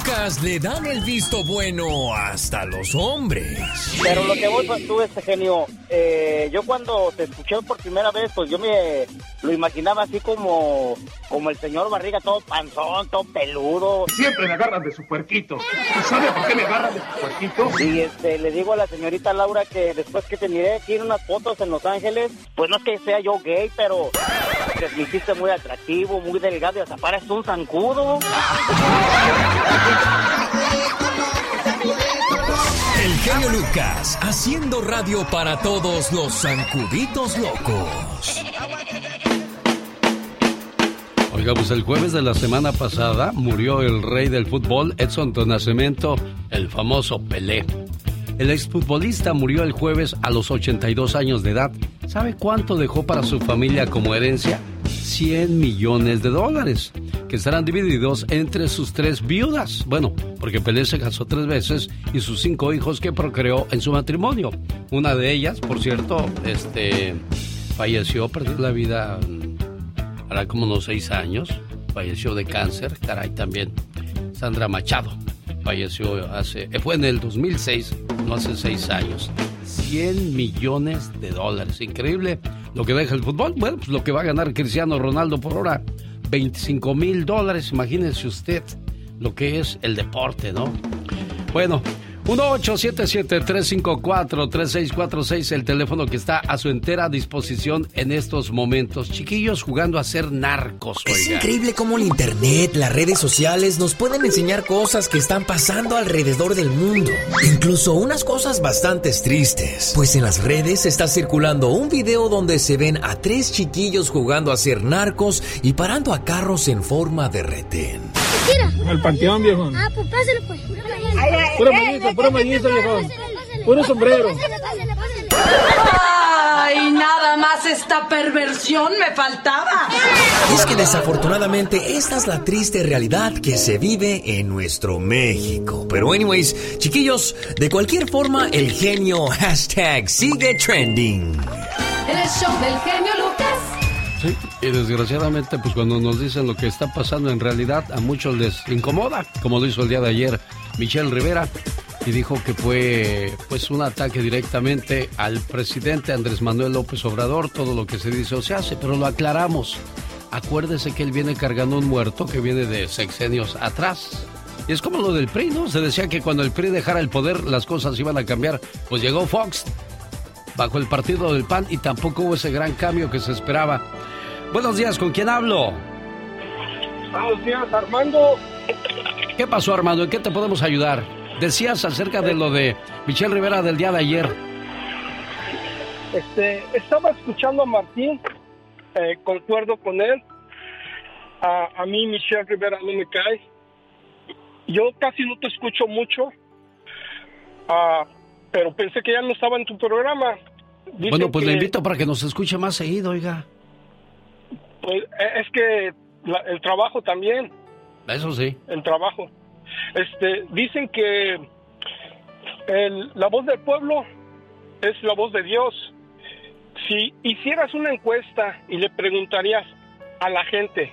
Lucas le dan el visto bueno hasta los hombres. Pero lo que vos pues tú, este genio, eh, yo cuando te escuché por primera vez, pues yo me lo imaginaba así como, como el señor Barriga, todo panzón, todo peludo. Siempre me agarran de su puerquito. ¿Sabe por qué me agarran de su puerquito? Y este, le digo a la señorita Laura que después que te miré aquí en unas fotos en Los Ángeles, pues no es que sea yo gay, pero te me hiciste muy atractivo, muy delgado y hasta pareces un zancudo. El genio Lucas haciendo radio para todos los zancuditos locos. Oiga, pues el jueves de la semana pasada murió el rey del fútbol, Edson Nacimiento, el famoso Pelé. El exfutbolista murió el jueves a los 82 años de edad. ¿Sabe cuánto dejó para su familia como herencia? 100 millones de dólares, que estarán divididos entre sus tres viudas. Bueno, porque Pelé se casó tres veces y sus cinco hijos que procreó en su matrimonio. Una de ellas, por cierto, este, falleció, perdió la vida hará como unos seis años. Falleció de cáncer, caray, también. Sandra Machado falleció hace, eh, fue en el 2006, no hace seis años. 100 millones de dólares, increíble lo que deja el fútbol. Bueno, pues lo que va a ganar Cristiano Ronaldo por hora, 25 mil dólares, imagínense usted lo que es el deporte, ¿no? Bueno, 1-877-354-3646, el teléfono que está a su entera disposición en estos momentos. Chiquillos jugando a ser narcos. Es increíble cómo el Internet, las redes sociales nos pueden enseñar cosas que están pasando alrededor del mundo. Incluso unas cosas bastante tristes. Pues en las redes está circulando un video donde se ven a tres chiquillos jugando a ser narcos y parando a carros en forma de retén. Al panteón, viejo. Ah, pues pásale, pues. Puro mañito, puro mañito, viejo. Puro sombrero. Ay, nada más esta perversión me faltaba. Es que desafortunadamente esta es la triste realidad que se vive en nuestro México. Pero anyways, chiquillos, de cualquier forma, el genio hashtag sigue trending. El show del genio. Sí, y desgraciadamente, pues cuando nos dicen lo que está pasando en realidad, a muchos les incomoda, como lo hizo el día de ayer Michelle Rivera, y dijo que fue pues un ataque directamente al presidente Andrés Manuel López Obrador, todo lo que se dice o se hace, pero lo aclaramos. Acuérdese que él viene cargando un muerto que viene de sexenios atrás. Y es como lo del PRI, ¿no? Se decía que cuando el PRI dejara el poder las cosas iban a cambiar. Pues llegó Fox bajo el partido del PAN y tampoco hubo ese gran cambio que se esperaba. Buenos días, ¿con quién hablo? Buenos días, Armando. ¿Qué pasó, Armando? ¿En qué te podemos ayudar? Decías acerca de lo de Michelle Rivera del día de ayer. Este, estaba escuchando a Martín, eh, concuerdo con él. A, a mí Michelle Rivera no me cae. Yo casi no te escucho mucho, ah, pero pensé que ya no estaba en tu programa. Dicen bueno, pues le que- invito para que nos escuche más seguido, oiga. Pues, eh, es que la- el trabajo también, Eso sí. el trabajo. Este, dicen que el- la voz del pueblo es la voz de Dios. Si hicieras una encuesta y le preguntarías a la gente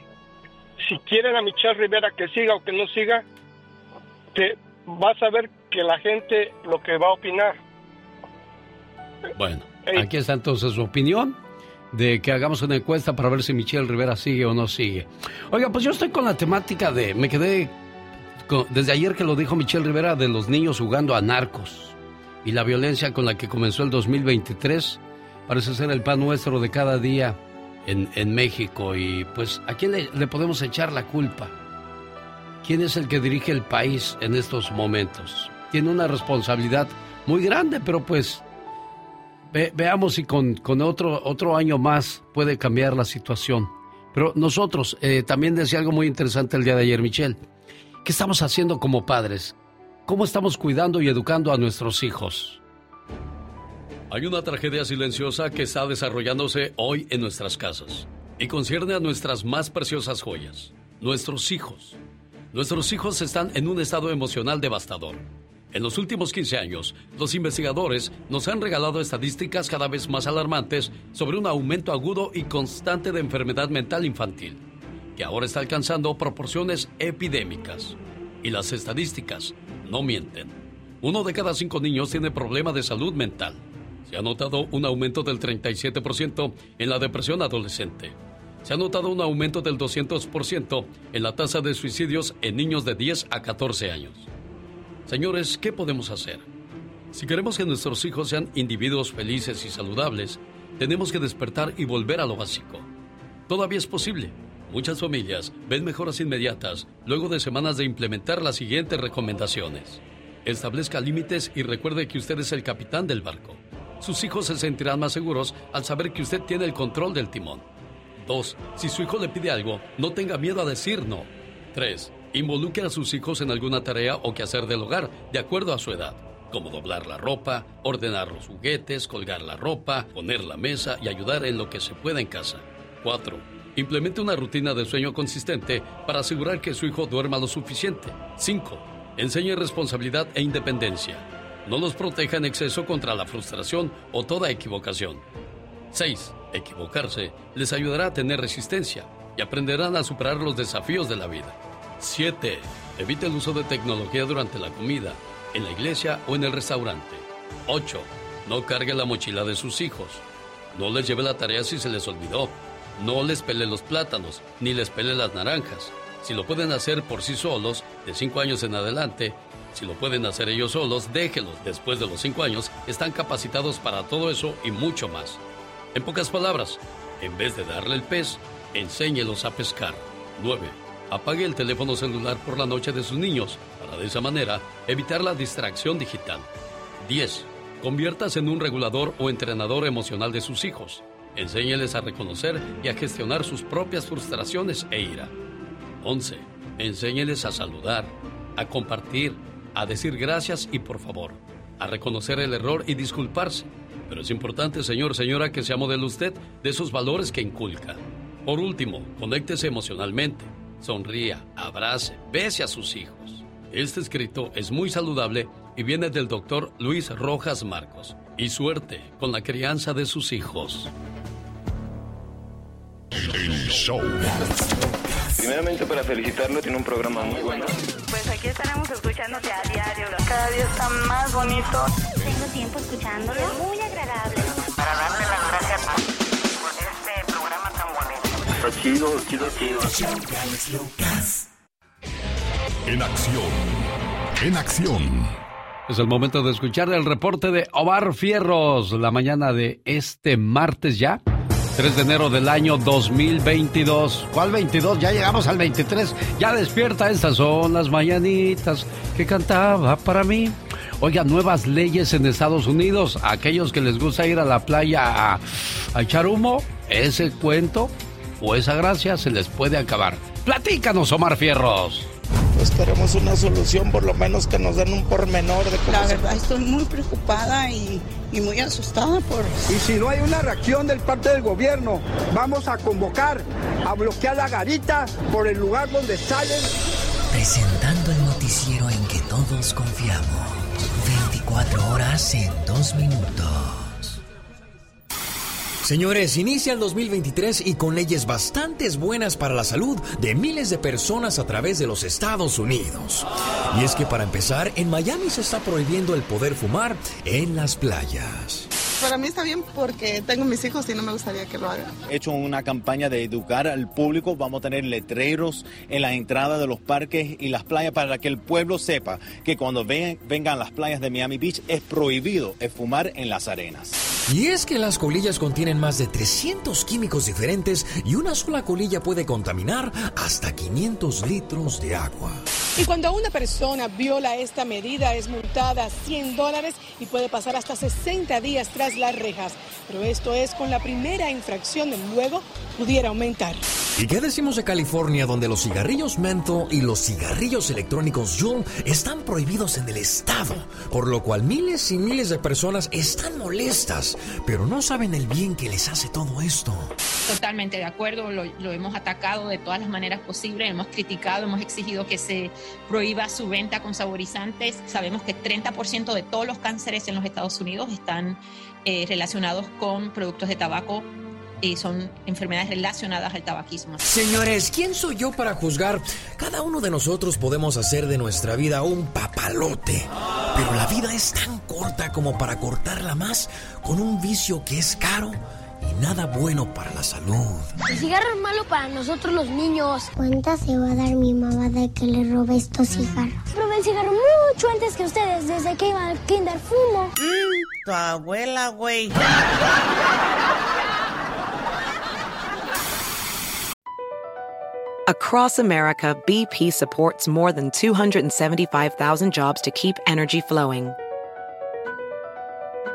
si quieren a Michelle Rivera que siga o que no siga, te vas a ver que la gente lo que va a opinar. Bueno, aquí está entonces su opinión de que hagamos una encuesta para ver si Michelle Rivera sigue o no sigue. Oiga, pues yo estoy con la temática de, me quedé desde ayer que lo dijo Michelle Rivera de los niños jugando a narcos y la violencia con la que comenzó el 2023 parece ser el pan nuestro de cada día en, en México. Y pues, ¿a quién le, podemos echar la culpa? ¿Quién es el que dirige el país en estos momentos? Tiene una responsabilidad muy grande, pero pues veamos si con, con, otro, otro año más puede cambiar la situación. Pero nosotros, eh, también decía algo muy interesante el día de ayer, Michelle. ¿Qué estamos haciendo como padres? ¿Cómo estamos cuidando y educando a nuestros hijos? Hay una tragedia silenciosa que está desarrollándose hoy en nuestras casas y concierne a nuestras más preciosas joyas, nuestros hijos. Nuestros hijos están en un estado emocional devastador. En los últimos 15 años, los investigadores nos han regalado estadísticas cada vez más alarmantes sobre un aumento agudo y constante de enfermedad mental infantil, que ahora está alcanzando proporciones epidémicas. Y las estadísticas no mienten. Uno de cada cinco niños tiene problemas de salud mental. Se ha notado un aumento del 37% en la depresión adolescente. Se ha notado un aumento del 200% en la tasa de suicidios en niños de 10 a 14 años. Señores, ¿qué podemos hacer? Si queremos que nuestros hijos sean individuos felices y saludables, tenemos que despertar y volver a lo básico. Todavía es posible. Muchas familias ven mejoras inmediatas luego de semanas de implementar las siguientes recomendaciones. Establezca límites y recuerde que usted es el capitán del barco. Sus hijos se sentirán más seguros al saber que usted tiene el control del timón. 2. Si su hijo le pide algo, no tenga miedo a decir no. 3. Involucre a sus hijos en alguna tarea o quehacer del hogar, de acuerdo a su edad, como doblar la ropa, ordenar los juguetes, colgar la ropa, poner la mesa y ayudar en lo que se pueda en casa. 4. Implemente una rutina de sueño consistente para asegurar que su hijo duerma lo suficiente. 5. Enseñe responsabilidad e independencia. No los proteja en exceso contra la frustración o toda equivocación. 6. Equivocarse les ayudará a tener resistencia y aprenderán a superar los desafíos de la vida. 7. Evite el uso de tecnología durante la comida, en la iglesia o en el restaurante. 8. No cargue la mochila de sus hijos. No les lleve la tarea si se les olvidó. No les pele los plátanos, ni les pele las naranjas. Si lo pueden hacer por sí solos, de 5 años en adelante, si lo pueden hacer ellos solos, déjelos. Después de los 5 años, están capacitados para todo eso y mucho más. En pocas palabras, en vez de darle el pez, enséñelos a pescar. 9 apague el teléfono celular por la noche de sus niños para de esa manera evitar la distracción digital. 10. Conviértase en un regulador o entrenador emocional de sus hijos. Enséñeles a reconocer y a gestionar sus propias frustraciones e ira. 11. Enséñeles a saludar, a compartir, a decir gracias y por favor, a reconocer el error y disculparse. Pero es importante, señor, señora, que sea modelo usted de esos valores que inculca. Por último, conéctese emocionalmente sonría, abrace, bese a sus hijos. Este escrito es muy saludable y viene del doctor Luis Rojas Marcos. Y suerte con la crianza de sus hijos. El show. Primeramente para felicitarlo, tiene un programa muy bueno. Pues aquí estaremos escuchándote a diario. Cada día está más bonito. Tengo tiempo escuchándolo. muy agradable. Chido, chido, chido. En acción. En acción. Es el momento de escuchar el reporte de Omar Fierros, la mañana de este martes ya, 3 de enero del año 2022. ¿Cuál 22? Ya llegamos al 23. Ya despierta, estas son las mañanitas que cantaba para mí. Oiga, nuevas leyes en Estados Unidos. Aquellos que les gusta ir a la playa a, a echar humo, ese cuento o esa gracia se les puede acabar. Platícanos, Omar Fierros. Pues queremos una solución, por lo menos que nos den un pormenor de cómo La verdad, estoy muy preocupada y, y, muy asustada por... Y si no hay una reacción del parte del gobierno, vamos a convocar a bloquear la garita por el lugar donde salen. Presentando el noticiero en que todos confiamos. 24 horas en 2 minutos. Señores, inicia el 2023 y con leyes bastante buenas para la salud de miles de personas a través de los Estados Unidos. Y es que para empezar, en Miami se está prohibiendo el poder fumar en las playas. Para mí está bien porque tengo mis hijos y no me gustaría que lo hagan. He hecho una campaña de educar al público. Vamos a tener letreros en la entrada de los parques y las playas para que el pueblo sepa que cuando vengan las playas de Miami Beach es prohibido fumar en las arenas. Y es que las colillas contienen más de 300 químicos diferentes y una sola colilla puede contaminar hasta 500 litros de agua. Y cuando una persona viola esta medida es multada 100 dólares y puede pasar hasta 60 días tras las rejas. Pero esto es con la primera infracción, luego pudiera aumentar. ¿Y qué decimos de California, donde los cigarrillos mento y los cigarrillos electrónicos Juul están prohibidos en el estado? Por lo cual miles y miles de personas están molestas, pero no saben el bien que les hace todo esto. Totalmente de acuerdo, lo, lo hemos atacado de todas las maneras posibles, hemos criticado, hemos exigido que se prohíba su venta con saborizantes. Sabemos que 30% de todos los cánceres en los Estados Unidos están eh, relacionados con productos de tabaco y son enfermedades relacionadas al tabaquismo. Señores, ¿quién soy yo para juzgar? Cada uno de nosotros podemos hacer de nuestra vida un papalote, pero la vida es tan corta como para cortarla más con un vicio que es caro y nada bueno para la salud. El cigarro es malo para nosotros los niños. ¿Cuántas se va a dar mi mamá de que le robe estos cigarros? Probé el cigarro mucho antes que ustedes, desde que iba al kinder fumo. Mm, tu abuela, güey. Across America, BP supports more than 275,000 jobs to keep energy flowing.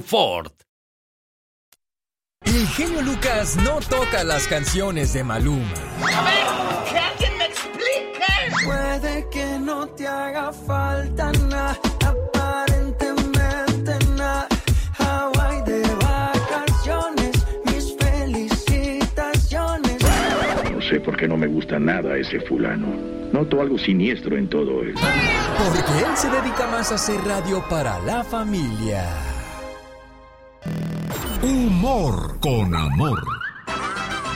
Ford. El genio Lucas no toca las canciones de Maluma. A ver, que alguien me explique. Puede que no te haga falta nada, aparentemente nada. Hawaii de vacaciones, mis felicitaciones. No sé por qué no me gusta nada ese fulano. Noto algo siniestro en todo él. Porque él se dedica más a hacer radio para la familia. Humor con amor.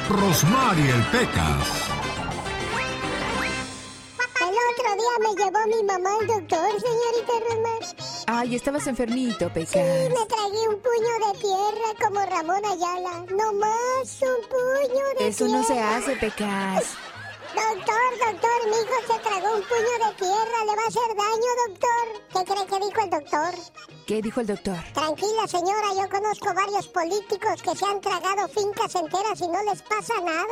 Rosmarie el Pecas. El otro día me llevó mi mamá al doctor, señorita Rosmar. Ay, estabas enfermito, Pecas. Sí, me tragué un puño de tierra como Ramón Ayala. No más un puño de Eso tierra. no se hace, Pecas. Doctor, doctor, mi hijo se tragó un puño de tierra. ¿Le va a hacer daño, doctor? ¿Qué cree que dijo el doctor? ¿Qué dijo el doctor? Tranquila, señora, yo conozco varios políticos que se han tragado fincas enteras y no les pasa nada.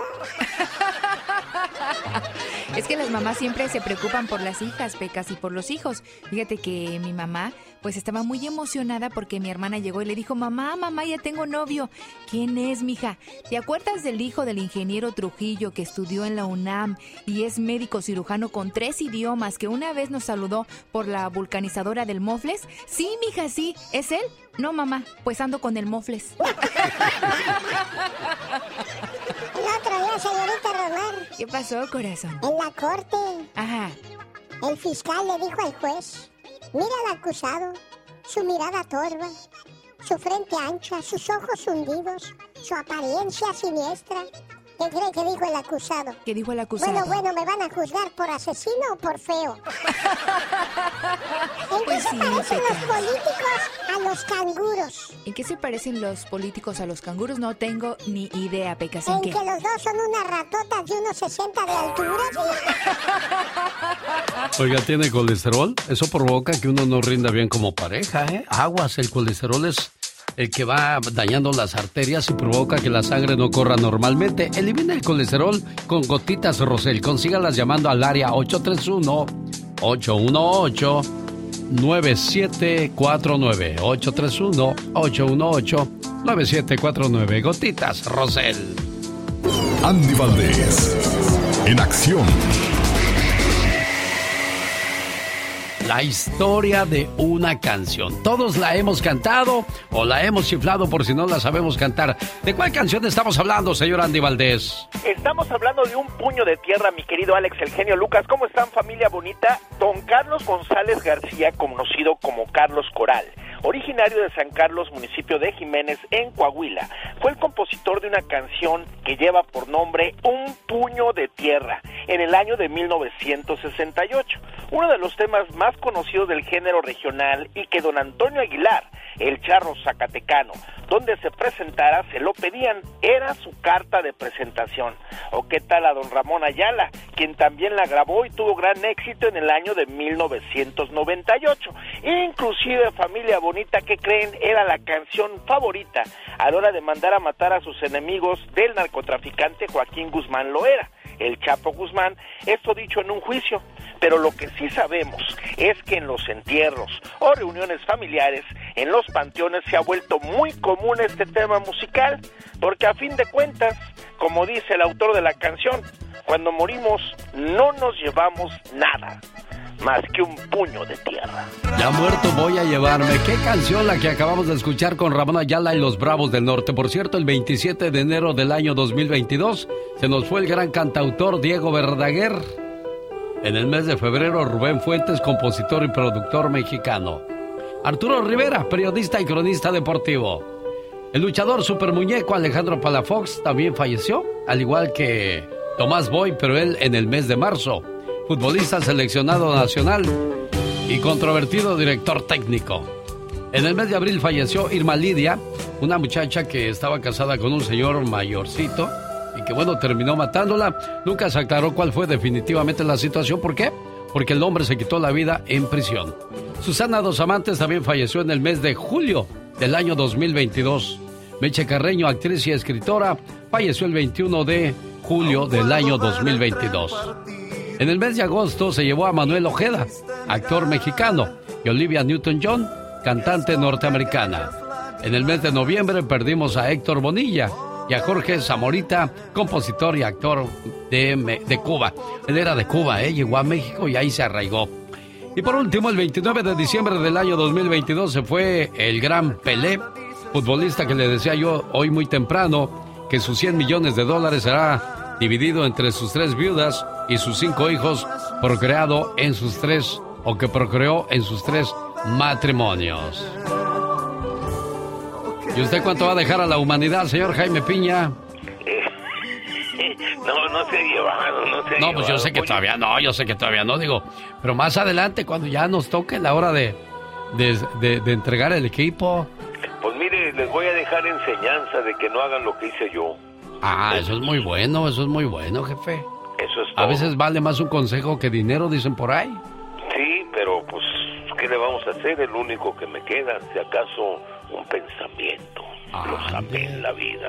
es que las mamás siempre se preocupan por las hijas, Pecas, y por los hijos. Fíjate que mi mamá pues estaba muy emocionada porque mi hermana llegó y le dijo, mamá, mamá, ya tengo novio. ¿Quién es, mija? ¿Te acuerdas del hijo del ingeniero Trujillo que estudió en la UNAM y es médico cirujano con tres idiomas que una vez nos saludó por la vulcanizadora del Mofles? Sí, mija, sí. ¿Es él? No, mamá, pues ando con el Mofles. El otro día, señorita Romar. ¿Qué pasó, corazón? En la corte. Ajá. El fiscal le dijo al juez, mira al acusado, su mirada torva, su frente ancha, sus ojos hundidos, su apariencia siniestra. ¿Qué cree que dijo el acusado? ¿Qué dijo el acusado? Bueno, bueno, ¿me van a juzgar por asesino o por feo? ¿En Pues qué sí, se parecen los políticos a los canguros? ¿En qué se parecen los políticos a los canguros? No tengo ni idea, Pecas. ¿En En qué? que los dos son unas ratotas de unos 60 de altura. Oiga, ¿tiene colesterol? Eso provoca que uno no rinda bien como pareja, ¿eh? Aguas, el colesterol es el que va dañando las arterias y provoca que la sangre no corra normalmente. Elimina el colesterol con gotitas Rosel. Consígalas llamando al área 831 818 9749 831 818 9749 Gotitas Rosel. Andy Valdés en acción. La historia de una canción. Todos la hemos cantado o la hemos chiflado por si no la sabemos cantar. ¿De cuál canción estamos hablando, señor Andy Valdés? Estamos hablando de un puño de tierra, mi querido Alex, el genio Lucas. ¿Cómo están, familia bonita? Don Carlos González García, conocido como Carlos Coral originario de San Carlos, municipio de Jiménez, en Coahuila. Fue el compositor de una canción que lleva por nombre Un puño de tierra en el año de 1968, uno de los temas más conocidos del género regional y que don Antonio Aguilar, el charro zacatecano, donde se presentara, se lo pedían, era su carta de presentación. ¿O qué tal a don Ramón Ayala, quien también la grabó y tuvo gran éxito en el año de 1998? Inclusive familia bonita que creen era la canción favorita a la hora de mandar a matar a sus enemigos del narcotraficante Joaquín Guzmán Loera el Chapo Guzmán, esto dicho en un juicio. Pero lo que sí sabemos es que en los entierros o reuniones familiares, en los panteones se ha vuelto muy común este tema musical, porque a fin de cuentas, como dice el autor de la canción, cuando morimos no nos llevamos nada más que un puño de tierra. Ya muerto voy a llevarme. ¿Qué canción la que acabamos de escuchar con Ramón Ayala y los Bravos del Norte? Por cierto, el 27 de enero del año 2022 se nos fue el gran cantautor Diego Verdaguer. En el mes de febrero, Rubén Fuentes, compositor y productor mexicano. Arturo Rivera, periodista y cronista deportivo. El luchador super muñeco Alejandro Palafox también falleció, al igual que Tomás Boy, pero él en el mes de marzo futbolista seleccionado nacional y controvertido director técnico. En el mes de abril falleció Irma Lidia, una muchacha que estaba casada con un señor mayorcito y que bueno, terminó matándola. Nunca se aclaró cuál fue definitivamente la situación. ¿Por qué? Porque el hombre se quitó la vida en prisión. Susana Dos Amantes también falleció en el mes de julio del año 2022. Meche Carreño, actriz y escritora, falleció el 21 de julio del año 2022. En el mes de agosto se llevó a Manuel Ojeda, actor mexicano, y Olivia Newton-John, cantante norteamericana. En el mes de noviembre perdimos a Héctor Bonilla y a Jorge Zamorita, compositor y actor de, de Cuba. Él era de Cuba, ¿eh? llegó a México y ahí se arraigó. Y por último, el 29 de diciembre del año 2022 se fue el gran Pelé, futbolista que le decía yo hoy muy temprano que sus 100 millones de dólares será dividido entre sus tres viudas y sus cinco hijos procreado en sus tres o que procreó en sus tres matrimonios. ¿Y usted cuánto va a dejar a la humanidad, señor Jaime Piña? No, no se ha llevado, no se No, pues yo sé que todavía no, yo sé que todavía no, digo. Pero más adelante, cuando ya nos toque la hora de, de, de entregar el equipo. Pues mire, les voy a dejar enseñanza de que no hagan lo que hice yo. Ah, eso es muy bueno, eso es muy bueno, jefe. Eso es A veces vale más un consejo que dinero, dicen por ahí. Sí, pero pues, ¿qué le vamos a hacer? El único que me queda, si acaso, un pensamiento. Lo sabe en la vida.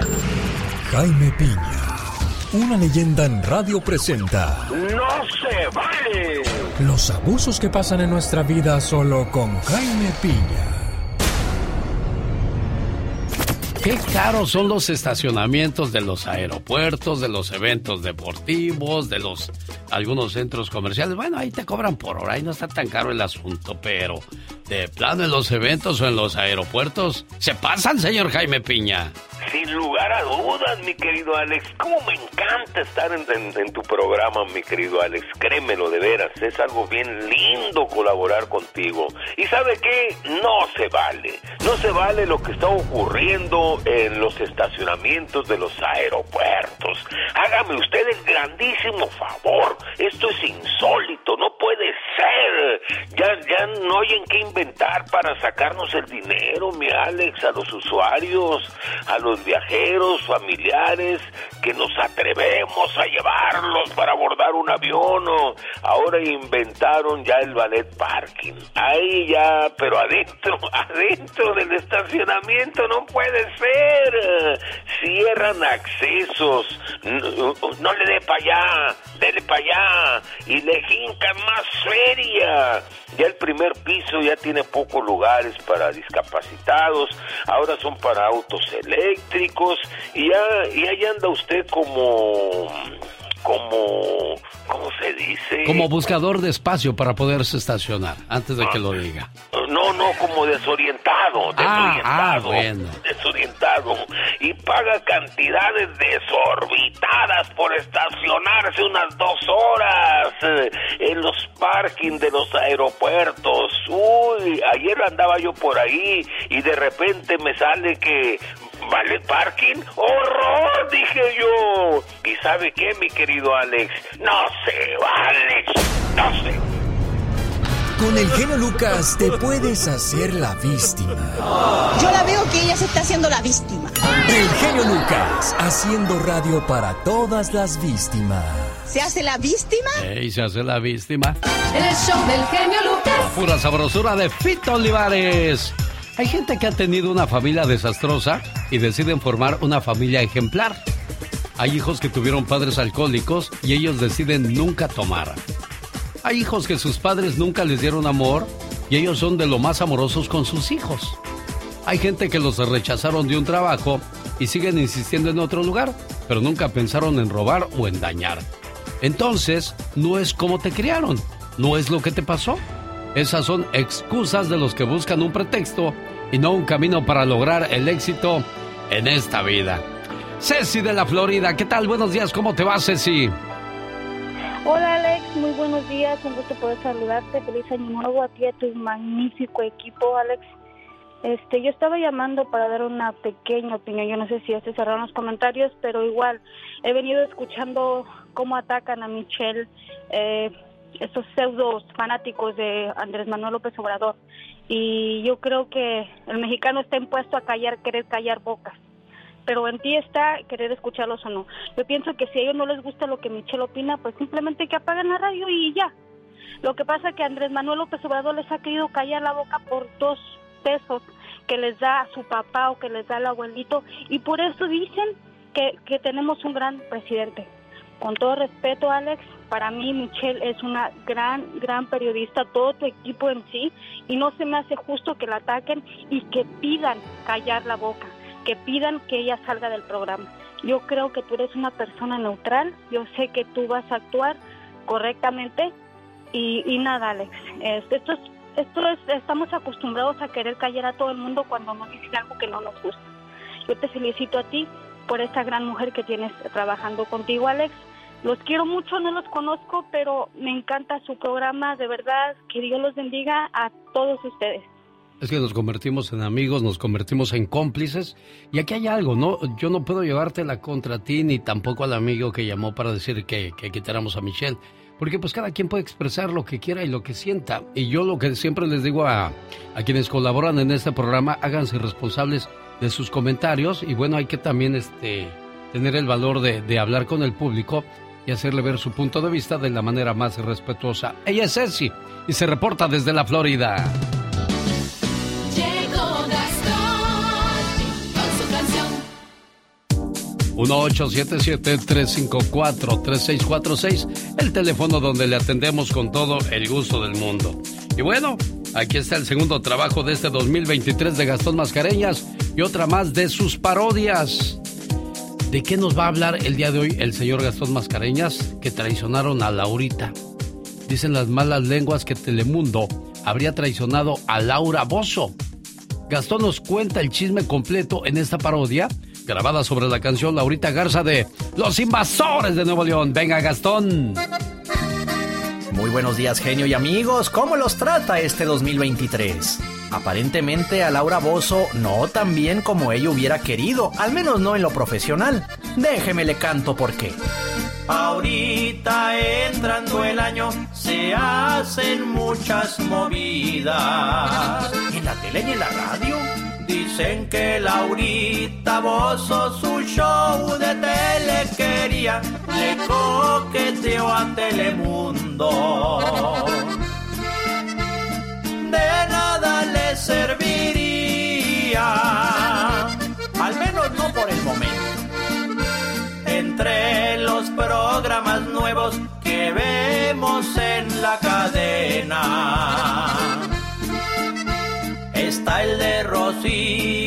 Jaime Piña, una leyenda en radio presenta. ¡No se vale! Los abusos que pasan en nuestra vida solo con Jaime Piña. Qué caros son los estacionamientos de los aeropuertos, de los eventos deportivos, de los algunos centros comerciales. Bueno, ahí te cobran por hora y no está tan caro el asunto, pero de plano en los eventos o en los aeropuertos se pasan, señor Jaime Piña. Sin lugar a dudas, mi querido Alex. Cómo me encanta estar en, tu programa, mi querido Alex. Créemelo de veras. Es algo bien lindo colaborar contigo. Y sabe qué? No se vale. No se vale lo que está ocurriendo en los estacionamientos de los aeropuertos. Hágame usted el grandísimo favor. Esto es insólito. No puede ser. Ya, ya no hay en qué inventar para sacarnos el dinero, mi Alex, a los usuarios, a los viajeros, familiares, que nos atrevemos a llevarlos para abordar un avión. Ahora inventaron ya el ballet parking. Ahí ya, pero adentro, adentro del estacionamiento no puede ser. Cierran accesos. No, le dé para allá, dele para allá. Y le jincan más feria. Ya el primer piso ya tiene pocos lugares para discapacitados. Ahora son para autos eléctricos. Y ya, y ahí anda usted como como, ¿cómo se dice? Como buscador de espacio para poderse estacionar, antes de que lo diga. No, no, como desorientado, desorientado, ah, bueno. desorientado. Y paga cantidades desorbitadas por estacionarse unas dos horas eh, en los parking de los aeropuertos. Uy, ayer andaba yo por ahí y de repente me sale que ¿Vale parking? ¡Horror! Dije yo. ¿Y sabe qué, mi querido Alex? No sé, Alex. No sé. Con el genio Lucas te puedes hacer la víctima. Yo la veo que ella se está haciendo la víctima. El genio Lucas, haciendo radio para todas las víctimas. ¿Se hace la víctima? Ey, se hace la víctima. El show del genio Lucas. Pura sabrosura de Fito Olivares. Hay gente que ha tenido una familia desastrosa y deciden formar una familia ejemplar. Hay hijos que tuvieron padres alcohólicos y ellos deciden nunca tomar. Hay hijos que sus padres nunca les dieron amor y ellos son de lo más amorosos con sus hijos. Hay gente que los rechazaron de un trabajo y siguen insistiendo en otro lugar, pero nunca pensaron en robar o en dañar. Entonces, no es como te criaron, no es lo que te pasó. Esas son excusas de los que buscan un pretexto y no un camino para lograr el éxito en esta vida. Ceci de la Florida, ¿qué tal? Buenos días, ¿cómo te va, Ceci? Hola Alex, muy buenos días, un gusto poder saludarte, feliz año nuevo a ti y a tu magnífico equipo Alex. Este, yo estaba llamando para dar una pequeña opinión, yo no sé si ya se cerraron los comentarios, pero igual he venido escuchando cómo atacan a Michelle, eh, estos pseudos fanáticos de Andrés Manuel López Obrador. Y yo creo que el mexicano está impuesto a callar, querer callar bocas. Pero en ti está querer escucharlos o no. Yo pienso que si a ellos no les gusta lo que Michelle opina, pues simplemente que apaguen la radio y ya. Lo que pasa es que Andrés Manuel López Obrador les ha querido callar la boca por dos pesos que les da a su papá o que les da al abuelito y por eso dicen que, que tenemos un gran presidente. Con todo respeto, Alex, para mí Michelle es una gran, gran periodista, todo tu equipo en sí, y no se me hace justo que la ataquen y que pidan callar la boca, que pidan que ella salga del programa. Yo creo que tú eres una persona neutral, yo sé que tú vas a actuar correctamente y, nada, Alex, esto es, esto es, estamos acostumbrados a querer callar a todo el mundo cuando nos dicen algo que no nos gusta. Yo te felicito a ti por esta gran mujer que tienes trabajando contigo, Alex. Los quiero mucho, no los conozco, pero me encanta su programa, de verdad, que Dios los bendiga a todos ustedes. Es que nos convertimos en amigos, nos convertimos en cómplices. Y aquí hay algo, ¿no? Yo no puedo llevártela contra ti ni tampoco al amigo que llamó para decir que, que quitáramos a Michelle. Porque pues cada quien puede expresar lo que quiera y lo que sienta. Y yo lo que siempre les digo a, a quienes colaboran en este programa, háganse responsables de sus comentarios. Y bueno, hay que también este, tener el valor de, de hablar con el público y hacerle ver su punto de vista de la manera más respetuosa. Ella es Ceci y se reporta desde la Florida. 1877-354-3646, el teléfono donde le atendemos con todo el gusto del mundo. Y bueno, aquí está el segundo trabajo de este 2023 de Gastón Mascareñas y otra más de sus parodias. ¿De qué nos va a hablar el día de hoy el señor Gastón Mascareñas? Que traicionaron a Laurita. Dicen las malas lenguas que Telemundo habría traicionado a Laura Bozo. Gastón nos cuenta el chisme completo en esta parodia grabada sobre la canción Laurita Garza de Los Invasores de Nuevo León. Venga, Gastón. Muy buenos días, genio y amigos. ¿Cómo los trata este 2023? Aparentemente a Laura Bozo no tan bien como ella hubiera querido, al menos no en lo profesional. Déjeme le canto por qué. Ahorita entrando el año se hacen muchas movidas. En la tele y en la radio. Dicen que Laurita Bozo su show de tele quería, le coqueteó a Telemundo. De nada le serviría, al menos no por el momento. Entre los programas nuevos que vemos en la cadena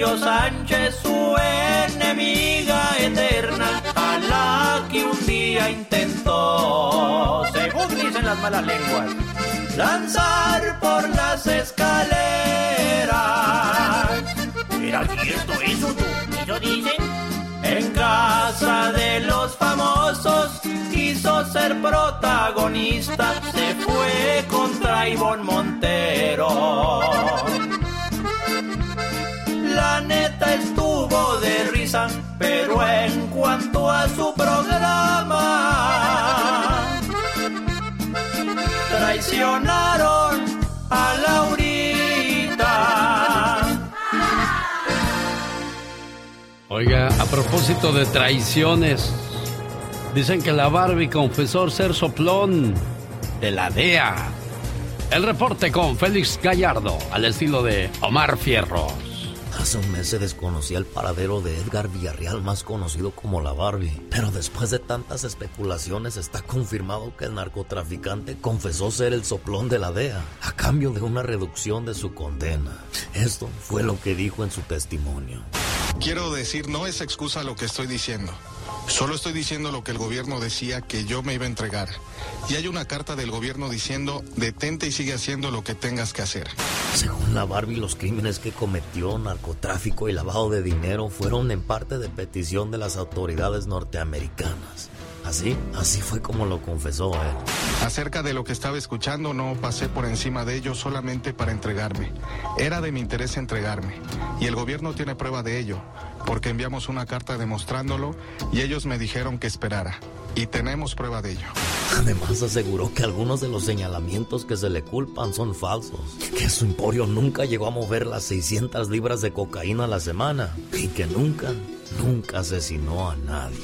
Rocío Sánchez, su enemiga eterna, a la que un día intentó, según dicen las malas lenguas, lanzar por las escaleras. ¿Era cierto eso tú? ¿Eso dicen? En casa de los famosos quiso ser protagonista, se fue contra Ivonne Montero. La neta estuvo de risa, pero en cuanto a su programa, traicionaron a Laurita. Oiga, a propósito de traiciones, dicen que la Barbie confesó ser soplón de la DEA. El reporte con Félix Gallardo, al estilo de Omar Fierros. Hace un mes se desconocía el paradero de Edgar Villarreal, más conocido como la Barbie. Pero después de tantas especulaciones está confirmado que el narcotraficante confesó ser el soplón de la DEA a cambio de una reducción de su condena. Esto fue lo que dijo en su testimonio. Quiero decir, no es excusa lo que estoy diciendo. Solo estoy diciendo lo que el gobierno decía que yo me iba a entregar. Y hay una carta del gobierno diciendo, detente y sigue haciendo lo que tengas que hacer. Según la Barbie, los crímenes que cometió, narcotráfico y lavado de dinero, fueron en parte de petición de las autoridades norteamericanas. Así, así fue como lo confesó él. Acerca de lo que estaba escuchando, no pasé por encima de ello solamente para entregarme. Era de mi interés entregarme. Y el gobierno tiene prueba de ello, porque enviamos una carta demostrándolo y ellos me dijeron que esperara. Y tenemos prueba de ello. Además aseguró que algunos de los señalamientos que se le culpan son falsos, que su emporio nunca llegó a mover las 600 libras de cocaína a la semana y que nunca, nunca asesinó a nadie.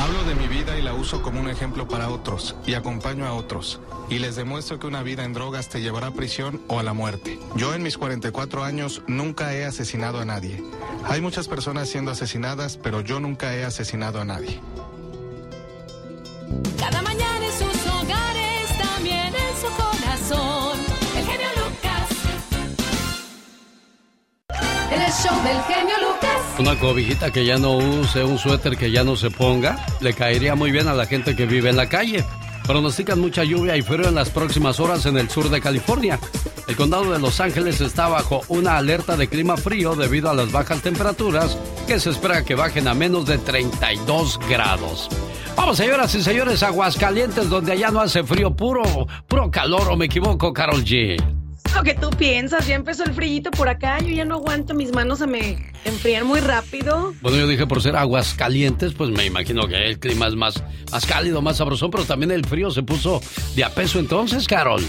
Hablo de mi vida y la uso como un ejemplo para otros y acompaño a otros. Y les demuestro que una vida en drogas te llevará a prisión o a la muerte. Yo en mis 44 años nunca he asesinado a nadie. Hay muchas personas siendo asesinadas, pero yo nunca he asesinado a nadie. Cada mañana en sus hogares, show del genio Lucas. Una cobijita que ya no use, un suéter que ya no se ponga, le caería muy bien a la gente que vive en la calle. Pronostican mucha lluvia y frío en las próximas horas en el sur de California. El condado de Los Ángeles está bajo una alerta de clima frío debido a las bajas temperaturas que se espera que bajen a menos de 32 grados. Vamos, señoras y señores, Aguascalientes, donde allá no hace frío, puro, puro calor, o me equivoco, Carol G. Lo que tú piensas, ya empezó el frillito por acá, yo ya no aguanto, mis manos se me enfrían muy rápido. Bueno, yo dije por ser aguas calientes, pues me imagino que el clima es más, más cálido, más sabrosón, pero también el frío se puso de a peso entonces, Carol.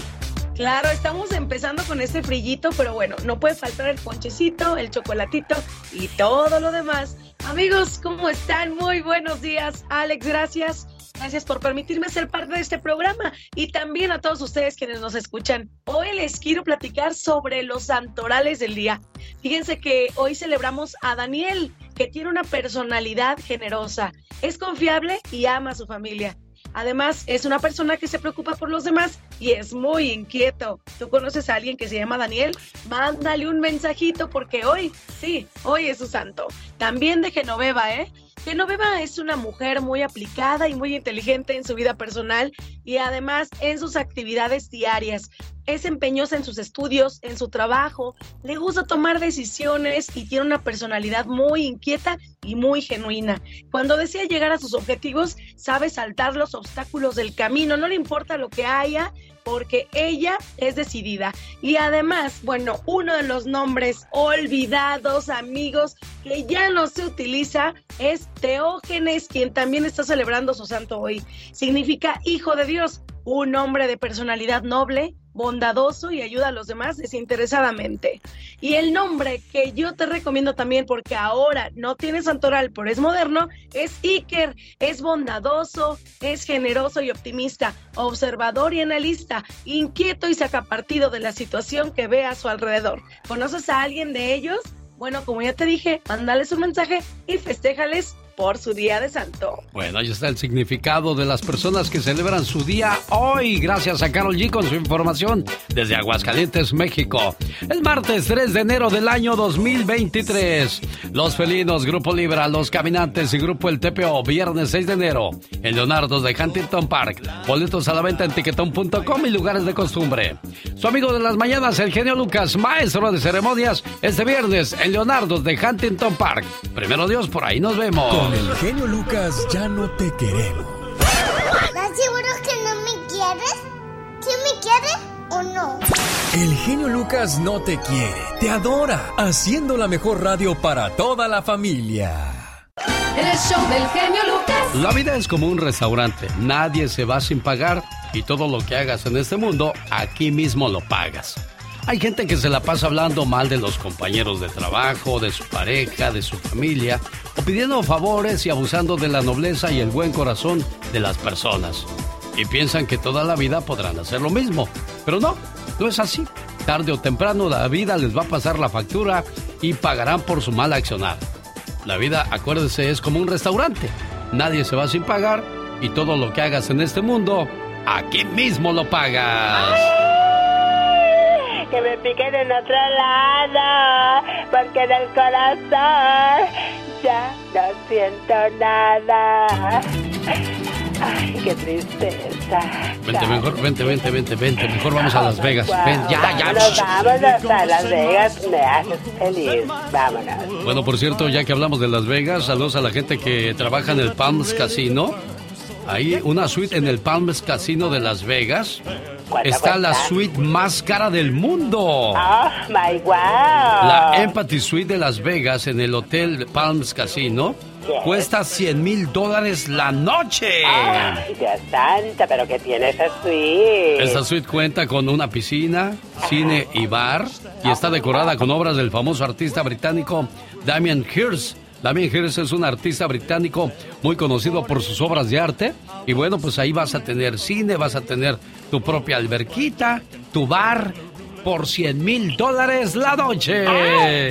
Claro, estamos empezando con este frillito, pero bueno, no puede faltar el ponchecito, el chocolatito y todo lo demás. Amigos, ¿cómo están? Muy buenos días. Alex, gracias. Gracias por permitirme ser parte de este programa y también a todos ustedes quienes nos escuchan. Hoy les quiero platicar sobre los santorales del día. Fíjense que hoy celebramos a Daniel, que tiene una personalidad generosa, es confiable y ama a su familia. Además, es una persona que se preocupa por los demás y es muy inquieto. ¿Tú conoces a alguien que se llama Daniel? Mándale un mensajito porque hoy, sí, hoy es su santo. También de Genoveva, ¿eh? Genoveva es una mujer muy aplicada y muy inteligente en su vida personal y además en sus actividades diarias. Es empeñosa en sus estudios, en su trabajo, le gusta tomar decisiones y tiene una personalidad muy inquieta y muy genuina. Cuando desea llegar a sus objetivos, sabe saltar los obstáculos del camino, no le importa lo que haya, porque ella es decidida. Y además, bueno, uno de los nombres olvidados, amigos, que ya no se utiliza es Teógenes, quien también está celebrando su santo hoy. Significa hijo de Dios, un hombre de personalidad noble, bondadoso y ayuda a los demás desinteresadamente. Y el nombre que yo te recomiendo también, porque ahora no tiene santoral, pero es moderno, es Iker. Es bondadoso, es generoso y optimista, observador y analista, inquieto y saca partido de la situación que ve a su alrededor. ¿Conoces a alguien de ellos? Bueno, como ya te dije, mándales un mensaje y festéjales por su día de santo. Bueno, ahí está el significado de las personas que celebran su día hoy. Gracias a Carol G con su información desde Aguascalientes, México. El martes 3 de enero del año 2023. Los felinos, Grupo Libra, Los Caminantes y Grupo El TPO, viernes 6 de enero. En Leonardo de Huntington Park. Boletos a la venta en tiquetón.com y lugares de costumbre. Su amigo de las mañanas, el genio Lucas, maestro de ceremonias, este viernes en Leonardo de Huntington Park. Primero Dios, por ahí nos vemos. Con el genio Lucas ya no te queremos. ¿Estás seguro que no me quieres? ¿Sí me quieres o no? El genio Lucas no te quiere, te adora, haciendo la mejor radio para toda la familia. El show del genio Lucas. La vida es como un restaurante, nadie se va sin pagar y todo lo que hagas en este mundo, aquí mismo lo pagas. Hay gente que se la pasa hablando mal de los compañeros de trabajo, de su pareja, de su familia, o pidiendo favores y abusando de la nobleza y el buen corazón de las personas. Y piensan que toda la vida podrán hacer lo mismo. Pero no, no es así. Tarde o temprano la vida les va a pasar la factura y pagarán por su mal accionar. La vida, acuérdese, es como un restaurante. Nadie se va sin pagar y todo lo que hagas en este mundo, aquí mismo lo pagas. Que me piquen en otro lado, porque en el corazón ya no siento nada. Ay, qué tristeza. Vente, mejor, vente, vente, vente, vente. Mejor vamos a Las Vegas. Ven, ya, ya. Vámonos a Las Vegas, me haces feliz. Vámonos. Bueno, por cierto, ya que hablamos de Las Vegas, saludos a la gente que trabaja en el Palms Casino. Hay una suite en el Palms Casino de Las Vegas. ¿Cuánto Está la suite más cara del mundo. Oh, my wow. La Empathy Suite de Las Vegas en el Hotel Palms Casino Yes. cuesta 100 mil dólares la noche. Ay, Dios santo, pero ¿qué tiene esa suite? Esta suite cuenta con una piscina, cine y bar y está decorada con obras del famoso artista británico Damien Hirst. Damien Hirst es un artista británico muy conocido por sus obras de arte y bueno, pues ahí vas a tener cine, vas a tener tu propia alberquita, tu bar por 100 mil dólares la noche.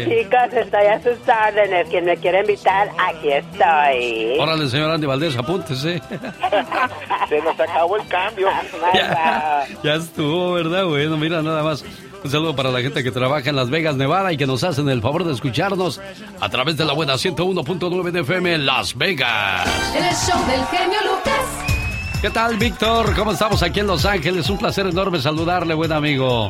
Chicos, estoy a sus órdenes. Quien me quiere invitar, aquí estoy. Órale, señor Andy Valdés, apúntese. Se nos acabó el cambio. Ya, ya estuvo, ¿verdad? Bueno, mira, nada más. Un saludo para la gente que trabaja en Las Vegas, Nevada y que nos hacen el favor de escucharnos a través de la buena 101.9 de FM en Las Vegas. El show del genio Lucas. ¿Qué tal, Víctor? ¿Cómo estamos aquí en Los Ángeles? Un placer enorme saludarle, buen amigo.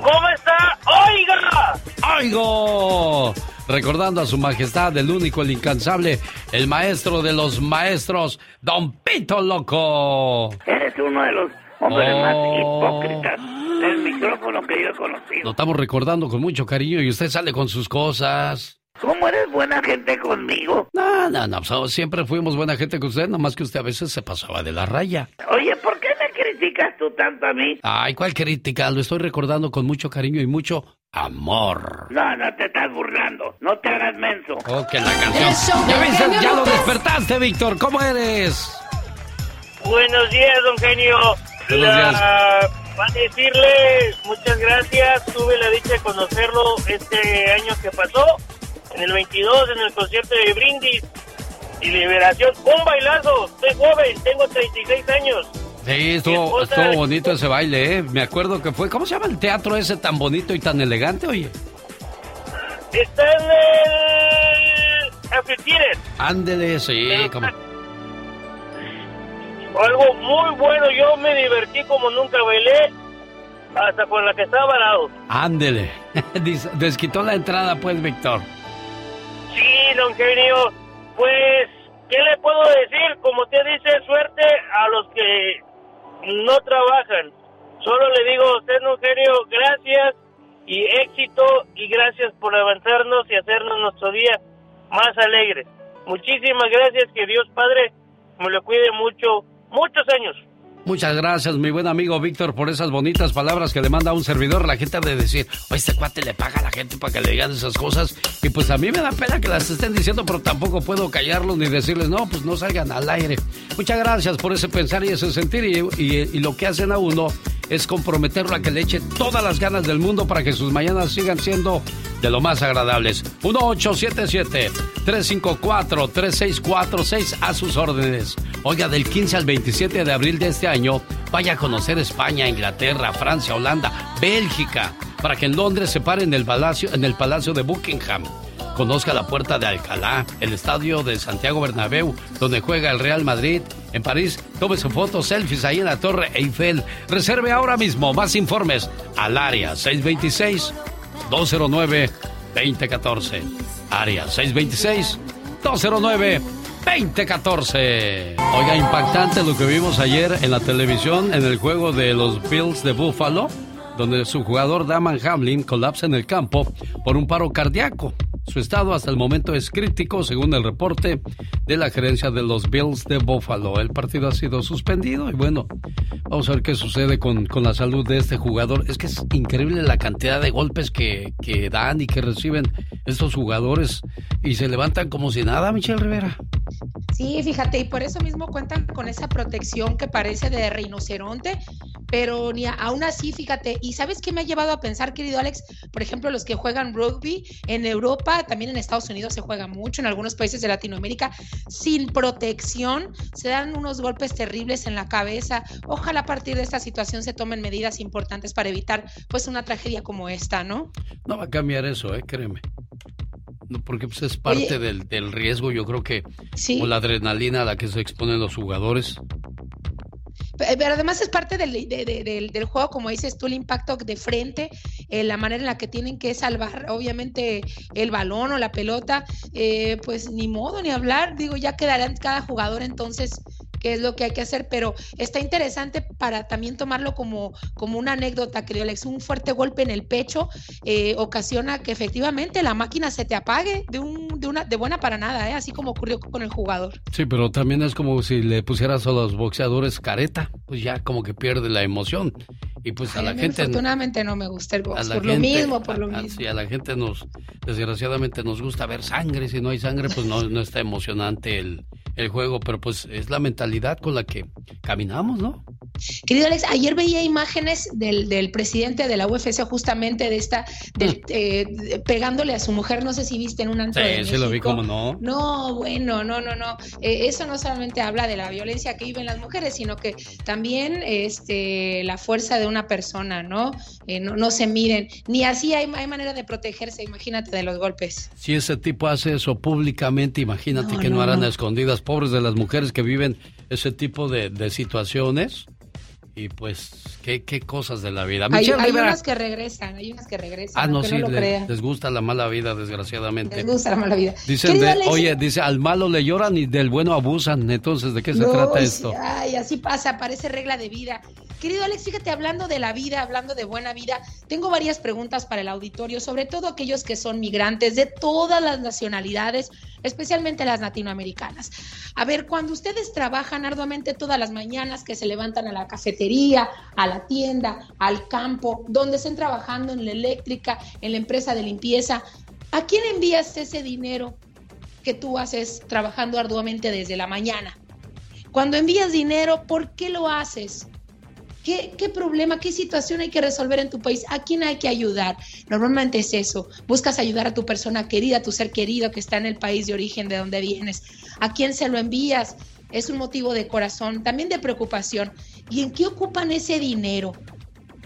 ¿Cómo está? ¡Oiga! ¡Oigo! Recordando a su majestad, el único, el incansable, el maestro de los maestros, Don Pito Loco. Eres uno de los hombres más Oh. hipócritas del micrófono que yo he conocido. Lo estamos recordando con mucho cariño y usted sale con sus cosas. ¿Cómo eres buena gente conmigo? No, no, no, so- siempre fuimos buena gente con usted, nomás que usted a veces se pasaba de la raya. Oye, ¿por qué me criticas tú tanto a mí? Ay, cuál crítica, lo estoy recordando con mucho cariño y mucho amor. No, no te estás burlando. No te hagas menso. Oh, que la canción. Ya lo despertaste, Víctor, ¿cómo eres? Buenos días, don Genio. Buenos La- días. Para decirle muchas gracias. Tuve la dicha de conocerlo este año que pasó, en el 22, en el concierto de Brindis y Liberación. Un bailazo. Soy joven, tengo 36 años. Sí, estuvo, estuvo bonito ese baile, ¿eh? Me acuerdo que fue. ¿Cómo se llama el teatro ese tan bonito y tan elegante, oye? Está en el Amphitheater. Ándele, sí, como. Algo muy bueno. Yo me divertí como nunca bailé, hasta con la que estaba parado. Ándele. Desquitó la entrada, pues, Víctor. Sí, don Genio. Pues, ¿qué le puedo decir? Como usted dice, suerte a los que no trabajan. Solo le digo a usted, don genio, gracias y éxito y gracias por avanzarnos y hacernos nuestro día más alegre. Muchísimas gracias, que Dios Padre me lo cuide mucho, muchos años. Muchas gracias, mi buen amigo Víctor, por esas bonitas palabras que le manda un servidor. La gente de decir, oye, este cuate le paga a la gente para que le digan esas cosas. Y pues a mí me da pena que las estén diciendo, pero tampoco puedo callarlos ni decirles, no, pues no salgan al aire. Muchas gracias por ese pensar y ese sentir. Y, y- y lo que hacen a uno es comprometerlo a que le eche todas las ganas del mundo para que sus mañanas sigan siendo de lo más agradables. 1877-354-3646 a sus órdenes. Oiga, del 15 al 27 de abril de este año, vaya a conocer España, Inglaterra, Francia, Holanda, Bélgica, para que en Londres se pare en el palacio, de Buckingham. Conozca la Puerta de Alcalá, el estadio de Santiago Bernabéu, donde juega el Real Madrid. En París, tome su foto, selfies ahí en la Torre Eiffel. Reserve ahora mismo más informes al área 626-209-2014. Área 626-209-2014. Oiga, impactante lo que vimos ayer en la televisión en el juego de los Bills de Buffalo, donde su jugador Daman Hamlin colapsa en el campo por un paro cardíaco. Su estado hasta el momento es crítico, según el reporte de la gerencia de los Bills de Buffalo. El partido ha sido suspendido y bueno, vamos a ver qué sucede con, con la salud de este jugador. Es que es increíble la cantidad de golpes que, que dan y que reciben estos jugadores y se levantan como si nada, Michelle Rivera. Sí, fíjate, y por eso mismo cuentan con esa protección que parece de rinoceronte, pero ni aún así, fíjate, y ¿sabes qué me ha llevado a pensar, querido Alex? Por ejemplo, los que juegan rugby en Europa, también en Estados Unidos se juega mucho, en algunos países de Latinoamérica, sin protección, se dan unos golpes terribles en la cabeza. Ojalá a partir de esta situación se tomen medidas importantes para evitar pues una tragedia como esta, ¿no? No va a cambiar eso, eh, créeme. No, porque pues, es parte Oye. del, del riesgo, yo creo que Sí. o la adrenalina a la que se exponen los jugadores. Pe- Pero además es parte del, de- de- del, del juego, como dices tú, el impacto de frente, eh, la manera en la que tienen que salvar, obviamente, el balón o la pelota, eh, pues ni modo ni hablar, digo, ya quedará en cada jugador entonces qué es lo que hay que hacer, pero está interesante para también tomarlo como, como una anécdota, querido Alex, un fuerte golpe en el pecho eh, ocasiona que efectivamente la máquina se te apague de, un, de, una, de buena para nada, ¿eh? así como ocurrió con el jugador. Sí, pero también es como si le pusieras a los boxeadores careta, pues ya como que pierde la emoción. Y pues a Ay, la a gente... afortunadamente no me gusta el box, por lo mismo, por lo a- mismo. sí, a la gente nos, desgraciadamente nos gusta ver sangre. Si no hay sangre, pues no, no está emocionante el, el juego. Pero pues es la mentalidad con la que caminamos, ¿no? Querido Alex, ayer veía imágenes del, del presidente de la UFC justamente de esta, del, eh, de- pegándole a su mujer, no sé si viste en un antro de Mm. Sí, sí lo vi como no. No, bueno, no, no, no. Eh, eso no solamente habla de la violencia que viven las mujeres, sino que también este, la fuerza de una persona, ¿no? Eh, no, no se miren. Ni así hay, hay manera de protegerse, imagínate, de los golpes. Si ese tipo hace eso públicamente, imagínate No, que no, no, harán a escondidas, pobres de las mujeres que viven ese tipo de, de situaciones. Y pues, ¿qué, qué cosas de la vida. Hay, hay unas que regresan, hay unas que regresan, Ah, no, sí, no lo le- les gusta la mala vida, desgraciadamente. Les gusta la mala vida. Dicen, de- oye, dice, al malo le lloran y del bueno abusan. Entonces, ¿de qué se No, trata esto? Ay, así pasa, parece regla de vida. Querido Alex, fíjate, hablando de la vida, hablando de buena vida, tengo varias preguntas para el auditorio, sobre todo aquellos que son migrantes de todas las nacionalidades, especialmente las latinoamericanas. A ver, cuando ustedes trabajan arduamente todas las mañanas, que se levantan a la cafetería, a la tienda, al campo, donde estén trabajando en la eléctrica, en la empresa de limpieza, ¿a quién envías ese dinero que tú haces trabajando arduamente desde la mañana? Cuando envías dinero, ¿por qué lo haces? ¿Qué, ¿Qué problema, qué situación hay que resolver en tu país? ¿A quién hay que ayudar? Normalmente es eso. Buscas ayudar a tu persona querida, a tu ser querido que está en el país de origen de donde vienes. ¿A quién se lo envías? Es un motivo de corazón, también de preocupación. ¿Y en qué ocupan ese dinero?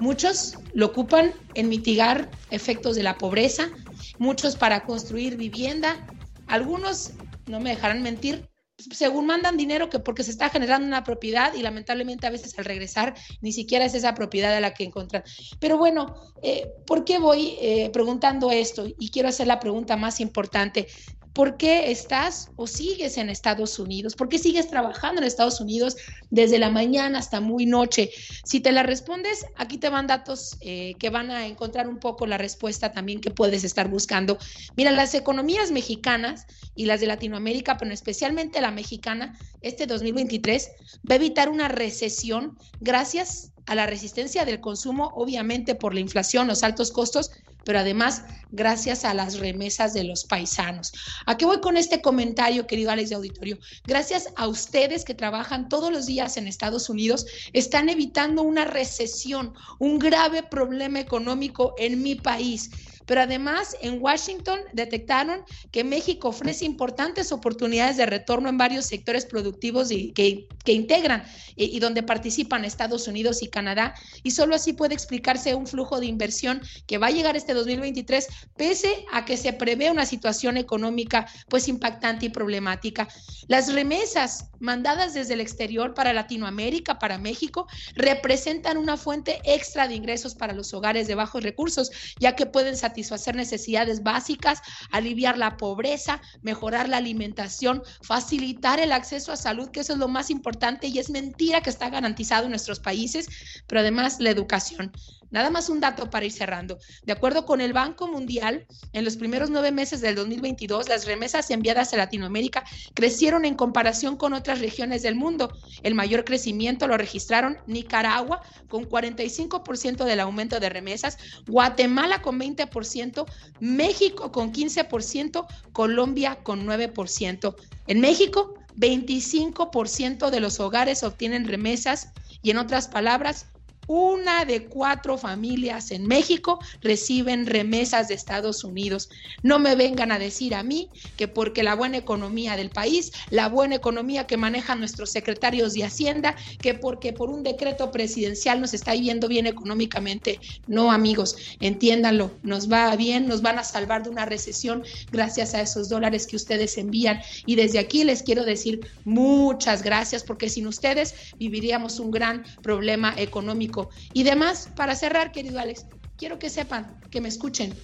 Muchos lo ocupan en mitigar efectos de la pobreza, muchos para construir vivienda, algunos, no me dejarán mentir, según mandan dinero que porque se está generando una propiedad y lamentablemente a veces al regresar ni siquiera es esa propiedad a la que encuentran. Pero bueno, eh, ¿por qué voy eh, preguntando esto? Y quiero hacer la pregunta más importante. ¿Por qué estás o sigues en Estados Unidos? ¿Por qué sigues trabajando en Estados Unidos desde la mañana hasta muy noche? Si te la respondes, aquí te van datos eh, que van a encontrar un poco la respuesta también que puedes estar buscando. Mira, las economías mexicanas y las de Latinoamérica, pero especialmente la mexicana, este 2023 va a evitar una recesión gracias a la resistencia del consumo, obviamente por la inflación, los altos costos, pero además gracias a las remesas de los paisanos. ¿A qué voy con este comentario, querido Alex de Auditorio? Gracias a ustedes que trabajan todos los días en Estados Unidos, están evitando una recesión, un grave problema económico en mi país. Pero además, en Washington detectaron que México ofrece importantes oportunidades de retorno en varios sectores productivos y, que, que, integran y, y, donde participan Estados Unidos y Canadá. Y solo así puede explicarse un flujo de inversión que va a llegar este 2023, pese a que se prevé una situación económica pues impactante y problemática. Las remesas mandadas desde el exterior para Latinoamérica, para México, representan una fuente extra de ingresos para los hogares de bajos recursos, ya que pueden satisfacer satisfacer necesidades básicas, aliviar la pobreza, mejorar la alimentación, facilitar el acceso a salud, que eso es lo más importante y es mentira que está garantizado en nuestros países, pero además la educación. Nada más un dato para ir cerrando. De acuerdo con el Banco Mundial, en los primeros nueve meses del 2022, las remesas enviadas a Latinoamérica crecieron en comparación con otras regiones del mundo. El mayor crecimiento lo registraron Nicaragua con 45% del aumento de remesas, Guatemala con 20%, México con 15%, Colombia con 9%. En México, 25% de los hogares obtienen remesas y en otras palabras, una de cuatro familias en México reciben remesas de Estados Unidos. No me vengan a decir a mí que porque la buena economía del país, la buena economía que manejan nuestros secretarios de Hacienda, que porque por un decreto presidencial nos está yendo bien económicamente. No, amigos, entiéndanlo, nos va bien, nos van a salvar de una recesión gracias a esos dólares que ustedes envían. Y desde aquí les quiero decir muchas gracias porque sin ustedes viviríamos un gran problema económico y demás, para cerrar, querido Alex, quiero que sepan, que me escuchen.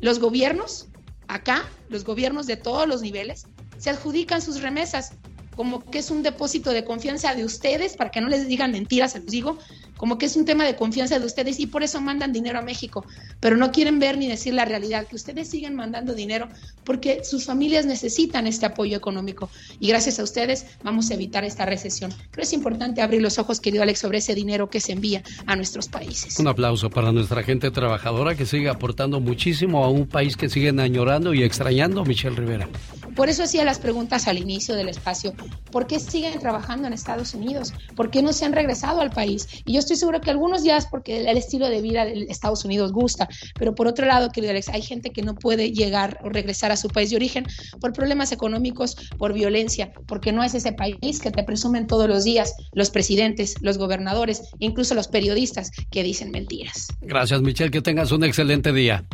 Los gobiernos, acá, los gobiernos de todos los niveles, se adjudican sus remesas como que es un depósito de confianza de ustedes, para que no les digan mentiras, se los digo, como que es un tema de confianza de ustedes y por eso mandan dinero a México, pero no quieren ver ni decir la realidad, que ustedes siguen mandando dinero porque sus familias necesitan este apoyo económico y gracias a ustedes vamos a evitar esta recesión. Pero es importante abrir los ojos, querido Alex, sobre ese dinero que se envía a nuestros países. Un aplauso para nuestra gente trabajadora que sigue aportando muchísimo a un país que siguen añorando y extrañando, Michelle Rivera. Por eso hacía las preguntas al inicio del espacio. ¿Por qué siguen trabajando en Estados Unidos? ¿Por qué no se han regresado al país? Y yo estoy seguro que algunos ya es porque el estilo de vida de Estados Unidos gusta, pero por otro lado, querido Alex, hay gente que no puede llegar o regresar a su país de origen por problemas económicos, por violencia, porque no es ese país que te presumen todos los días los presidentes, los gobernadores, incluso los periodistas que dicen mentiras. Gracias, Michelle, que tengas un excelente día.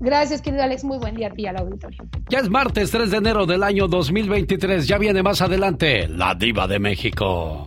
Gracias, querido Alex. Muy buen día a ti al auditorio. Ya es martes 3 de enero del año 2023. Ya viene más adelante la diva de México.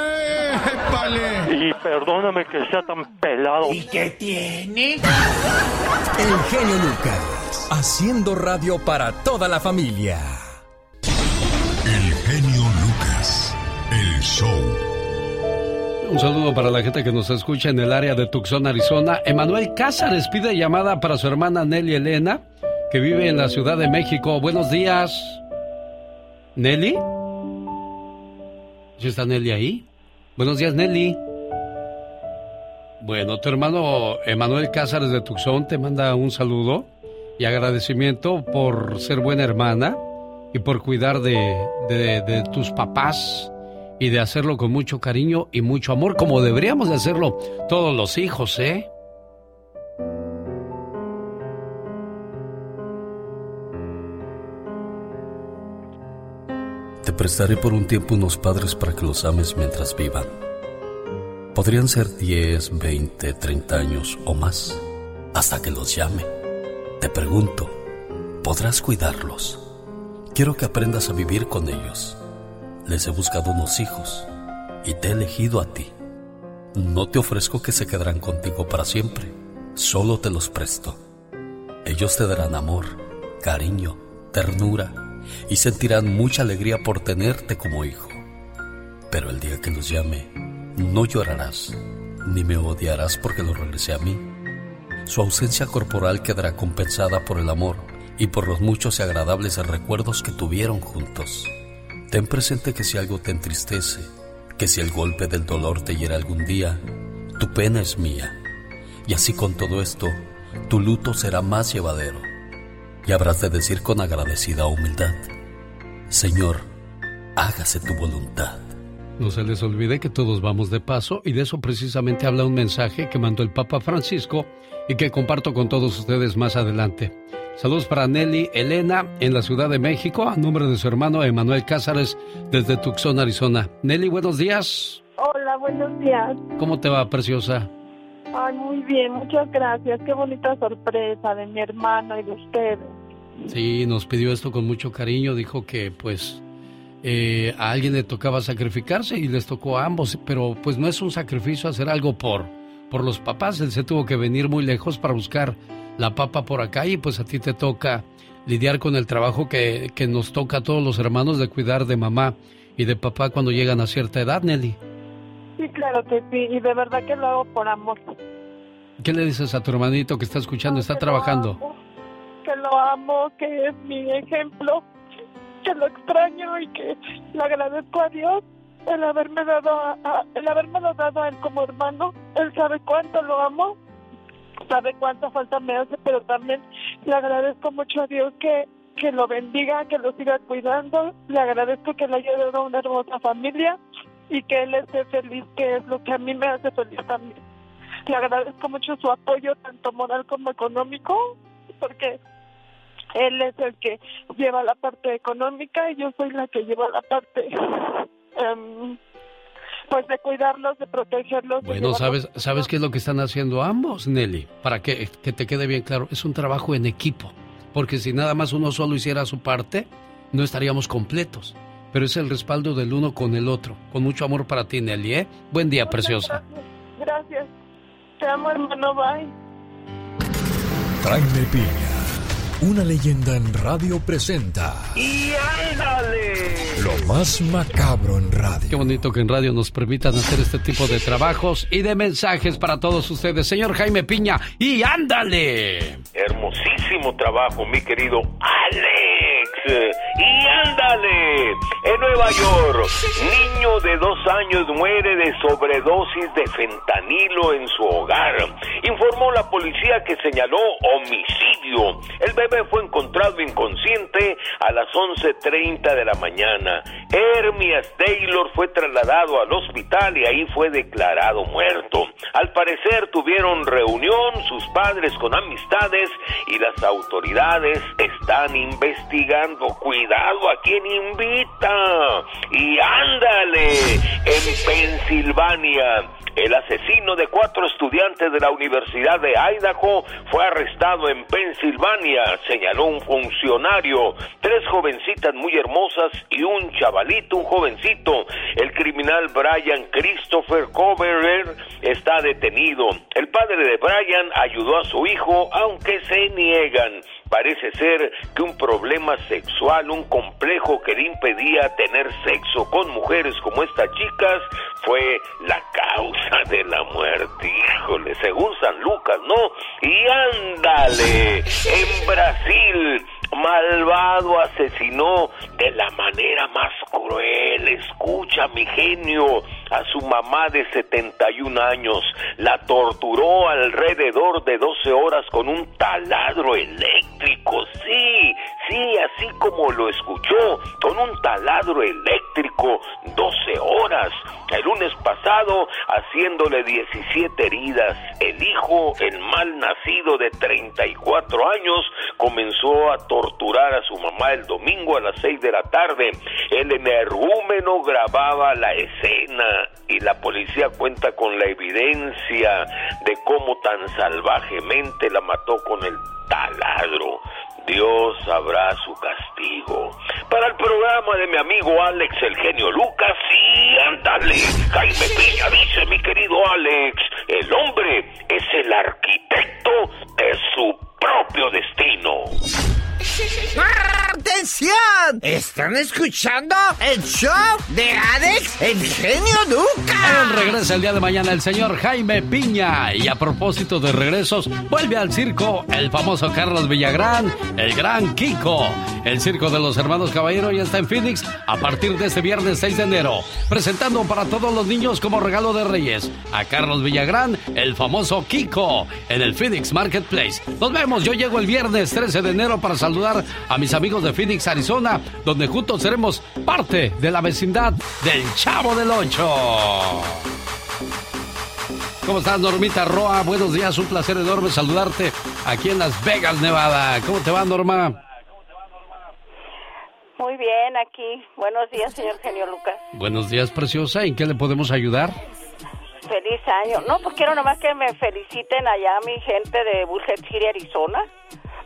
Y perdóname que sea tan pelado. ¿Y qué tiene? El genio Lucas, haciendo radio para toda la familia. El genio Lucas, el show. Un saludo para la gente que nos escucha en el área de Tucson, Arizona. Emanuel Cázares pide llamada para su hermana Nelly Elena, que vive en la Ciudad de México. Buenos días. ¿Nelly? ¿Sí está Nelly ahí? Buenos días, Nelly. Bueno, tu hermano Emanuel Cázares de Tucson te manda un saludo y agradecimiento por ser buena hermana y por cuidar de, de, tus papás y de hacerlo con mucho cariño y mucho amor, como deberíamos de hacerlo todos los hijos, ¿eh? Te prestaré por un tiempo unos padres para que los ames mientras vivan. Podrían ser 10, 20, 30 años o más, hasta que los llame. Te pregunto, ¿podrás cuidarlos? Quiero que aprendas a vivir con ellos. Les he buscado unos hijos y te he elegido a ti. No te ofrezco que se quedarán contigo para siempre, solo te los presto. Ellos te darán amor, cariño, ternura y sentirán mucha alegría por tenerte como hijo. Pero el día que los llame, no llorarás, ni me odiarás porque lo regresé a mí. Su ausencia corporal quedará compensada por el amor y por los muchos y agradables recuerdos que tuvieron juntos. Ten presente que si algo te entristece, que si el golpe del dolor te hiera algún día, tu pena es mía. Y así con todo esto, tu luto será más llevadero. Y habrás de decir con agradecida humildad, Señor, hágase tu voluntad. No se les olvide que todos vamos de paso y de eso precisamente habla un mensaje que mandó el Papa Francisco y que comparto con todos ustedes más adelante. Saludos para Nelly Elena en la Ciudad de México, a nombre de su hermano Emanuel Cázares desde Tucson, Arizona. Nelly, buenos días. Hola, buenos días. ¿Cómo te va, preciosa? Ay, muy bien, muchas gracias. Qué bonita sorpresa de mi hermano y de ustedes. Sí, nos pidió esto con mucho cariño. Dijo que, pues, eh, a alguien le tocaba sacrificarse y les tocó a ambos. Pero, pues, no es un sacrificio hacer algo por, por los papás. Él se tuvo que venir muy lejos para buscar la papa por acá y, pues, a ti te toca lidiar con el trabajo que, que nos toca a todos los hermanos de cuidar de mamá y de papá cuando llegan a cierta edad, Nelly. Sí, claro que sí, y de verdad que lo hago por amor. ¿Qué le dices a tu hermanito que está escuchando, está trabajando? Que lo amo, que es mi ejemplo, que lo extraño y que le agradezco a Dios el haberme dado a, a- el haberme dado a él como hermano. Él sabe cuánto lo amo, sabe cuánta falta me hace, pero también le agradezco mucho a Dios que que lo bendiga, que lo siga cuidando. Le agradezco que le haya dado una hermosa familia y que él esté feliz, que es lo que a mí me hace feliz también. Le agradezco mucho su apoyo, tanto moral como económico, porque él es el que lleva la parte económica y yo soy la que lleva la parte, em, pues, de cuidarlos, de protegerlos. Bueno, ¿sabes, ¿sabes qué es lo que están haciendo ambos, Nelly? Para que, que te quede bien claro, es un trabajo en equipo. Porque si nada más uno solo hiciera su parte, no estaríamos completos. Pero es el respaldo del uno con el otro. Con mucho amor para ti, Nelly, ¿eh? Buen día, preciosa. Gracias. Te amo, hermano. Bye. Jaime Piña, una leyenda en radio presenta ¡Y ándale! lo más macabro en radio. Qué bonito que en radio nos permitan hacer este tipo de trabajos y de mensajes para todos ustedes. Señor Jaime Piña, y ándale. Hermosísimo trabajo, mi querido Alex. Y ándale, en Nueva York, niño de dos años muere de sobredosis de fentanilo en su hogar. Informó la policía que señaló homicidio. El bebé fue encontrado inconsciente a las 11.30 de la mañana. Hermias Taylor fue trasladado al hospital y ahí fue declarado muerto. Al parecer tuvieron reunión sus padres con amistades y las autoridades están investigando. Cuidado a quien invita. Y ándale, en Pensilvania. El asesino de cuatro estudiantes de la Universidad de Idaho fue arrestado en Pensilvania, señaló un funcionario. Tres jovencitas muy hermosas y un chavalito, un jovencito. El criminal Brian Christopher Coverer está detenido. El padre de Brian ayudó a su hijo, aunque se niegan. Parece ser que un problema sexual, un complejo que le impedía tener sexo con mujeres como estas chicas, fue la causa de la muerte. Híjole, según San Lucas, ¿no? Y ándale, en Brasil, malvado asesinó de la manera más cruel, escucha mi genio, a su mamá de 71 años. La torturó alrededor de 12 horas con un taladro eléctrico. Sí, sí, así como lo escuchó, con un taladro eléctrico 12 horas. El lunes pasado, haciéndole 17 heridas, el hijo, el mal nacido de 34 años, comenzó a torturar a su mamá el domingo a las 6 de la tarde. El energúmeno grababa la escena y la policía cuenta con la evidencia de cómo tan salvajemente la mató con el taladro. Dios sabrá su castigo. Para el programa de mi amigo Alex, el genio Lucas, y ándale, Jaime Piña dice, mi querido Alex, el hombre es el arquitecto de su propio destino. ¡Atención! ¿Están escuchando el show de Alex, el genio? Él regresa el día de mañana el señor Jaime Piña. Y a propósito de regresos, vuelve al circo el famoso Carlos Villagrán, el gran Kiko. El circo de los hermanos Caballero ya está en Phoenix a partir de este viernes 6 de enero. Presentando para todos los niños como regalo de Reyes a Carlos Villagrán, el famoso Kiko, en el Phoenix Marketplace. Nos vemos, yo llego el viernes 13 de enero para saludar a mis amigos de Phoenix, Arizona, donde juntos seremos parte de la vecindad del Chavo del Ocho. ¿Cómo estás, Normita Roa? Buenos días, un placer enorme saludarte aquí en Las Vegas, Nevada. ¿Cómo te va, Norma? Muy bien, aquí. Buenos días, señor genio Lucas. Buenos días, preciosa. ¿En qué le podemos ayudar? Feliz año. No, pues quiero nomás que me feliciten allá mi gente de Bullhead City, Arizona,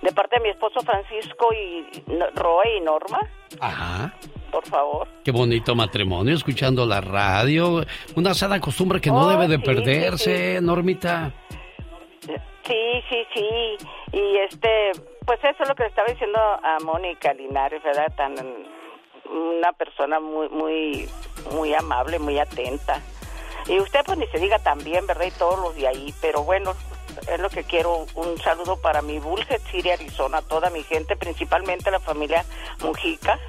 de parte de mi esposo Francisco y Roy y Norma, Ajá. por favor. Qué bonito matrimonio, escuchando la radio. Una sana costumbre que no Oh, debe de sí, perderse, Normita. Sí, sí, sí. Y este, pues eso es lo que le estaba diciendo a Mónica Linares, ¿verdad? Tan una persona muy, muy, muy amable, muy atenta. Y usted pues ni se diga también, ¿verdad? Y todos los de ahí, pero bueno, es lo que quiero. Un saludo para mi Bullhead City, Arizona, toda mi gente, principalmente la familia Mujica,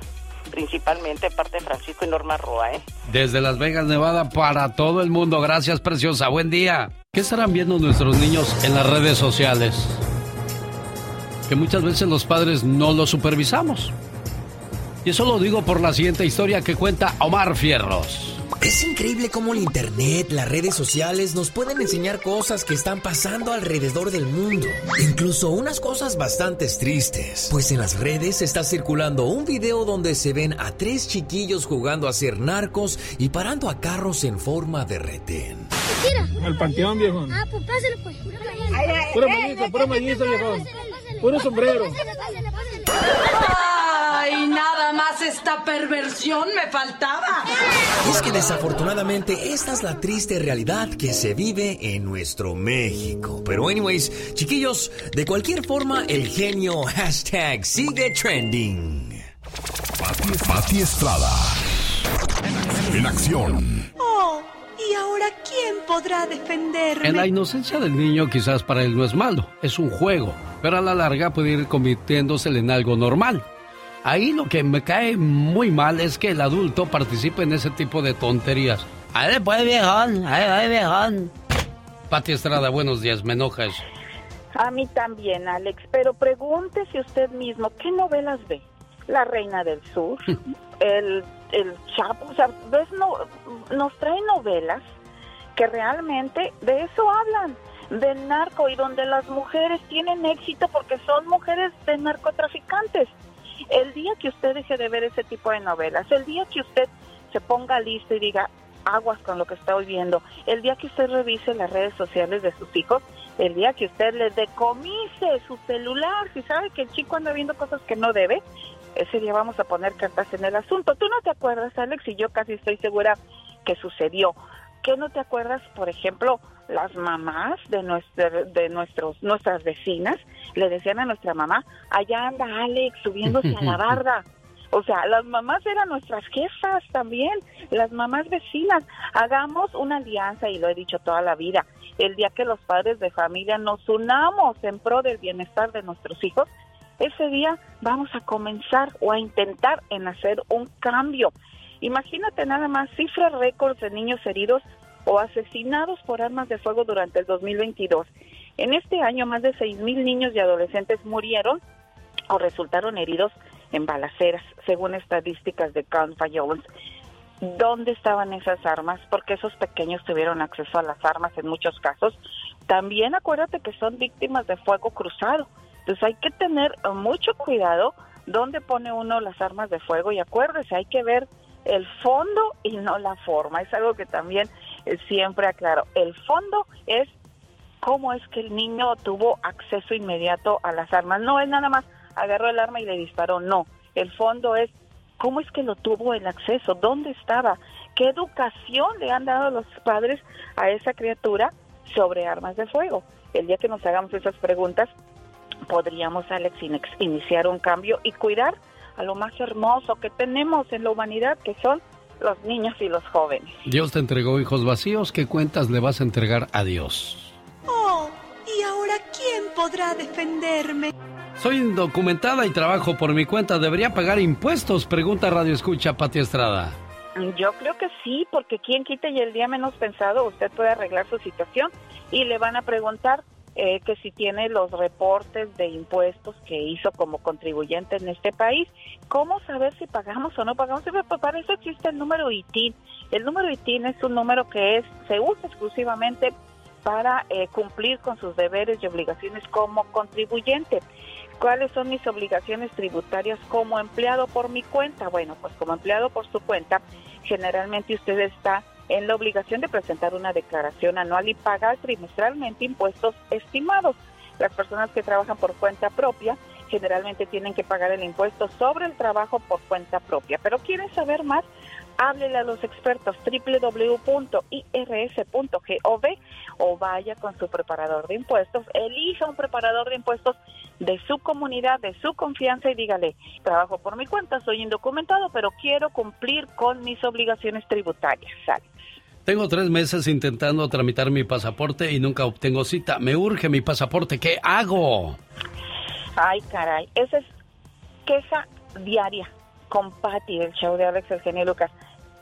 principalmente parte de Francisco y Norma Roa, ¿eh? Desde Las Vegas, Nevada, para todo el mundo. Gracias, preciosa. Buen día. ¿Qué estarán viendo nuestros niños en las redes sociales? Que muchas veces los padres no los supervisamos. Y eso lo digo por la siguiente historia que cuenta Omar Fierros. Es increíble cómo el Internet, las redes sociales nos pueden enseñar cosas que están pasando alrededor del mundo. Incluso unas cosas bastante tristes. Pues en las redes está circulando un video donde se ven a tres chiquillos jugando a ser narcos y parando a carros en forma de retén. Al panteón, viejo. Ah, pues pásale, pues. Puro mellizo, puro mellizo, viejo. Puro sombrero. Ay, nada más esta perversión me faltaba. Es que desafortunadamente esta es la triste realidad que se vive en nuestro México. Pero anyways, chiquillos, de cualquier forma, el genio hashtag sigue trending. Pati, Pati Estrada. En acción. Oh, ¿y ahora quién podrá defenderme? En la inocencia del niño quizás para él no es malo, es un juego, pero a la larga puede ir convirtiéndose en algo normal. Ahí lo que me cae muy mal es que el adulto participe en ese tipo de tonterías. ¡Ay, pues viejón! ¡Ay, viejón! Pati Estrada, buenos días, me enoja eso. A mí también, Alex, pero pregúntese usted mismo, ¿qué novelas ve? La Reina del Sur, el, el Chapo, o sea, ¿ves? No, nos trae novelas que realmente de eso hablan, del narco y donde las mujeres tienen éxito porque son mujeres de narcotraficantes. El día que usted deje de ver ese tipo de novelas, el día que usted se ponga listo y diga aguas con lo que está viendo, el día que usted revise las redes sociales de sus hijos, el día que usted les decomise su celular, si sabe que el chico anda viendo cosas que no debe, ese día vamos a poner cartas en el asunto. ¿Tú no te acuerdas, Alex? Y yo casi estoy segura que sucedió. ¿Qué no te acuerdas, por ejemplo, las mamás de, nuestra, de nuestros, nuestras vecinas le decían a nuestra mamá, allá anda Alex subiéndose a la barda? O sea, las mamás eran nuestras jefas también, las mamás vecinas. Hagamos una alianza, y lo he dicho toda la vida, el día que los padres de familia nos unamos en pro del bienestar de nuestros hijos, ese día vamos a comenzar o a intentar en hacer un cambio. Imagínate nada más cifras récords de niños heridos o asesinados por armas de fuego durante el 2022. En este año más de 6.000 niños y adolescentes murieron o resultaron heridos en balaceras, según estadísticas de Gun Violence. ¿Dónde estaban esas armas? Porque esos pequeños tuvieron acceso a las armas en muchos casos. También acuérdate que son víctimas de fuego cruzado. Entonces hay que tener mucho cuidado dónde pone uno las armas de fuego y acuérdese, hay que ver el fondo y no la forma. Es algo que también siempre aclaro. El fondo es cómo es que el niño tuvo acceso inmediato a las armas. No es nada más agarró el arma y le disparó, no. El fondo es cómo es que lo tuvo el acceso, dónde estaba, qué educación le han dado los padres a esa criatura sobre armas de fuego. El día que nos hagamos esas preguntas, podríamos, Alex, iniciar un cambio y cuidar a lo más hermoso que tenemos en la humanidad, que son los niños y los jóvenes. Dios te entregó hijos vacíos, ¿qué cuentas le vas a entregar a Dios? Oh, ¿y ahora quién podrá defenderme? Soy indocumentada y trabajo por mi cuenta. ¿Debería pagar impuestos? Pregunta Radio Escucha Pati Estrada. Yo creo que sí, porque quien quite y el día menos pensado usted puede arreglar su situación y le van a preguntar eh, que si tiene los reportes de impuestos que hizo como contribuyente en este país. ¿Cómo saber si pagamos o no pagamos? Pues para eso existe el número ITIN. El número ITIN es un número que es se usa exclusivamente para eh, cumplir con sus deberes y obligaciones como contribuyente. ¿Cuáles son mis obligaciones tributarias como empleado por mi cuenta? Bueno, pues como empleado por su cuenta, generalmente usted está en la obligación de presentar una declaración anual y pagar trimestralmente impuestos estimados. Las personas que trabajan por cuenta propia generalmente tienen que pagar el impuesto sobre el trabajo por cuenta propia. Pero quieren saber más, háblele a los expertos www.irs.gov o vaya con su preparador de impuestos, elija un preparador de impuestos de su comunidad, de su confianza y dígale, trabajo por mi cuenta, soy indocumentado, pero quiero cumplir con mis obligaciones tributarias. Tengo tres meses intentando tramitar mi pasaporte y nunca obtengo cita. Me urge mi pasaporte. ¿Qué hago? Ay, caray. Esa es queja diaria con Patti del show de Alex Eugenio Lucas.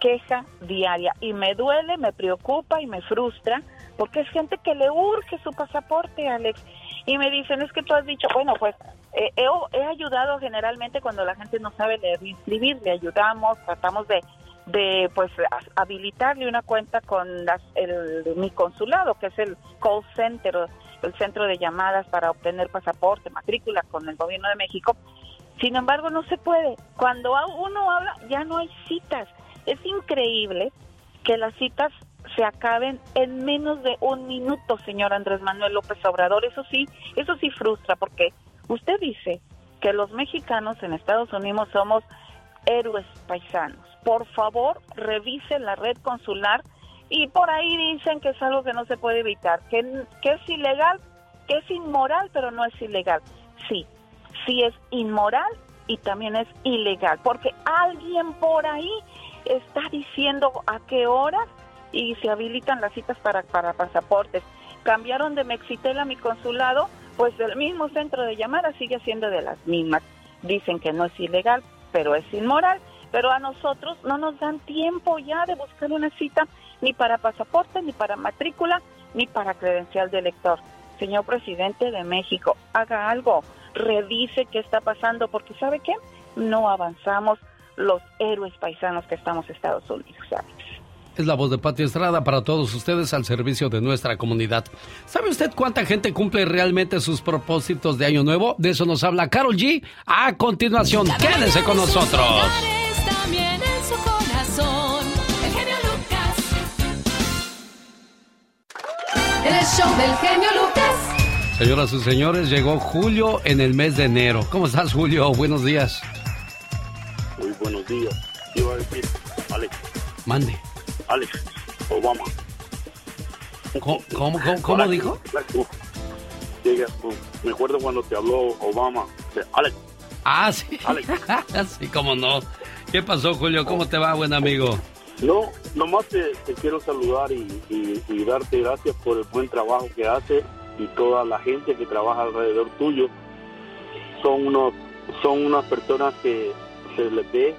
Queja diaria. Y me duele, me preocupa y me frustra porque es gente que le urge su pasaporte, Alex. Y me dicen, es que tú has dicho, bueno, pues eh, he, he ayudado generalmente cuando la gente no sabe leer ni escribir, le ayudamos, tratamos de de pues habilitarle una cuenta con las, el, mi consulado, que es el call center, el centro de llamadas para obtener pasaporte, matrícula con el gobierno de México. Sin embargo, no se puede. Cuando uno habla, ya no hay citas. Es increíble que las citas se acaben en menos de un minuto, señor Andrés Manuel López Obrador. Eso sí, eso sí frustra, porque usted dice que los mexicanos en Estados Unidos somos héroes paisanos. Por favor, revise la red consular y por ahí dicen que es algo que no se puede evitar, que, que es ilegal, que es inmoral, pero no es ilegal. Sí, sí es inmoral y también es ilegal, porque alguien por ahí está diciendo a qué horas y se habilitan las citas para, para pasaportes. Cambiaron de Mexitel a mi consulado, pues el mismo centro de llamadas sigue siendo de las mismas. Dicen que no es ilegal, pero es inmoral. Pero a nosotros no nos dan tiempo ya de buscar una cita ni para pasaporte, ni para matrícula, ni para credencial de elector. Señor presidente de México, haga algo, revise qué está pasando, porque ¿sabe qué? No avanzamos los héroes paisanos que estamos en Estados Unidos. Es la voz de Patio Estrada para todos ustedes al servicio de nuestra comunidad. ¿Sabe usted cuánta gente cumple realmente sus propósitos de Año Nuevo? De eso nos habla Carol G. A continuación, quédese con nosotros. El show del genio Lucas. Señoras y señores, llegó Julio en el mes de enero. ¿Cómo estás, Julio? Buenos días. Buenos días. Iba a decir, Alex. Mande. Alex Obama. ¿Cómo, cómo, cómo, dijo? Llega, me acuerdo cuando te habló Obama. Alex. Ah, sí. Alex. sí, cómo no. ¿Qué pasó, Julio? ¿Cómo te va, buen amigo? No, nomás te, te quiero saludar y, y, y, darte gracias por el buen trabajo que haces y toda la gente que trabaja alrededor tuyo. Son unos, son unas personas que se les ve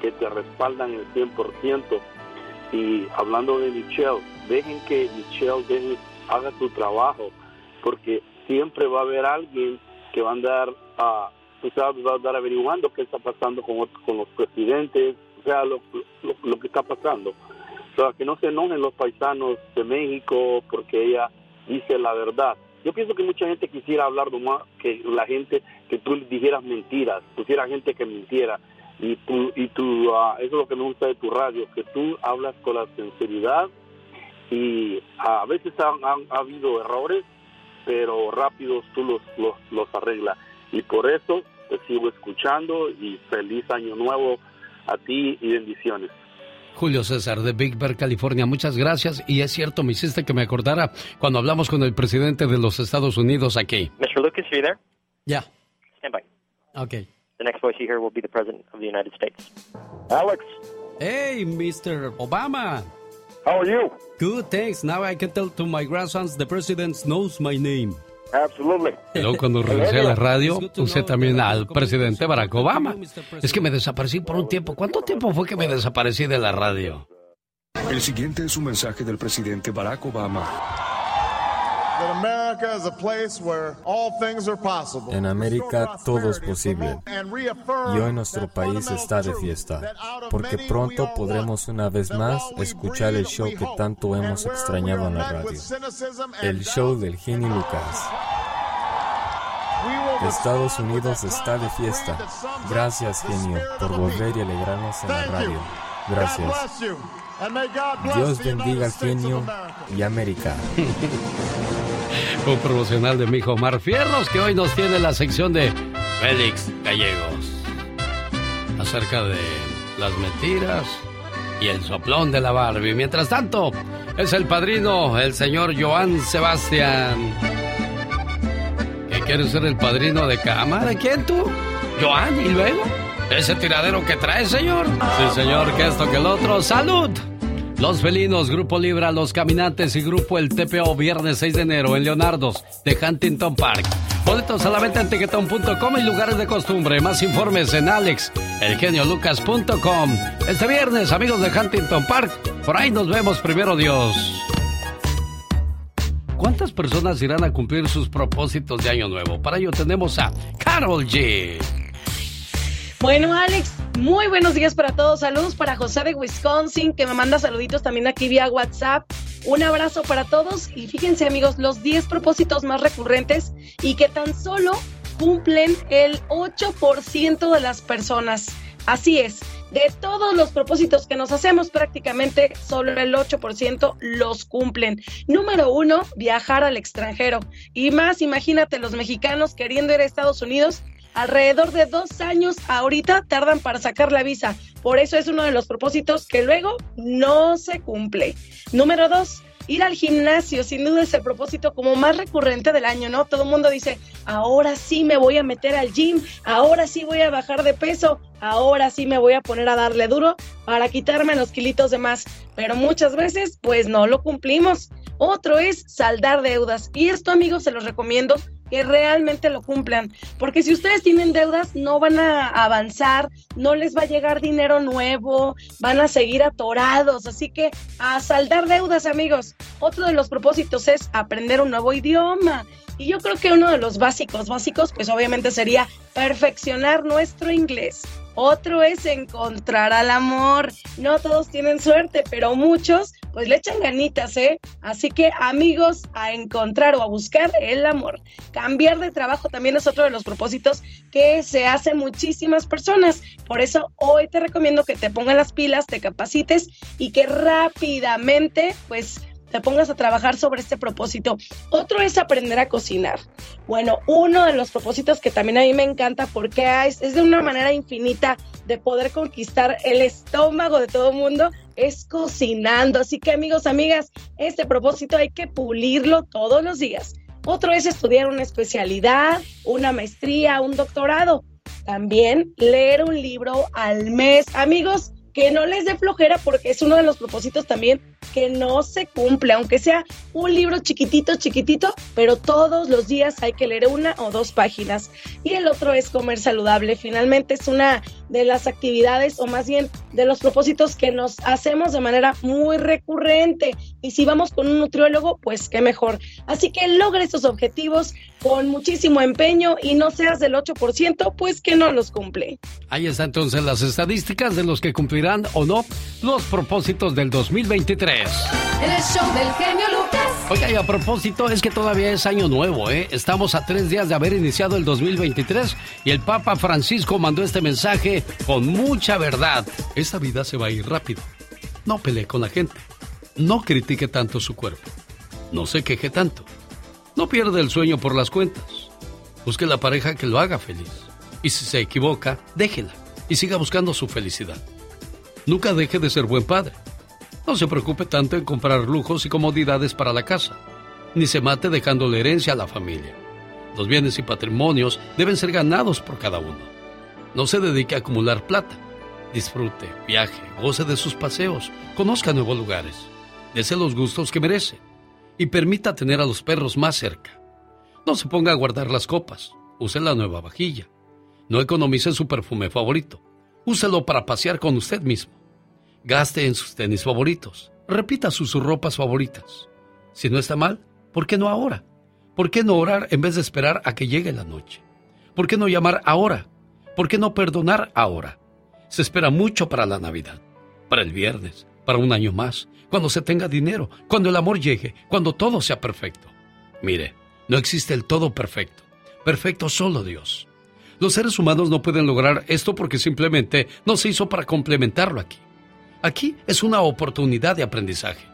que te respaldan el 100%. Y hablando de Michelle, dejen que Michelle haga su trabajo, porque siempre va a haber alguien que va a andar a sabes, vas a estar averiguando qué está pasando con, con los presidentes, o sea, lo, lo, que está pasando. O sea, que no se enojen los paisanos de México porque ella dice la verdad. Yo pienso que mucha gente quisiera hablar nomás que la gente, que tú dijeras mentiras, pusiera gente que mintiera. Y tú, y tú ah, eso es lo que me gusta de tu radio, que tú hablas con la sinceridad y a veces han, han- ha habido errores, pero rápidos tú los, los, los arreglas. Y por eso te sigo escuchando y feliz año nuevo a ti y bendiciones. Julio César de Big Bear, California, muchas gracias. Y es cierto, me hiciste que me acordara cuando hablamos con el presidente de los Estados Unidos aquí. Mr. Lucas, are you there? Ya. Stand by. Ok. The next voice you hear will be the President of the United States. Alex. Hey, Mr. Obama. How are you? Good, thanks. Now I can tell to my grandsons the president knows my name. Absolutely. Luego cuando regresé a la radio, usé también al presidente Barack Obama. Es que me desaparecí por un tiempo. ¿Cuánto tiempo fue que me desaparecí de la radio? El siguiente es un mensaje del presidente Barack Obama. En América todo es posible. Y hoy nuestro país está de fiesta, porque pronto podremos una vez más escuchar el show que tanto hemos extrañado en la radio, el show del genio Lucas. Estados Unidos está de fiesta. Gracias, genio, por volver y alegrarnos en la radio. Gracias. Dios bendiga al genio y América. Un promocional de mi hijo Omar Fierros que hoy nos tiene la sección de Félix Gallegos. Acerca de las mentiras y el soplón de la Barbie. Mientras tanto, es el padrino, el señor Joan Sebastián. ¿Qué quieres ser el padrino de cama? ¿De quién tú? ¿Joan? ¿Y luego? ¿Ese tiradero que trae, señor? Sí, señor, que esto que el otro. ¡Salud! Los Felinos, Grupo Libra, Los Caminantes y Grupo El TPO, viernes 6 de enero en Leonardo's de Huntington Park. Boletos a la venta en tiquetón.com y lugares de costumbre. Más informes en alexelgeniolucas.com. Este viernes, amigos de Huntington Park, por ahí nos vemos primero Dios. ¿Cuántas personas irán a cumplir sus propósitos de Año Nuevo? Para ello tenemos a Carol G. Bueno, Alex, muy buenos días para todos. Saludos para José de Wisconsin, que me manda saluditos también aquí vía WhatsApp. Un abrazo para todos y fíjense amigos, los 10 propósitos más recurrentes y que tan solo cumplen el 8% de las personas. Así es, de todos los propósitos que nos hacemos prácticamente solo el 8% los cumplen. Número uno, viajar al extranjero. Y más, imagínate los mexicanos queriendo ir a Estados Unidos alrededor de dos años ahorita tardan para sacar la visa. Por eso es uno de los propósitos que luego no se cumple. Número dos, ir al gimnasio. Sin duda es el propósito como más recurrente del año, ¿no? Todo el mundo dice, ahora sí me voy a meter al gym, ahora sí voy a bajar de peso, ahora sí me voy a poner a darle duro para quitarme los kilitos de más. Pero muchas veces, pues no lo cumplimos. Otro es saldar deudas. Y esto, amigos, se los recomiendo que realmente lo cumplan, porque si ustedes tienen deudas no van a avanzar, no les va a llegar dinero nuevo, van a seguir atorados, así que a saldar deudas amigos. Otro de los propósitos es aprender un nuevo idioma. Y yo creo que uno de los básicos, básicos, pues obviamente sería perfeccionar nuestro inglés. Otro es encontrar al amor. No todos tienen suerte, pero muchos pues le echan ganitas, ¿eh? Así que amigos, a encontrar o a buscar el amor. Cambiar de trabajo también es otro de los propósitos que se hacen muchísimas personas. Por eso hoy te recomiendo que te pongas las pilas, te capacites y que rápidamente pues te pongas a trabajar sobre este propósito. Otro es aprender a cocinar. Bueno, uno de los propósitos que también a mí me encanta porque es, es de una manera infinita de poder conquistar el estómago de todo el mundo es cocinando. Así que amigos, amigas, este propósito hay que pulirlo todos los días. Otro es estudiar una especialidad, una maestría, un doctorado. También leer un libro al mes. Amigos, que no les dé flojera porque es uno de los propósitos también que no se cumple, aunque sea un libro chiquitito, chiquitito, pero todos los días hay que leer una o dos páginas. Y el otro es comer saludable. Finalmente es una de las actividades o más bien de los propósitos que nos hacemos de manera muy recurrente. Y si vamos con un nutriólogo, pues qué mejor. Así que logre esos objetivos con muchísimo empeño y no seas del 8%, pues que no los cumple. Ahí está entonces las estadísticas de los que cumplirán o no los propósitos del 2023. El show del genio Lucas. Oiga, y a propósito, es que todavía es año nuevo, ¿eh? Estamos a tres días de haber iniciado el 2023 y el Papa Francisco mandó este mensaje con mucha verdad. Esta vida se va a ir rápido. No pelee con la gente. No critique tanto su cuerpo. No se queje tanto. No pierda el sueño por las cuentas. Busque la pareja que lo haga feliz. Y si se equivoca, déjela y siga buscando su felicidad. Nunca deje de ser buen padre. No se preocupe tanto en comprar lujos y comodidades para la casa, ni se mate dejándole herencia a la familia. Los bienes y patrimonios deben ser ganados por cada uno. No se dedique a acumular plata. Disfrute, viaje, goce de sus paseos, conozca nuevos lugares, dese los gustos que merece y permita tener a los perros más cerca. No se ponga a guardar las copas, use la nueva vajilla. No economice su perfume favorito, úselo para pasear con usted mismo. Gaste en sus tenis favoritos. Repita sus ropas favoritas. Si no está mal, ¿por qué no ahora? ¿Por qué no orar en vez de esperar a que llegue la noche? ¿Por qué no llamar ahora? ¿Por qué no perdonar ahora? Se espera mucho para la Navidad, para el viernes, para un año más, cuando se tenga dinero, cuando el amor llegue, cuando todo sea perfecto. Mire, no existe el todo perfecto. Perfecto solo Dios. Los seres humanos no pueden lograr esto porque simplemente no se hizo para complementarlo aquí. Aquí es una oportunidad de aprendizaje.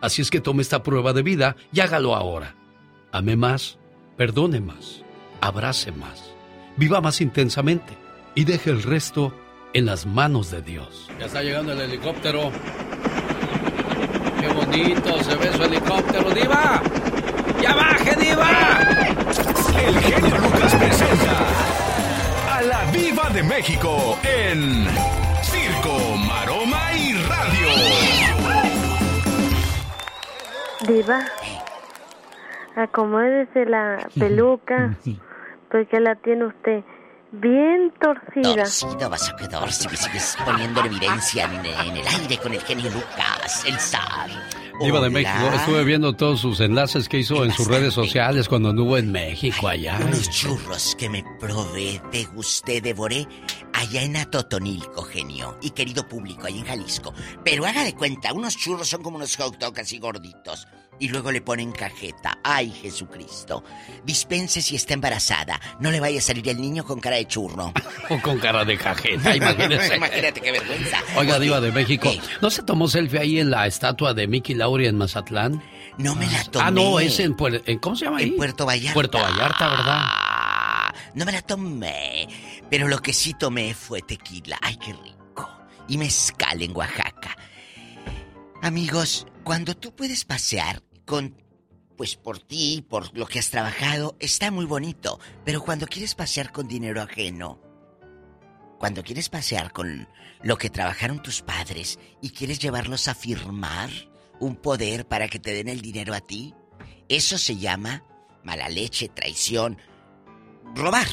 Así es que tome esta prueba de vida y hágalo ahora. Ame más, perdone más, abrace más, viva más intensamente y deje el resto en las manos de Dios. Ya está llegando el helicóptero. Qué bonito se ve su helicóptero, Diva. ¡Ya baje, Diva! El genio Lucas presenta a la Viva de México en Diva, acomódese la peluca, porque la tiene usted bien torcida. Torcido vas a quedar si me sigues poniendo en evidencia en, en el aire con el genio Lucas, el zar. Diva de. México, estuve viendo todos sus enlaces que hizo en sus redes sociales cuando anduvo en México allá. Unos churros que me probé, degusté, devoré allá en Atotonilco, genio. Y querido público, ahí en Jalisco. Pero haga de cuenta, unos churros son como unos hot dogs así gorditos. Y luego le ponen cajeta. ¡Ay, Jesucristo! Dispense si está embarazada. No le vaya a salir el niño con cara de churro. O con cara de cajeta, imagínese. Imagínate qué vergüenza. Oiga, Diva de México, ¿no se tomó selfie ahí en la estatua de Mickey Laurie en Mazatlán? No me la tomé. Ah, no, es en, en- ¿cómo se llama ahí? En Puerto Vallarta. Puerto Vallarta, ¿verdad? No me la tomé. Pero lo que sí tomé fue tequila. Ay, qué rico. Y mezcal en Oaxaca. Amigos, cuando tú puedes pasear con. Pues por ti, por lo que has trabajado, está muy bonito. Pero cuando quieres pasear con dinero ajeno, cuando quieres pasear con lo que trabajaron tus padres y quieres llevarlos a firmar un poder para que te den el dinero a ti, eso se llama mala leche, traición, robar.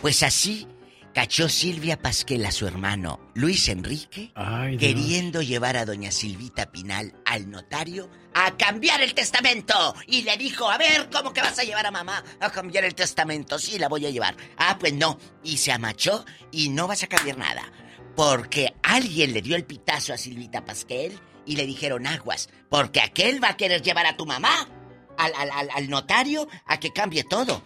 Pues así cachó Silvia Pasquel a su hermano Luis Enrique Ay, queriendo llevar a doña Silvita Pinal al notario a cambiar el testamento. Y le dijo, a ver, ¿cómo que vas a llevar a mamá a cambiar el testamento? Sí, la voy a llevar. Ah, pues no. Y se amachó y no vas a cambiar nada. Porque alguien le dio el pitazo a Silvita Pasquel y le dijeron aguas. Porque aquel va a querer llevar a tu mamá al, al- al- al notario a que cambie todo.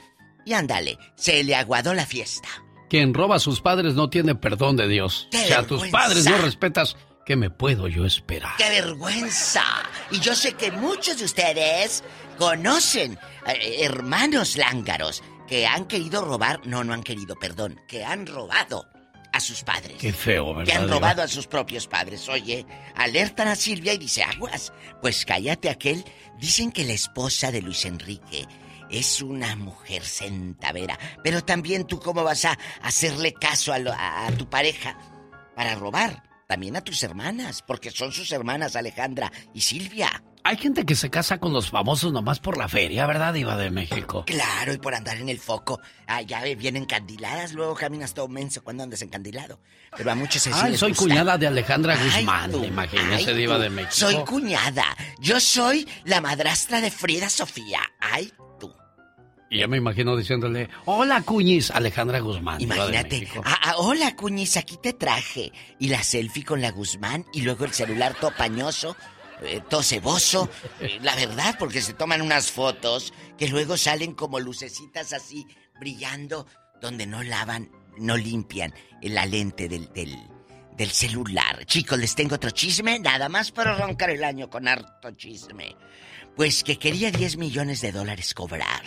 Y ándale, se le aguadó la fiesta. Quien roba a sus padres no tiene perdón de Dios. ¡Qué Si a tus padres no respetas, ¿qué me puedo yo esperar? ¡Qué vergüenza! Y yo sé que muchos de ustedes conocen eh, hermanos lángaros que han querido robar, no, no han querido, perdón, que han robado a sus padres. Qué feo, ¿verdad? Que han Diva? robado a sus propios padres. Oye, alertan a Silvia y dice, aguas, pues cállate aquel. Dicen que la esposa de Luis Enrique es una mujer centavera. Pero también tú cómo vas a hacerle caso a, a tu pareja para robar. también a tus hermanas, porque son sus hermanas Alejandra y Silvia. Hay gente que se casa con los famosos nomás por la feria, ¿verdad, Iba de México? Claro, y por andar en el foco. Ah, ya vienen encandiladas, luego caminas todo menso cuando andas encandilado. Pero a muchos se Ay, soy cuñada de Alejandra Guzmán, imagínese, Diva de México. Soy cuñada. Yo soy la madrastra de Frida Sofía. Ay, y ya me imagino diciéndole, hola Cuñiz, Alejandra Guzmán. Imagínate, ah, ah, hola Cuñiz, aquí te traje. Y la selfie con la Guzmán y luego el celular todo pañoso, eh, todo ceboso. Eh, la verdad, porque se toman unas fotos que luego salen como lucecitas así, brillando, donde no lavan, no limpian la lente del, del, del celular. Chicos, les tengo otro chisme, nada más para arrancar el año con harto chisme. Pues que quería 10 millones de dólares cobrar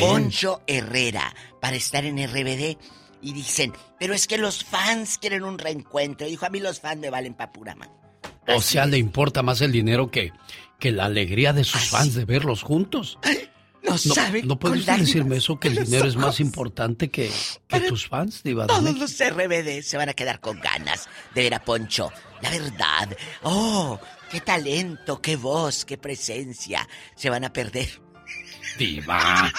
Poncho Herrera para estar en RBD. Y dicen, pero es que los fans quieren un reencuentro. Dijo, a mí los fans me valen pa' pura O sea, le importa más el dinero que, que la alegría de sus fans de verlos juntos. No, no saben. ¿No puedes decirme eso que el dinero es más importante que, que tus fans, Diva? Todos los RBD se van a quedar con ganas de ver a Poncho. La verdad. Oh, qué talento, qué voz, qué presencia. Se van a perder Diva.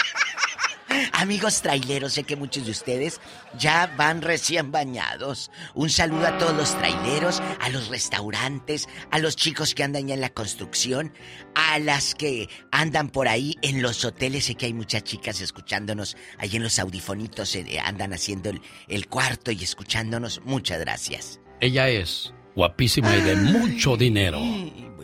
Amigos traileros, sé que muchos de ustedes ya van recién bañados. Un saludo a todos los traileros, a los restaurantes, a los chicos que andan ya en la construcción, a las que andan por ahí en los hoteles. Sé que hay muchas chicas escuchándonos ahí en los audifonitos, eh, andan haciendo el, el cuarto y escuchándonos. Muchas gracias. Ella es guapísima y de mucho dinero.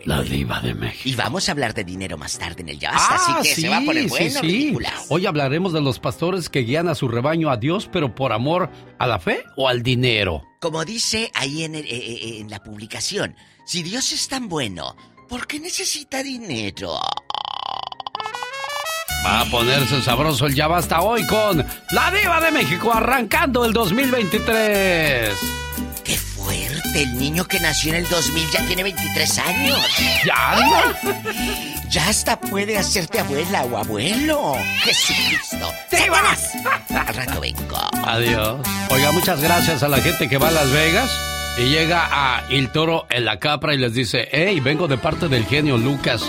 La diva de México. Y vamos a hablar de dinero más tarde en el Ya Basta, así ah, que se va a poner bueno, sí, Hoy hablaremos de los pastores que guían a su rebaño a Dios, pero por amor a la fe o al dinero. Como dice ahí en, eh, eh, en la publicación, si Dios es tan bueno, ¿por qué necesita dinero? Va a ponerse sabroso el Ya Basta hoy con La Diva de México arrancando el 2023. ¡Qué fuerte! El niño que nació en el 2000 ya tiene 23 años. ¿Ya? Ya hasta puede hacerte abuela o abuelo. Jesucristo. ¡Te vas! Al rato vengo. Adiós. Oiga, muchas gracias a la gente que va a Las Vegas y llega a El Toro en la Capra y les dice, hey, vengo de parte del genio Lucas.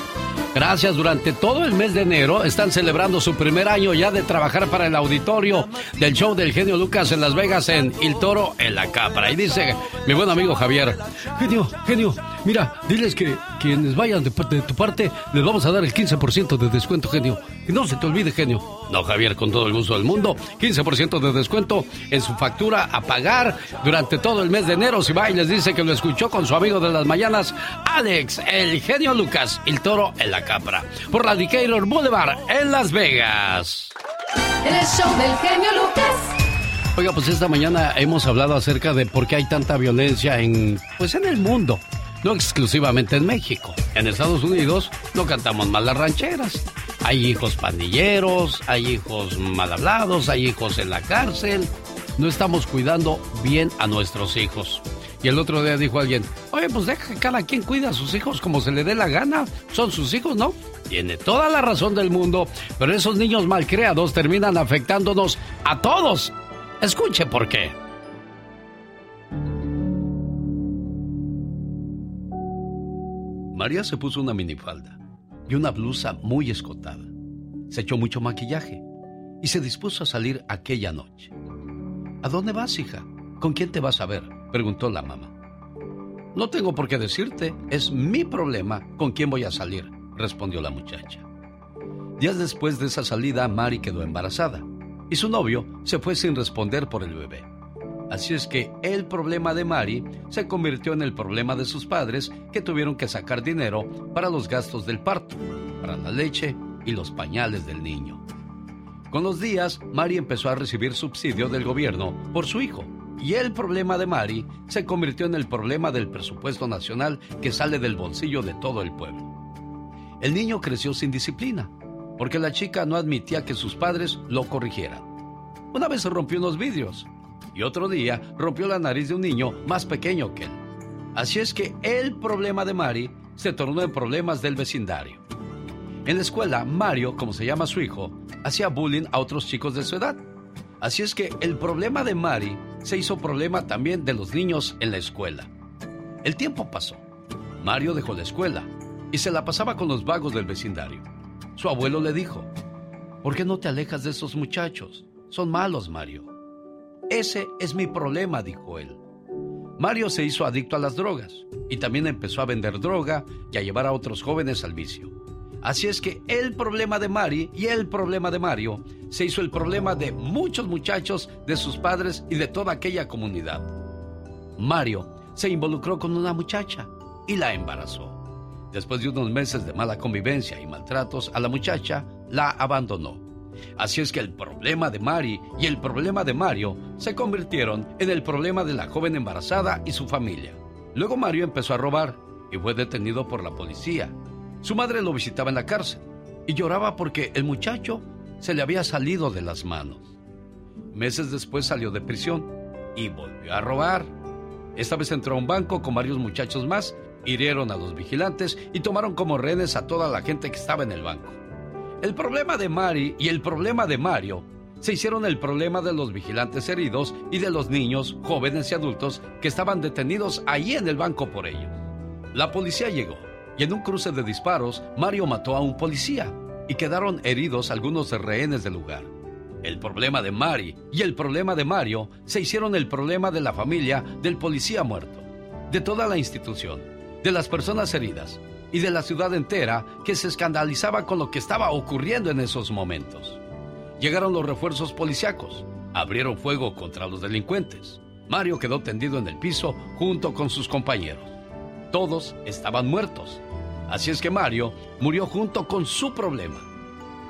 Gracias, durante todo el mes de enero están celebrando su primer año ya de trabajar para el auditorio del show del genio Lucas en Las Vegas en El Toro en la Capra. Y dice mi buen amigo Javier, genio, genio, mira, diles que quienes vayan de, de tu parte les vamos a dar el 15% de descuento, genio. Y no se te olvide, genio. No, Javier, con todo el gusto del mundo, 15% de descuento en su factura a pagar durante todo el mes de enero. Si va y les dice que lo escuchó con su amigo de las mañanas, Alex, el genio Lucas, el toro en la capra, por la Decatur Boulevard en Las Vegas. El show del genio Lucas. Oiga, pues esta mañana hemos hablado acerca de por qué hay tanta violencia en, pues en el mundo no exclusivamente en México. En Estados Unidos no cantamos mal las rancheras. Hay hijos pandilleros, hay hijos mal hablados, hay hijos en la cárcel. No estamos cuidando bien a nuestros hijos. Y el otro día dijo alguien, oye, pues deja que cada quien cuida a sus hijos como se le dé la gana. Son sus hijos, ¿no? Tiene toda la razón del mundo, pero esos niños mal creados terminan afectándonos a todos. Escuche por qué. María se puso una minifalda y una blusa muy escotada. Se echó mucho maquillaje y se dispuso a salir aquella noche. ¿A dónde vas, hija? ¿Con quién te vas a ver? preguntó la mamá. No tengo por qué decirte, es mi problema con quién voy a salir, respondió la muchacha. Días después de esa salida, Mari quedó embarazada y su novio se fue sin responder por el bebé. Así es que el problema de Mari se convirtió en el problema de sus padres que tuvieron que sacar dinero para los gastos del parto, para la leche y los pañales del niño. Con los días, Mari empezó a recibir subsidio del gobierno por su hijo. Y el problema de Mari se convirtió en el problema del presupuesto nacional que sale del bolsillo de todo el pueblo. El niño creció sin disciplina, porque la chica no admitía que sus padres lo corrigieran. Una vez se rompió unos vidrios y otro día rompió la nariz de un niño más pequeño que él. Así es que el problema de Mari se tornó en problemas del vecindario. En la escuela, Mario, como se llama su hijo, hacía bullying a otros chicos de su edad. Así es que el problema de Mari se hizo problema también de los niños en la escuela. El tiempo pasó. Mario dejó la escuela y se la pasaba con los vagos del vecindario. Su abuelo le dijo, ¿por qué no te alejas de esos muchachos? Son malos, Mario. Ese es mi problema, dijo él. Mario se hizo adicto a las drogas y también empezó a vender droga y a llevar a otros jóvenes al vicio. Así es que el problema de Mari y el problema de Mario se hizo el problema de muchos muchachos, de sus padres y de toda aquella comunidad. Mario se involucró con una muchacha y la embarazó. Después de unos meses de mala convivencia y maltratos a la muchacha, la abandonó. Así es que el problema de Mari y el problema de Mario se convirtieron en el problema de la joven embarazada y su familia. Luego Mario empezó a robar y fue detenido por la policía. Su madre lo visitaba en la cárcel y lloraba porque el muchacho se le había salido de las manos. Meses después salió de prisión y volvió a robar. Esta vez entró a un banco con varios muchachos más, hirieron a los vigilantes y tomaron como rehenes a toda la gente que estaba en el banco. El problema de Mari y el problema de Mario se hicieron el problema de los vigilantes heridos y de los niños, jóvenes y adultos que estaban detenidos ahí en el banco por ellos. La policía llegó y en un cruce de disparos Mario mató a un policía y quedaron heridos algunos rehenes del lugar. El problema de Mari y el problema de Mario se hicieron el problema de la familia del policía muerto, de toda la institución, de las personas heridas y de la ciudad entera que se escandalizaba con lo que estaba ocurriendo en esos momentos. Llegaron los refuerzos policíacos, abrieron fuego contra los delincuentes. Mario quedó tendido en el piso junto con sus compañeros. Todos estaban muertos. Así es que Mario murió junto con su problema.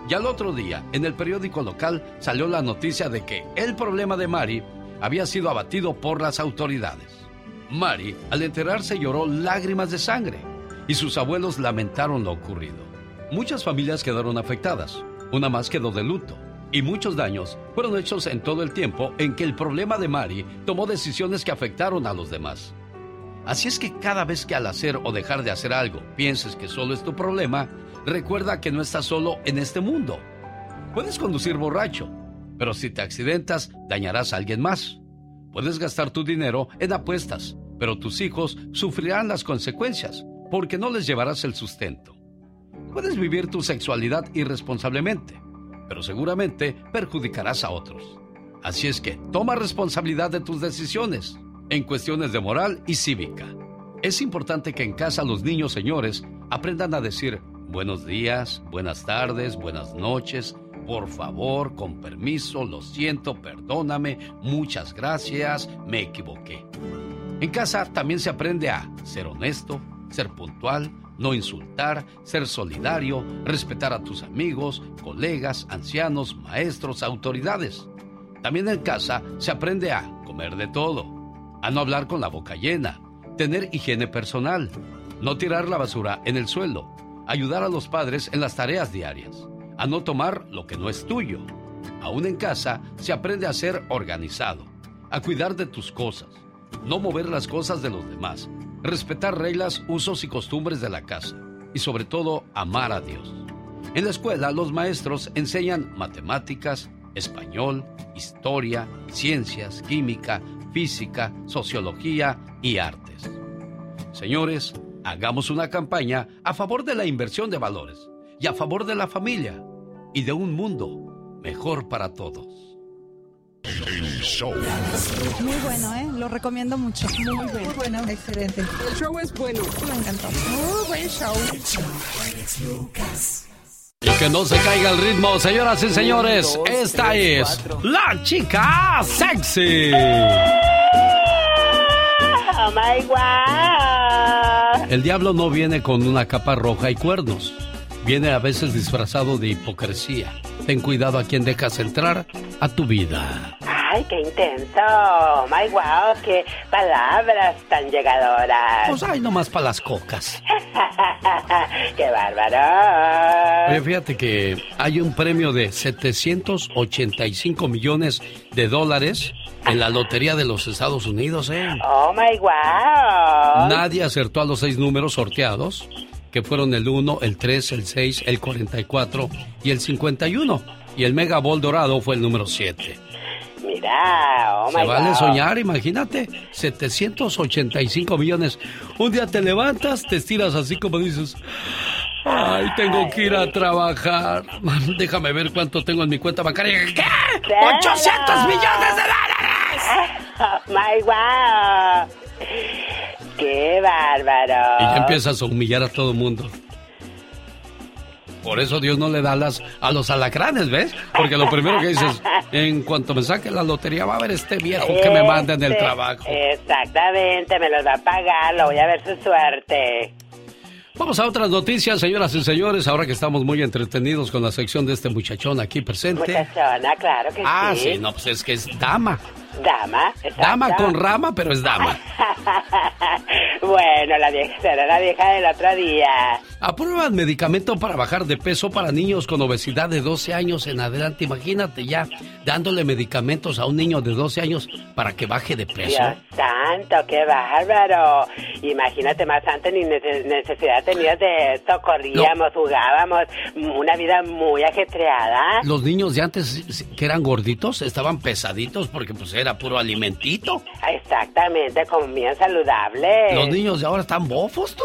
Y al otro día, en el periódico local salió la noticia de que el problema de Mari había sido abatido por las autoridades. Mari, al enterarse, lloró lágrimas de sangre y sus abuelos lamentaron lo ocurrido. Muchas familias quedaron afectadas, una más quedó de luto, y muchos daños fueron hechos en todo el tiempo en que el problema de Mari tomó decisiones que afectaron a los demás. Así es que cada vez que al hacer o dejar de hacer algo pienses que solo es tu problema, recuerda que no estás solo en este mundo. Puedes conducir borracho, pero si te accidentas dañarás a alguien más. Puedes gastar tu dinero en apuestas, pero tus hijos sufrirán las consecuencias porque no les llevarás el sustento. Puedes vivir tu sexualidad irresponsablemente, pero seguramente perjudicarás a otros. Así es que toma responsabilidad de tus decisiones en cuestiones de moral y cívica. Es importante que en casa los niños señores aprendan a decir buenos días, buenas tardes, buenas noches, por favor, con permiso, lo siento, perdóname, muchas gracias, me equivoqué. En casa también se aprende a ser honesto, ser puntual, no insultar, ser solidario, respetar a tus amigos, colegas, ancianos, maestros, autoridades. También en casa se aprende a comer de todo, a no hablar con la boca llena, tener higiene personal, no tirar la basura en el suelo, ayudar a los padres en las tareas diarias, a no tomar lo que no es tuyo. Aún en casa se aprende a ser organizado, a cuidar de tus cosas, no mover las cosas de los demás, respetar reglas, usos y costumbres de la casa y sobre todo amar a Dios. En la escuela los maestros enseñan matemáticas, español, historia, ciencias, química, física, sociología y artes. Señores, hagamos una campaña a favor de la inversión de valores y a favor de la familia y de un mundo mejor para todos. Muy bueno, ¿eh? Lo recomiendo mucho. Muy bueno. Muy bueno, excelente. El show es bueno. Me encantó. Muy buen show. Y que no se caiga el ritmo, señoras y señores. Esta es la chica sexy. Oh my. El diablo no viene con una capa roja y cuernos. Viene a veces disfrazado de hipocresía. Ten cuidado a quien dejas entrar a tu vida. Ay, qué intenso. Oh my wow, qué palabras tan llegadoras. Pues hay nomás para las cocas. qué bárbaro. Oye, fíjate que hay un premio de 785 millones de dólares en la lotería de los Estados Unidos, ¿eh? Oh my wow. Nadie acertó a los seis números sorteados, que fueron el 1, el 3, el 6, el 44 y el 51. Y el Mega Ball dorado fue el número 7. Mi Mira, oh Se my vale God. soñar, imagínate. 785 millones. Un día te levantas, te estiras así como dices. Ay, tengo que ir a trabajar. Déjame ver cuánto tengo en mi cuenta bancaria. ¿Qué? ¡800 millones de dólares! Oh my wow. Qué bárbaro. Y ya empiezas a humillar a todo mundo. Por eso Dios no le da las a los alacranes, ¿ves? Porque lo primero que dices, en cuanto me saque la lotería va a haber este viejo que me manda en el Este, trabajo. Exactamente, me los va a pagar, lo voy a ver su suerte. Vamos a otras noticias, señoras y señores, ahora que estamos muy entretenidos con la sección de este muchachón aquí presente. Muchachona, claro que Ah, sí. sí, no, pues es que es dama. Dama, exacto. Dama con rama, pero es dama. bueno, la vieja será la vieja del otro día. Aprueban medicamento para bajar de peso para niños con obesidad de 12 años en adelante. Imagínate ya dándole medicamentos a un niño de 12 años para que baje de peso. Dios santo, qué bárbaro. Imagínate, más antes ni nece- necesidad tenías de esto. Corríamos, jugábamos, una vida muy ajetreada. Los niños de antes que eran gorditos estaban pesaditos porque pues era puro alimentito. Exactamente, comían saludable. Los niños de ahora están bofos, tú.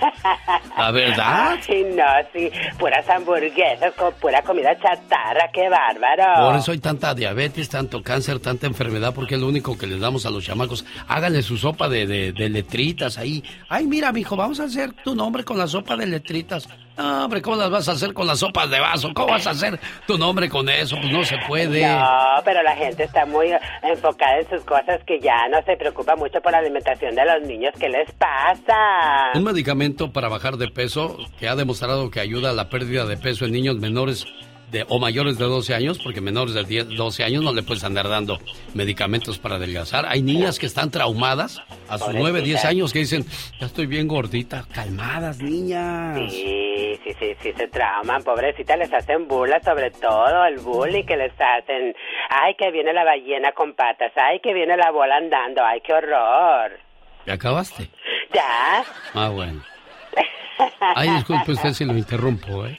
Verdad. Sí, no, sí, puras hamburguesas con pura comida chatarra, qué bárbaro. Por eso hay tanta diabetes, tanto cáncer, tanta enfermedad, porque es lo único que les damos a los chamacos. Háganle su sopa de, de, de letritas ahí. Ay, mira, mijo, vamos a hacer tu nombre con la sopa de letritas. No, hombre, ¿cómo las vas a hacer con las sopas de vaso? ¿Cómo vas a hacer tu nombre con eso? Pues no se puede. No, pero la gente está muy enfocada en sus cosas que ya no se preocupa mucho por la alimentación de los niños. ¿Qué les pasa? Un medicamento para bajar de peso que ha demostrado que ayuda a la pérdida de peso en niños menores de, o mayores de 12 años, porque menores de 10, 12 años no le puedes andar dando medicamentos para adelgazar. Hay niñas que están traumadas a sus 9, 10 años que dicen, ya estoy bien gordita. Calmadas, niñas. Sí, sí, sí, sí, se trauman, pobrecita, les hacen burla, sobre todo el bullying que les hacen. Ay, que viene la ballena con patas, ay, que viene la bola andando, ay, qué horror. ¿Ya acabaste? Ya, Ah, bueno. Ay, disculpe usted si lo interrumpo, ¿eh?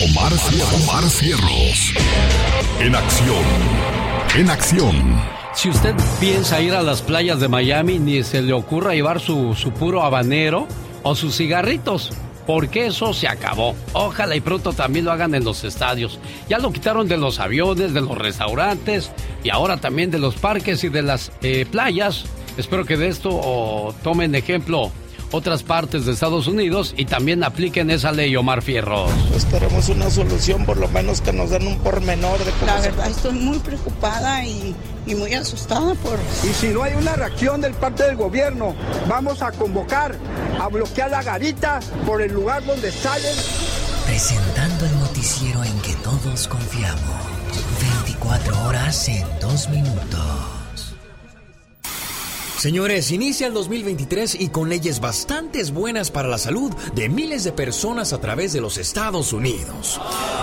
Omar, Omar Cierros. En acción. En acción. Si usted piensa ir a las playas de Miami, ni se le ocurra llevar su, su puro habanero o sus cigarritos, porque eso se acabó. Ojalá y pronto también lo hagan en los estadios. Ya lo quitaron de los aviones, de los restaurantes y ahora también de los parques y de las eh, playas. Espero que de esto o, tomen ejemplo otras partes de Estados Unidos y también apliquen esa ley, Omar Fierros. Esperemos una solución, por lo menos que nos den un pormenor de cómo La se- verdad estoy muy preocupada y, y muy asustada por... Y si no hay una reacción del parte del gobierno, vamos a convocar a bloquear la garita por el lugar donde salen. Presentando el noticiero en que todos confiamos. 24 horas en 2 minutos. Señores, inicia el 2023 y con leyes bastante buenas para la salud de miles de personas a través de los Estados Unidos.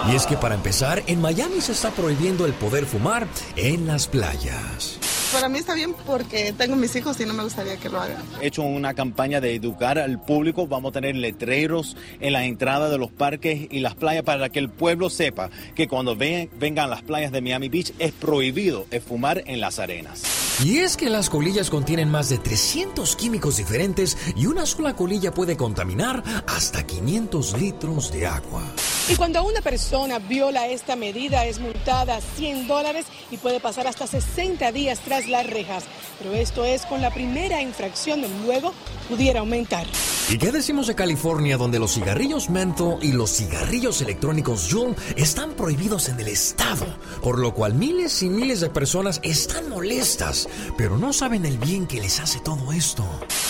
Y es que para empezar, en Miami se está prohibiendo el poder fumar en las playas. Para mí está bien porque tengo mis hijos y no me gustaría que lo hagan. He hecho una campaña de educar al público. Vamos a tener letreros en la entrada de los parques y las playas para que el pueblo sepa que cuando ven- vengan a las playas de Miami Beach es prohibido fumar en las arenas. Y es que las colillas contienen más de 300 químicos diferentes y una sola colilla puede contaminar hasta 500 litros de agua. Y cuando una persona viola esta medida es multada 100 dólares y puede pasar hasta 60 días tras las rejas. Pero esto es con la primera infracción, luego pudiera aumentar. ¿Y qué decimos de California donde los cigarrillos mento y los cigarrillos electrónicos Juul están prohibidos en el estado? Por lo cual miles y miles de personas están molestas, pero no saben el bien que les hace todo esto.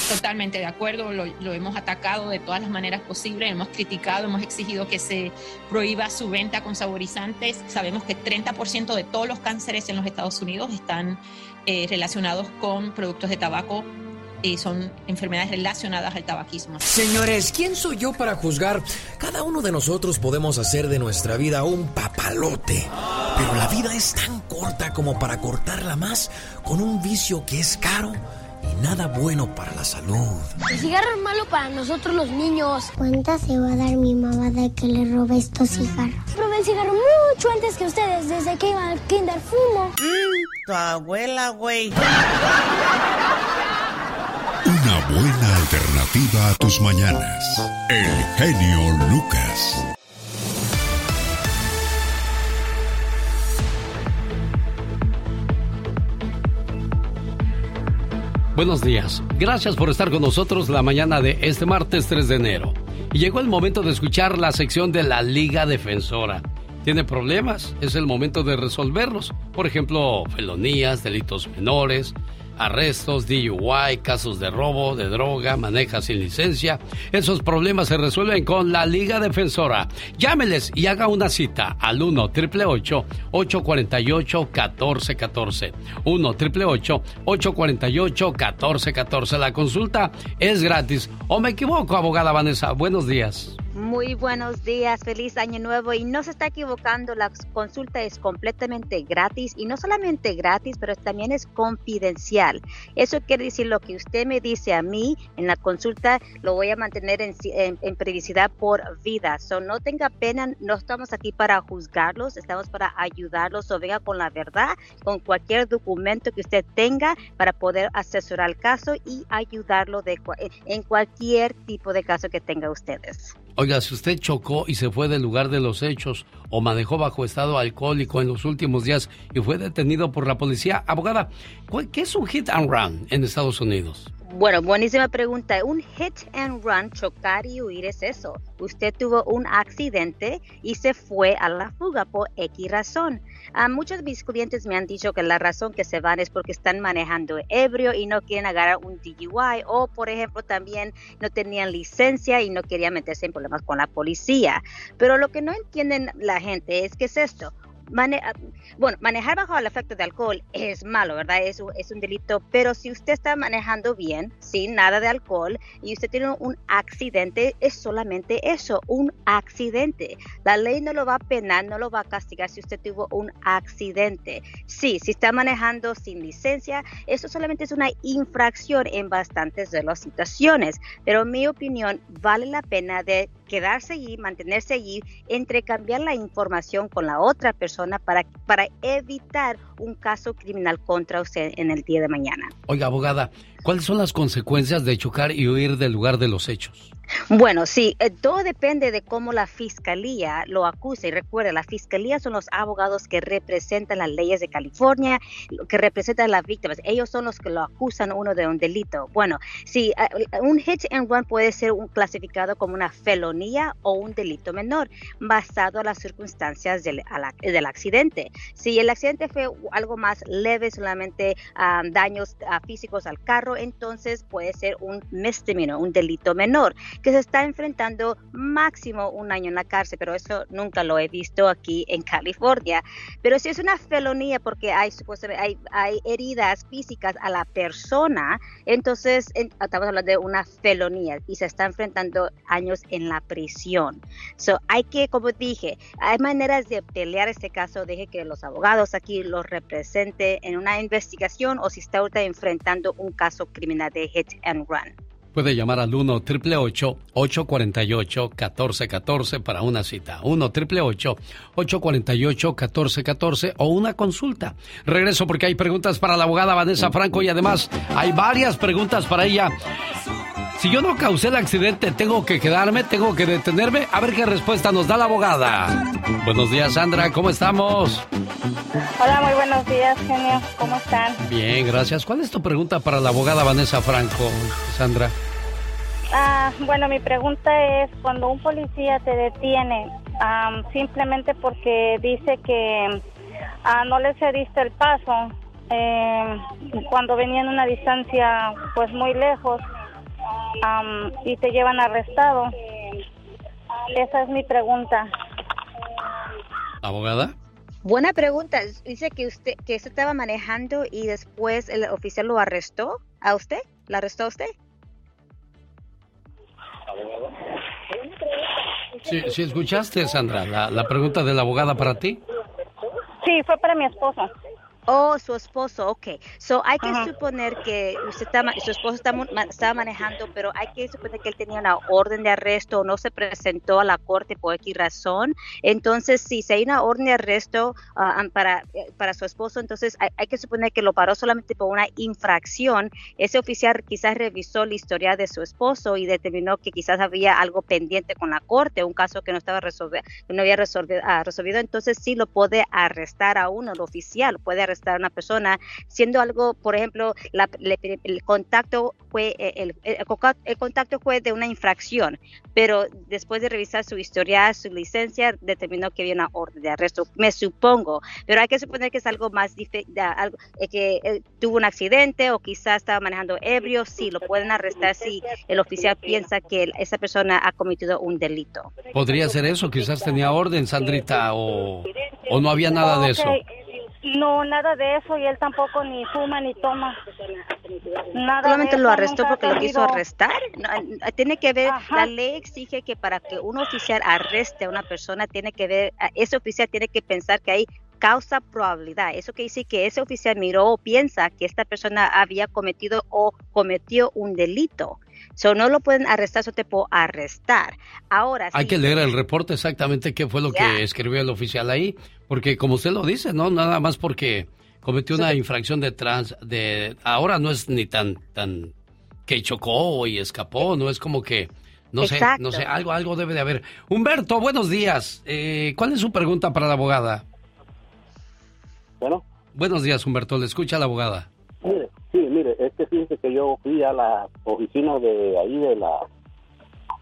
Totalmente de acuerdo, lo, lo hemos atacado de todas las maneras posibles, hemos criticado, hemos exigido que se prohíba su venta con saborizantes. Sabemos que 30% de todos los cánceres en los Estados Unidos están eh, relacionados con productos de tabaco y son enfermedades relacionadas al tabaquismo. Señores, ¿quién soy yo para juzgar? Cada uno de nosotros podemos hacer de nuestra vida un papalote. Pero la vida es tan corta como para cortarla más con un vicio que es caro y nada bueno para la salud. El cigarro es malo para nosotros los niños. ¿Cuántas se va a dar mi mamá de que le robe estos cigarros? Probé el cigarro mucho antes que ustedes, desde que iba al kinder fumo. tu abuela, güey. Una buena alternativa a tus mañanas. El genio Lucas. Buenos días. Gracias por estar con nosotros la mañana de este martes 3 de enero. Y llegó el momento de escuchar la sección de la Liga Defensora. ¿Tiene problemas? Es el momento de resolverlos. Por ejemplo, felonías, delitos menores, arrestos, DUI, casos de robo, de droga, maneja sin licencia. Esos problemas se resuelven con la Liga Defensora. Llámeles y haga una cita al 1 888 848 1414 1 888 848 1414 La consulta es gratis. ¿O me equivoco, abogada Vanessa? Buenos días. Muy buenos días, feliz año nuevo y no se está equivocando, la consulta es completamente gratis y no solamente gratis, pero también es confidencial. Eso quiere decir lo que usted me dice a mí en la consulta lo voy a mantener en, en, privacidad por vida. So, no tenga pena, no estamos aquí para juzgarlos, estamos para ayudarlos o venga con la verdad, con cualquier documento que usted tenga para poder asesorar el caso y ayudarlo de, en cualquier tipo de caso que tenga ustedes. Oiga, si usted chocó y se fue del lugar de los hechos o manejó bajo estado alcohólico en los últimos días y fue detenido por la policía, abogada, ¿qué es un hit and run en Estados Unidos? Bueno, buenísima pregunta. Un hit and run, chocar y huir es eso. Usted tuvo un accidente y se fue a la fuga por X razón. A muchos de mis clientes me han dicho que la razón que se van es porque están manejando ebrio y no quieren agarrar un DUI o, por ejemplo, también no tenían licencia y no querían meterse en problemas con la policía. Pero lo que no entienden la gente es que es esto Ah, bueno, manejar bajo el efecto de alcohol es malo, ¿verdad? Es, es un delito, pero si usted está manejando bien, sin nada de alcohol, y usted tiene un accidente, es solamente eso, un accidente. La ley no lo va a penar, no lo va a castigar si usted tuvo un accidente. Sí, si está manejando sin licencia, eso solamente es una infracción en bastantes de las situaciones, pero en mi opinión vale la pena de quedarse allí, mantenerse allí, cambiar la información con la otra persona para, para evitar un caso criminal contra usted en el día de mañana. Oiga, abogada, ¿cuáles son las consecuencias de chocar y huir del lugar de los hechos? Bueno, sí, eh, todo depende de cómo la fiscalía lo acuse. Y recuerde, la fiscalía son los abogados que representan las leyes de California, que representan a las víctimas. Ellos son los que lo acusan uno de un delito. Bueno, sí, eh, un hit and run puede ser un, clasificado como una felonía o un delito menor, basado en las circunstancias del, del accidente. Si el accidente fue algo más leve, solamente ah, daños ah, físicos al carro, entonces puede ser un misdemeanor, un delito menor que se está enfrentando máximo un año en la cárcel, pero eso nunca lo he visto aquí en California. Pero si es una felonía porque hay, hay, hay heridas físicas a la persona, entonces estamos hablando de una felonía y se está enfrentando años en la prisión. So, hay que, como dije, hay maneras de pelear este caso, deje que los abogados aquí lo representen en una investigación o si está ahorita enfrentando un caso criminal de hit and run. Puede llamar al 1 848 1414 para una cita. 1 848 1414 o una consulta. Regreso porque hay preguntas para la abogada Vanessa Franco y además hay varias preguntas para ella. Si yo no causé el accidente, ¿tengo que quedarme? ¿Tengo que detenerme? A ver qué respuesta nos da la abogada. Buenos días, Sandra. ¿Cómo estamos? Hola, muy buenos días, genio. ¿Cómo están? Bien, gracias. ¿Cuál es tu pregunta para la abogada Vanessa Franco, Sandra? Ah, bueno, mi pregunta es, cuando un policía te detiene am, simplemente porque dice que ah, no le cediste el paso, eh, cuando venía en una distancia pues muy lejos am, y te llevan arrestado, esa es mi pregunta. ¿Abogada? Buena pregunta. Dice que usted que usted estaba manejando y después el oficial lo arrestó a usted. ¿La arrestó a usted? Sí, sí escuchaste, Sandra, la, la pregunta de la abogada para ti. Sí, fue para mi esposo. Oh, su esposo, ok. So, hay que Ajá. suponer que usted está, su esposo está estaba manejando, pero hay que suponer que él tenía una orden de arresto o no se presentó a la corte por X razón. Entonces, si se hay una orden de arresto ah, para, eh, para su esposo, entonces hay, hay que suponer que lo paró solamente por una infracción. Ese oficial quizás revisó la historia de su esposo y determinó que quizás había algo pendiente con la corte, un caso que no estaba resolvido, que no había resolvido, ah, resolvido. Entonces, sí lo puede arrestar a uno, el oficial puede arrestar a una persona, siendo algo, por ejemplo, la- le- el contacto fue eh, el, el conca- el contacto fue de una infracción, pero después de revisar su historial, su licencia, determinó que había una orden de arresto, me supongo, pero hay que suponer que es algo más algo, eh, que eh, tuvo un accidente o quizás estaba manejando ebrio, sí, lo pueden arrestar si el oficial piensa que esa persona ha cometido un delito. Podría ser eso, quizás tenía orden, Sandrita, o, o no había nada de eso. No, nada de eso y él tampoco ni fuma ni toma. Nada Solamente de lo arrestó porque lo quiso arrestar. No, eh, tiene que ver, Ajá. la ley exige que para que un oficial arreste a una persona, tiene que ver, a- ese oficial tiene que pensar que hay causa probabilidad. Eso que dice que ese oficial miró o piensa que esta persona había cometido o cometió un delito. So, no lo pueden arrestar, solo te puedo arrestar. Ahora, Hay sí, que leer el reporte exactamente qué fue lo que escribió el oficial ahí, porque como usted lo dice, no nada más porque cometió una infracción de trans, de ahora no es ni tan tan que chocó y escapó, no es como que no sé, no sé, algo algo debe de haber. Humberto, buenos días. Eh, ¿Cuál es su pregunta para la abogada? Bueno. Buenos días, Humberto. Le escucha la abogada. Mire, sí, mire, es que fíjese que yo fui a la oficina de ahí de la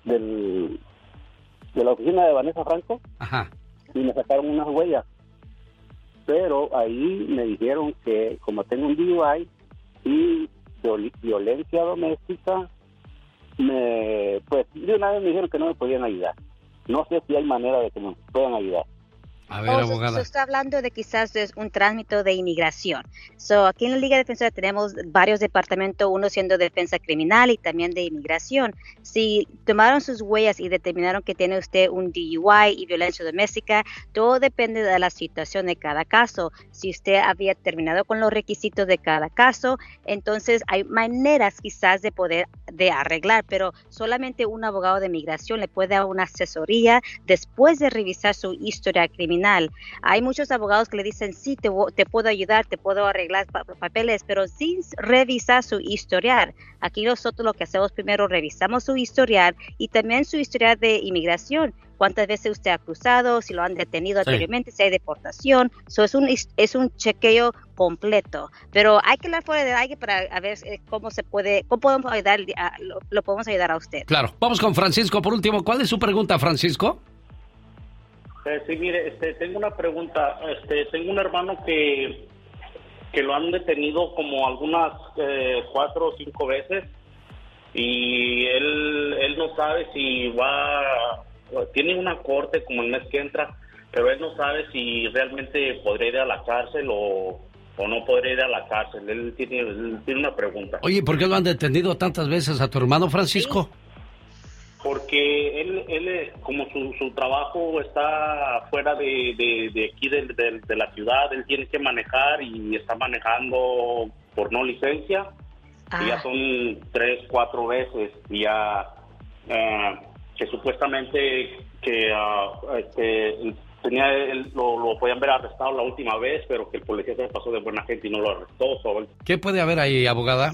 del de la oficina de Vanessa Franco Ajá. y me sacaron unas huellas. Pero ahí me dijeron que como tengo un DUI y viol- violencia doméstica, me pues de una vez me dijeron que no me podían ayudar. No sé si hay manera de que me puedan ayudar. A Oh, so- so está hablando de quizás de un trámite de inmigración. So, aquí en la Liga Defensora tenemos varios departamentos, uno siendo defensa criminal y también de inmigración. Si tomaron sus huellas y determinaron que tiene usted un DUI y violencia doméstica, todo depende de la situación de cada caso. Si usted había terminado con los requisitos de cada caso, entonces hay maneras quizás de poder de arreglar, pero solamente un abogado de inmigración le puede dar una asesoría después de revisar su historia criminal. Hay muchos abogados que le dicen, sí, te, puedo ayudar, te puedo arreglar pa- papeles, pero sin revisar su historial. Aquí nosotros lo que hacemos primero, revisamos su historial y también su historial de inmigración. Cuántas veces usted ha cruzado, si lo han detenido Sí. anteriormente, si hay deportación. So, es, un, es un chequeo completo. Pero hay que hablar fuera de aire para a ver eh, cómo se puede, cómo podemos ayudar, a- lo, lo podemos ayudar a usted. Claro. Vamos con Francisco por último. ¿Cuál es su pregunta, Francisco? Eh, sí, mire, este, tengo una pregunta. Este, tengo un hermano que, que lo han detenido como algunas eh, cuatro o cinco veces y él, él no sabe si va, tiene una corte como el mes que entra, pero él no sabe si realmente podría ir a la cárcel o, o no podría ir a la cárcel. Él tiene, él tiene una pregunta. Oye, ¿por qué lo han detenido tantas veces a tu hermano Francisco? Porque él, él eh, como su, su trabajo está fuera de, de, de aquí de, de- de la ciudad, él tiene que manejar y está manejando por no licencia. Y ya son tres, cuatro veces y ya eh, que supuestamente que ah, este, tenía él- lo, lo podían ver arrestado la última vez, pero que el policía se pasó de buena gente y no lo arrestó. él ¿Qué puede haber ahí, abogada?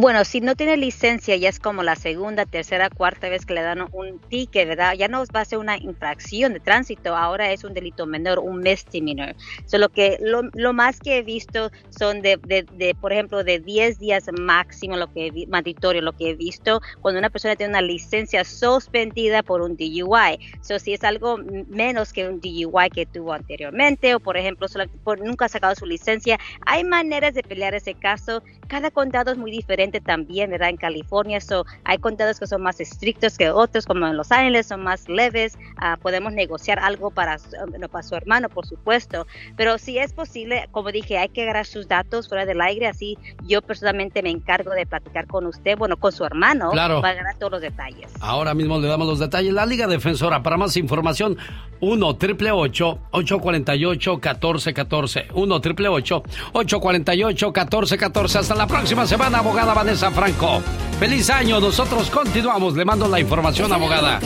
Bueno, si no tiene licencia, ya es como la segunda, tercera, cuarta vez que le dan un ticket, ¿verdad? Ya no va a ser una infracción de tránsito, ahora es un delito menor, un misdemeanor. Solo que lo, lo, más que he visto son de, de, de, por ejemplo, de 10 días máximo, lo que mandatorio, lo que he visto, cuando una persona tiene una licencia suspendida por un DUI. So, si es algo menos que un DUI que tuvo anteriormente, o por ejemplo, solo, por, nunca ha sacado su licencia, hay maneras de pelear ese caso. Cada condado es muy diferente también, ¿verdad? En California, so, hay condados que son más estrictos que otros, como en Los Ángeles, son más leves. Uh, podemos negociar algo para, um, para su hermano, por supuesto. Pero si es posible, como dije, hay que agarrar sus datos fuera del aire, así yo personalmente me encargo de platicar con usted, bueno, con su hermano, claro. para agarrar todos los detalles. Ahora mismo le damos los detalles. La Liga Defensora, para más información, 1 triple 848 1414 1 triple 848 1414 Hasta la próxima semana, abogada Vanessa Franco. Feliz año, nosotros continuamos. Le mando la información, abogada.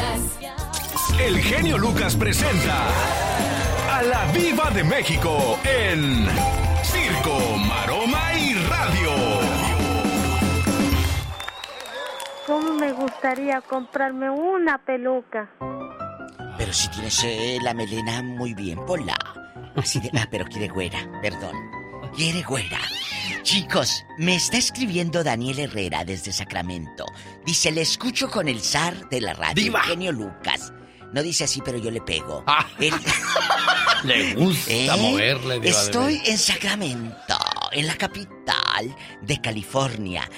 El genio Lucas presenta a la Viva de México en Circo, Maroma y Radio. ¿Cómo me gustaría comprarme una peluca? Pero si tienes eh, la melena muy bien, ponla. Así de. Ah, pero quiere güera, perdón. Quiere güera. Chicos, me está escribiendo Daniel Herrera desde Sacramento. Dice, le escucho con el zar de la radio, Diva. Genio Lucas. No dice así, pero yo le pego. Ah. Él- Le gusta ¿Eh? moverle, Diva Estoy en Sacramento, en la capital de California.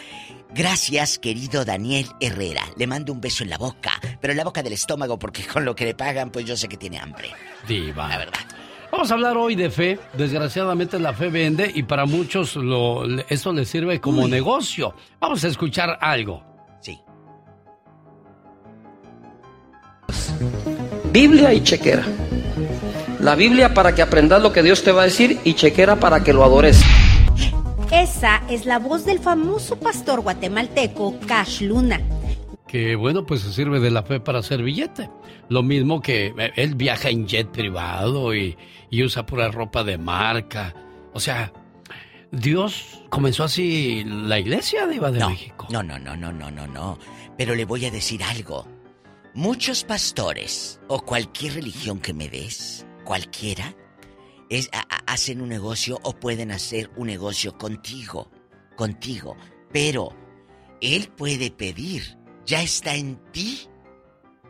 Gracias, querido Daniel Herrera. Le mando un beso en la boca, pero en la boca del estómago, porque con lo que le pagan, pues yo sé que tiene hambre. Diva. La verdad. Vamos a hablar hoy de fe. Desgraciadamente la fe vende y para muchos lo, esto les sirve como negocio. Vamos a escuchar algo. Sí. Biblia y chequera. La Biblia para que aprendas lo que Dios te va a decir y chequera para que lo adores. Esa es la voz del famoso pastor guatemalteco Cash Luna. Que bueno, pues se sirve de la fe para hacer billete. Lo mismo que eh, él viaja en jet privado y, y usa pura ropa de marca. O sea, Dios comenzó así la iglesia de Iba de no, México. No, no, no, no, no, no, no. Pero le voy a decir algo. Muchos pastores o cualquier religión que me des, cualquiera, es, a- a- hacen un negocio o pueden hacer un negocio contigo, contigo. Pero él puede pedir, ya está en ti.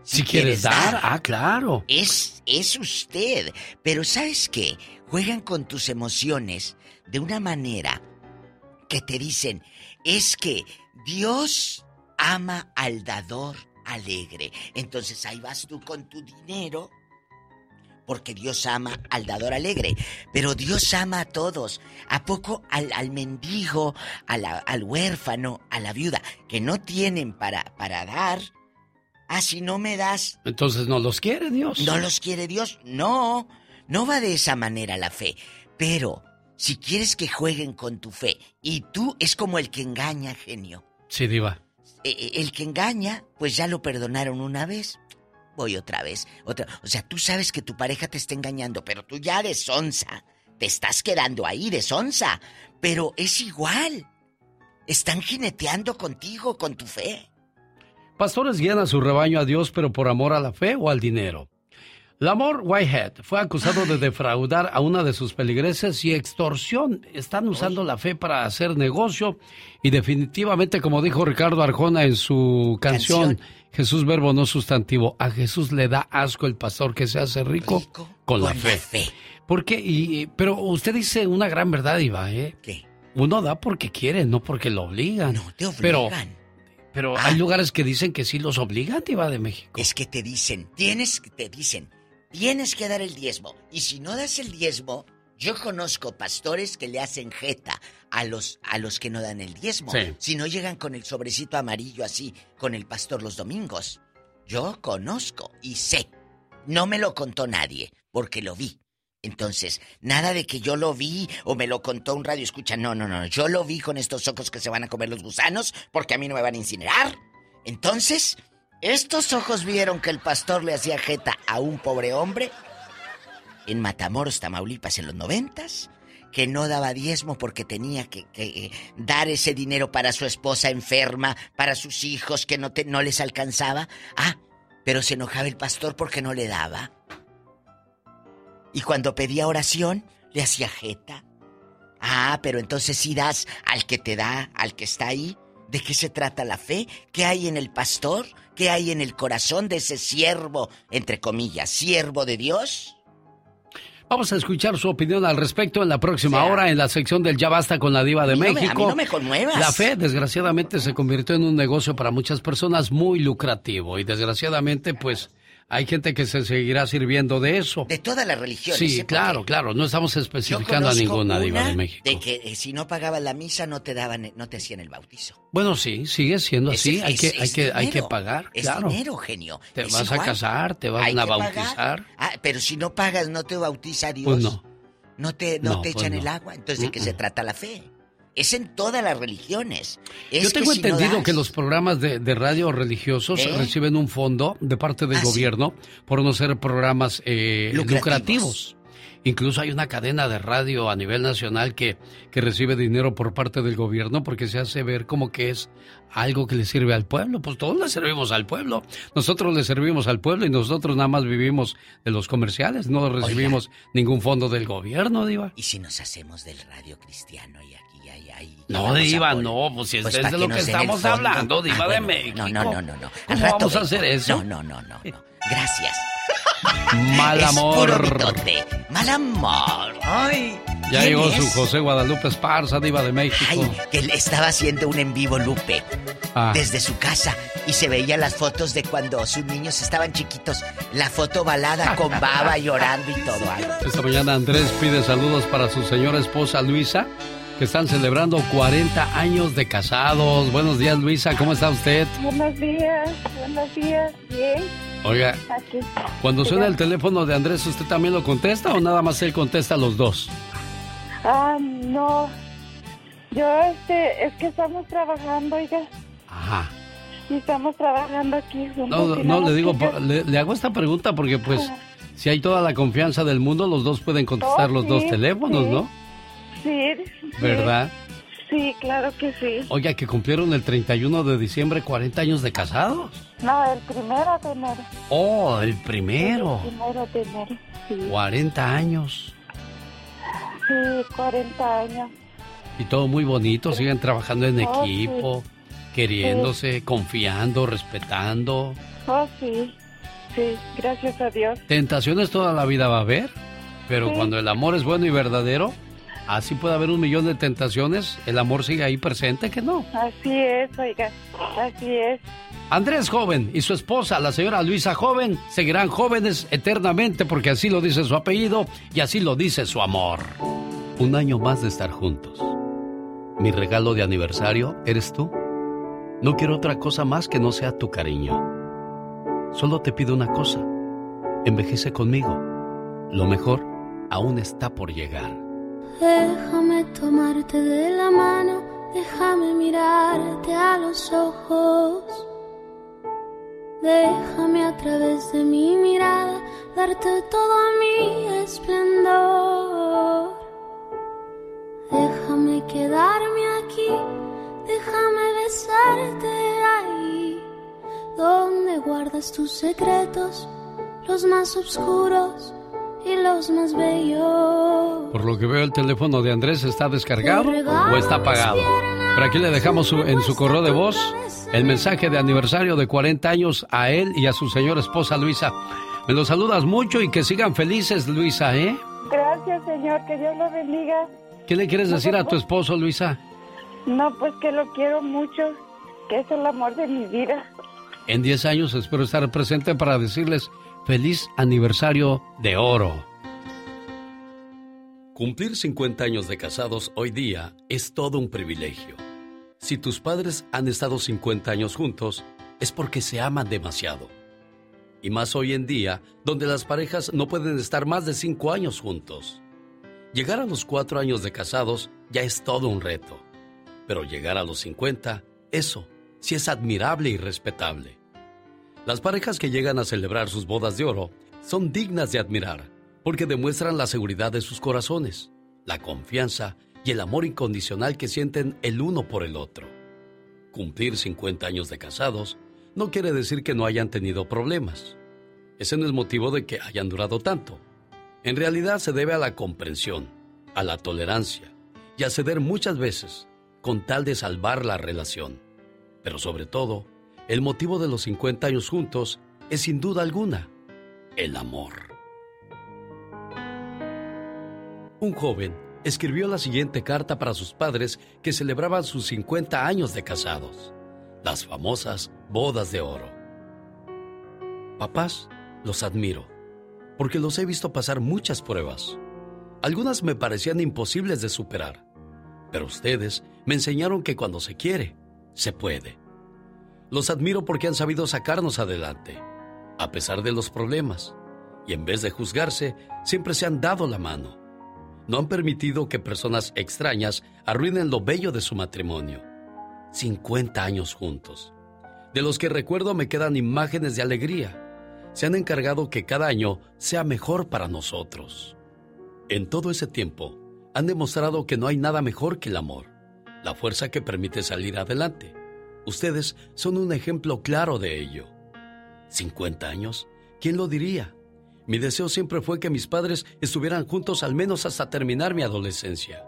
Si quieres dar, ah, claro. Es, es usted. Pero ¿sabes qué? Juegan con tus emociones de una manera que te dicen, es que Dios ama al dador alegre. Entonces ahí vas tú con tu dinero, porque Dios ama al dador alegre. Pero Dios ama a todos. ¿A poco al, al mendigo, a la- al huérfano, a la viuda, que no tienen para, para dar? Ah, si no me das, Entonces no los quiere Dios. ¿No los quiere Dios? No, no va de esa manera la fe. Pero si quieres que jueguen con tu fe y tú es como el que engaña, genio. Sí, Diva. E- e- El que engaña, pues ya lo perdonaron una vez. Voy otra vez, otra. O sea, tú sabes que tu pareja te está engañando, pero tú ya de sonza. Te estás quedando ahí de sonza. Pero es igual. Están jineteando contigo, con tu fe. Pastores guían a su rebaño a Dios, pero por amor a la fe o al dinero. Lamor Whitehead fue acusado de defraudar a una de sus peligreses y extorsión. Están usando la fe para hacer negocio y definitivamente, como dijo Ricardo Arjona en su canción, Jesús verbo no sustantivo, a Jesús le da asco el pastor que se hace rico, con, la, fe. ¿Por qué? Y, pero usted dice una gran verdad, Iba, ¿eh? ¿Qué? Uno da porque quiere, no porque lo obligan. No, te Pero, obligan. pero Ah. hay lugares que dicen que sí los obligan, Iba de México. Es que te dicen, tienes, te dicen, tienes que dar el diezmo. Y si no das el diezmo, yo conozco pastores que le hacen jeta a los, a los que no dan el diezmo. Sí. Si no llegan con el sobrecito amarillo así, con el pastor los domingos. Yo conozco y sé. No me lo contó nadie, porque lo vi. Entonces, nada de que yo lo vi o me lo contó un radio escucha. No, no, no. Yo lo vi con estos ojos que se van a comer los gusanos porque a mí no me van a incinerar. Entonces, estos ojos vieron que el pastor le hacía jeta a un pobre hombre en Matamoros, Tamaulipas, en los noventas, que no daba diezmo porque tenía que, eh, dar ese dinero para su esposa enferma, para sus hijos que no les alcanzaba. Ah, pero se enojaba el pastor porque no le daba. Y cuando pedía oración, le hacía jeta. Ah, pero entonces sí das al que te da, al que está ahí. ¿De qué se trata la fe? ¿Qué hay en el pastor? ¿Qué hay en el corazón de ese siervo, entre comillas, siervo de Dios? Vamos a escuchar su opinión al respecto en la próxima hora en la sección del Ya Basta con la Diva de México. a mí no me conmuevas. La fe, desgraciadamente, se convirtió en un negocio para muchas personas muy lucrativo y desgraciadamente, pues hay gente que se seguirá sirviendo de eso. De todas las religiones. Sí, ¿eh? claro, claro. No estamos especificando a ninguna diva de México. De que eh, si no pagabas la misa no te daban, no te hacían el bautizo. Bueno, sí, sigue siendo así. hay que, es hay que, hay que pagar, Es claro. dinero, genio. Te vas a casar, te van a bautizar. Ah, pero si no pagas, no te bautiza Dios. Pues no. No te, no No, te pues echan no. el agua. Entonces, ¿de qué se trata la fe? Es en todas las religiones. Es Yo tengo que si no entendido das- que los programas de, de radio religiosos ¿Eh? reciben un fondo de parte del Ah, sí. gobierno por no ser programas eh, Lucrativos. lucrativos. Incluso hay una cadena de radio a nivel nacional que, que recibe dinero por parte del gobierno porque se hace ver como que es algo que le sirve al pueblo. Pues todos le servimos al pueblo. Nosotros le servimos al pueblo y nosotros nada más vivimos de los comerciales. No recibimos ningún fondo del gobierno, Diva. ¿Y si nos hacemos del radio cristiano y aquí, ahí, ahí? No, Diva, no, pues si es Pues de pa' lo que estamos fondo. hablando, Diva Ah, de bueno. México. No, no, no, no. no. Al ¿Cómo rato vamos a vengo. hacer eso? No, no, no, no, no. Gracias. Mal Es amor. puro. Mal amor. Ay. Ya ¿quién llegó es? su José Guadalupe Esparza, Diva de México. Ay, que le estaba haciendo un en vivo Lupe Ah. desde su casa y se veía las fotos de cuando sus niños estaban chiquitos. La foto balada con baba llorando y todo. Ay, Esta mañana Andrés pide saludos para su señora esposa Luisa, que están celebrando 40 años de casados. Buenos días, Luisa, ¿cómo está usted? Buenos días, buenos días, bien. Oiga, Aquí. cuando suena el teléfono de Andrés, ¿usted también lo contesta o nada más él contesta a los dos? Ah, no. Yo, este, es que estamos trabajando, oiga. Ajá. Y estamos trabajando aquí juntos. No, no, le digo, le, le hago esta pregunta porque pues si hay toda la confianza del mundo, los dos pueden contestar Oh, los dos teléfonos, sí. ¿no? ¿Verdad? Sí, claro que sí. Oiga, que cumplieron el 31 de diciembre 40 años de casados. No, el primero de enero. Oh, el primero. El primero de enero, sí. 40 años. Sí, 40 años. Y todo muy bonito, siguen trabajando en Oh, sí. equipo, queriéndose, confiando, respetando. Oh, sí. Sí, gracias a Dios. Tentaciones toda la vida va a haber, pero cuando el amor es bueno y verdadero, así puede haber un millón de tentaciones, el amor sigue ahí presente, que no. Así es, oiga. Así es. Andrés Joven y su esposa, la señora Luisa Joven, seguirán jóvenes eternamente porque así lo dice su apellido y así lo dice su amor. Un año más de estar juntos. Mi regalo de aniversario eres tú. No quiero otra cosa más que no sea tu cariño. Solo te pido una cosa. Envejece conmigo. Lo mejor aún está por llegar. Déjame tomarte de la mano, déjame mirarte a los ojos. Déjame a través de mi mirada darte todo mi esplendor. Déjame quedarme aquí, déjame besarte ahí, donde guardas tus secretos, los más oscuros y los más bellos. Por lo que veo el teléfono de Andrés está descargado o está apagado. Pero aquí le dejamos su- en su correo de voz el mensaje de aniversario de 40 años a él y a su señora esposa Luisa. Me lo saludas mucho y que sigan felices, Luisa, ¿eh? Gracias, Señor. Que Dios lo bendiga. ¿Qué le quieres decir a tu esposo, Luisa? No, pues que lo quiero mucho. Que es el amor de mi vida. En 10 años espero estar presente para decirles feliz aniversario de oro. Cumplir 50 años de casados hoy día es todo un privilegio. Si tus padres han estado 50 años juntos, es porque se aman demasiado. Y más hoy en día, donde las parejas no pueden estar más de 5 años juntos. Llegar a los 4 años de casados ya es todo un reto. Pero llegar a los 50, eso sí es admirable y respetable. Las parejas que llegan a celebrar sus bodas de oro son dignas de admirar porque demuestran la seguridad de sus corazones, la confianza y el amor incondicional que sienten el uno por el otro. Cumplir 50 años de casados no quiere decir que no hayan tenido problemas. Ese no es motivo de que hayan durado tanto. En realidad se debe a la comprensión, a la tolerancia y a ceder muchas veces con tal de salvar la relación. Pero sobre todo, el motivo de los 50 años juntos es sin duda alguna el amor. Un joven escribió la siguiente carta para sus padres que celebraban sus 50 años de casados, las famosas bodas de oro. Papás, los admiro, porque los he visto pasar muchas pruebas. Algunas me parecían imposibles de superar, pero ustedes me enseñaron que cuando se quiere, se puede. Los admiro porque han sabido sacarnos adelante, a pesar de los problemas, y en vez de juzgarse, siempre se han dado la mano no han permitido que personas extrañas arruinen lo bello de su matrimonio. 50 años juntos, de los que recuerdo me quedan imágenes de alegría. Se han encargado que cada año sea mejor para nosotros. En todo ese tiempo, han demostrado que no hay nada mejor que el amor, la fuerza que permite salir adelante. Ustedes son un ejemplo claro de ello. 50 años, ¿quién lo diría? Mi deseo siempre fue que mis padres estuvieran juntos al menos hasta terminar mi adolescencia.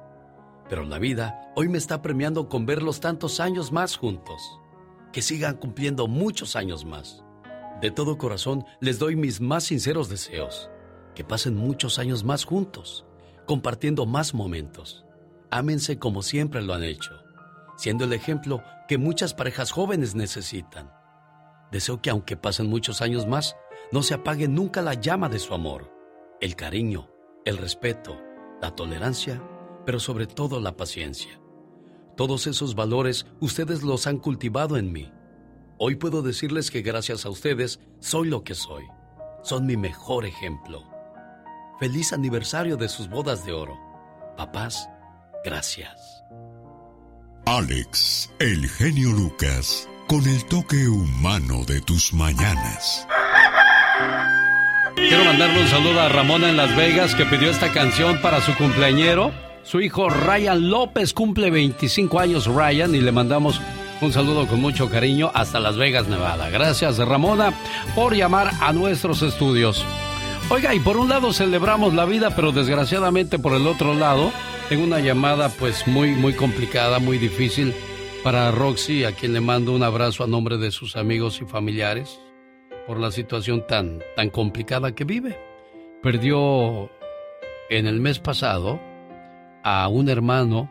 Pero la vida hoy me está premiando con verlos tantos años más juntos. Que sigan cumpliendo muchos años más. De todo corazón les doy mis más sinceros deseos. Que pasen muchos años más juntos, compartiendo más momentos. Ámense como siempre lo han hecho, siendo el ejemplo que muchas parejas jóvenes necesitan. Deseo que aunque pasen muchos años más, no se apague nunca la llama de su amor, el cariño, el respeto, la tolerancia, pero sobre todo la paciencia. Todos esos valores ustedes los han cultivado en mí. Hoy puedo decirles que gracias a ustedes soy lo que soy. Son mi mejor ejemplo. Feliz aniversario de sus bodas de oro. Papás, gracias. Alex, el genio Lucas, con el toque humano de tus mañanas. Quiero mandarle un saludo a Ramona en Las Vegas que pidió esta canción para su cumpleañero. Su hijo Ryan López cumple 25 años, Ryan, y le mandamos un saludo con mucho cariño hasta Las Vegas, Nevada. Gracias, Ramona, por llamar a nuestros estudios. Oiga, y por un lado celebramos la vida, pero desgraciadamente por el otro lado, tengo una llamada pues muy, muy complicada, muy difícil para Roxy, a quien le mando un abrazo a nombre de sus amigos y familiares por la situación tan, tan complicada que vive. Perdió en el mes pasado a un hermano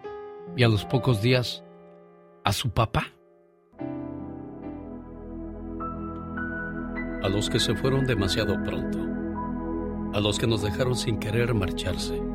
y a los pocos días a su papá. A los que se fueron demasiado pronto. A los que nos dejaron sin querer marcharse.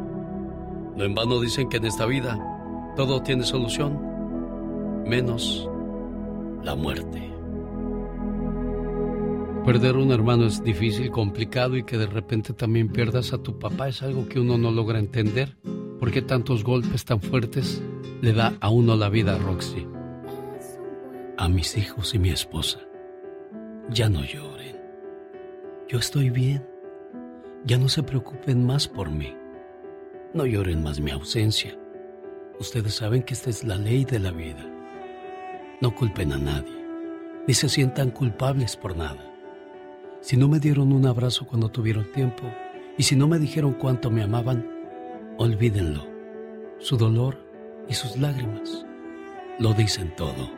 No en vano dicen que en esta vida todo tiene solución, menos la muerte. Perder un hermano es difícil, complicado y que de repente también pierdas a tu papá es algo que uno no logra entender. ¿Por qué tantos golpes tan fuertes le da a uno la vida, Roxy? A mis hijos y mi esposa. Ya no lloren. Yo estoy bien. Ya no se preocupen más por mí. No lloren más mi ausencia. Ustedes saben que esta es la ley de la vida. No culpen a nadie, ni se sientan culpables por nada si no me dieron un abrazo cuando tuvieron tiempo y si no me dijeron cuánto me amaban, olvídenlo. Su dolor y sus lágrimas lo dicen todo.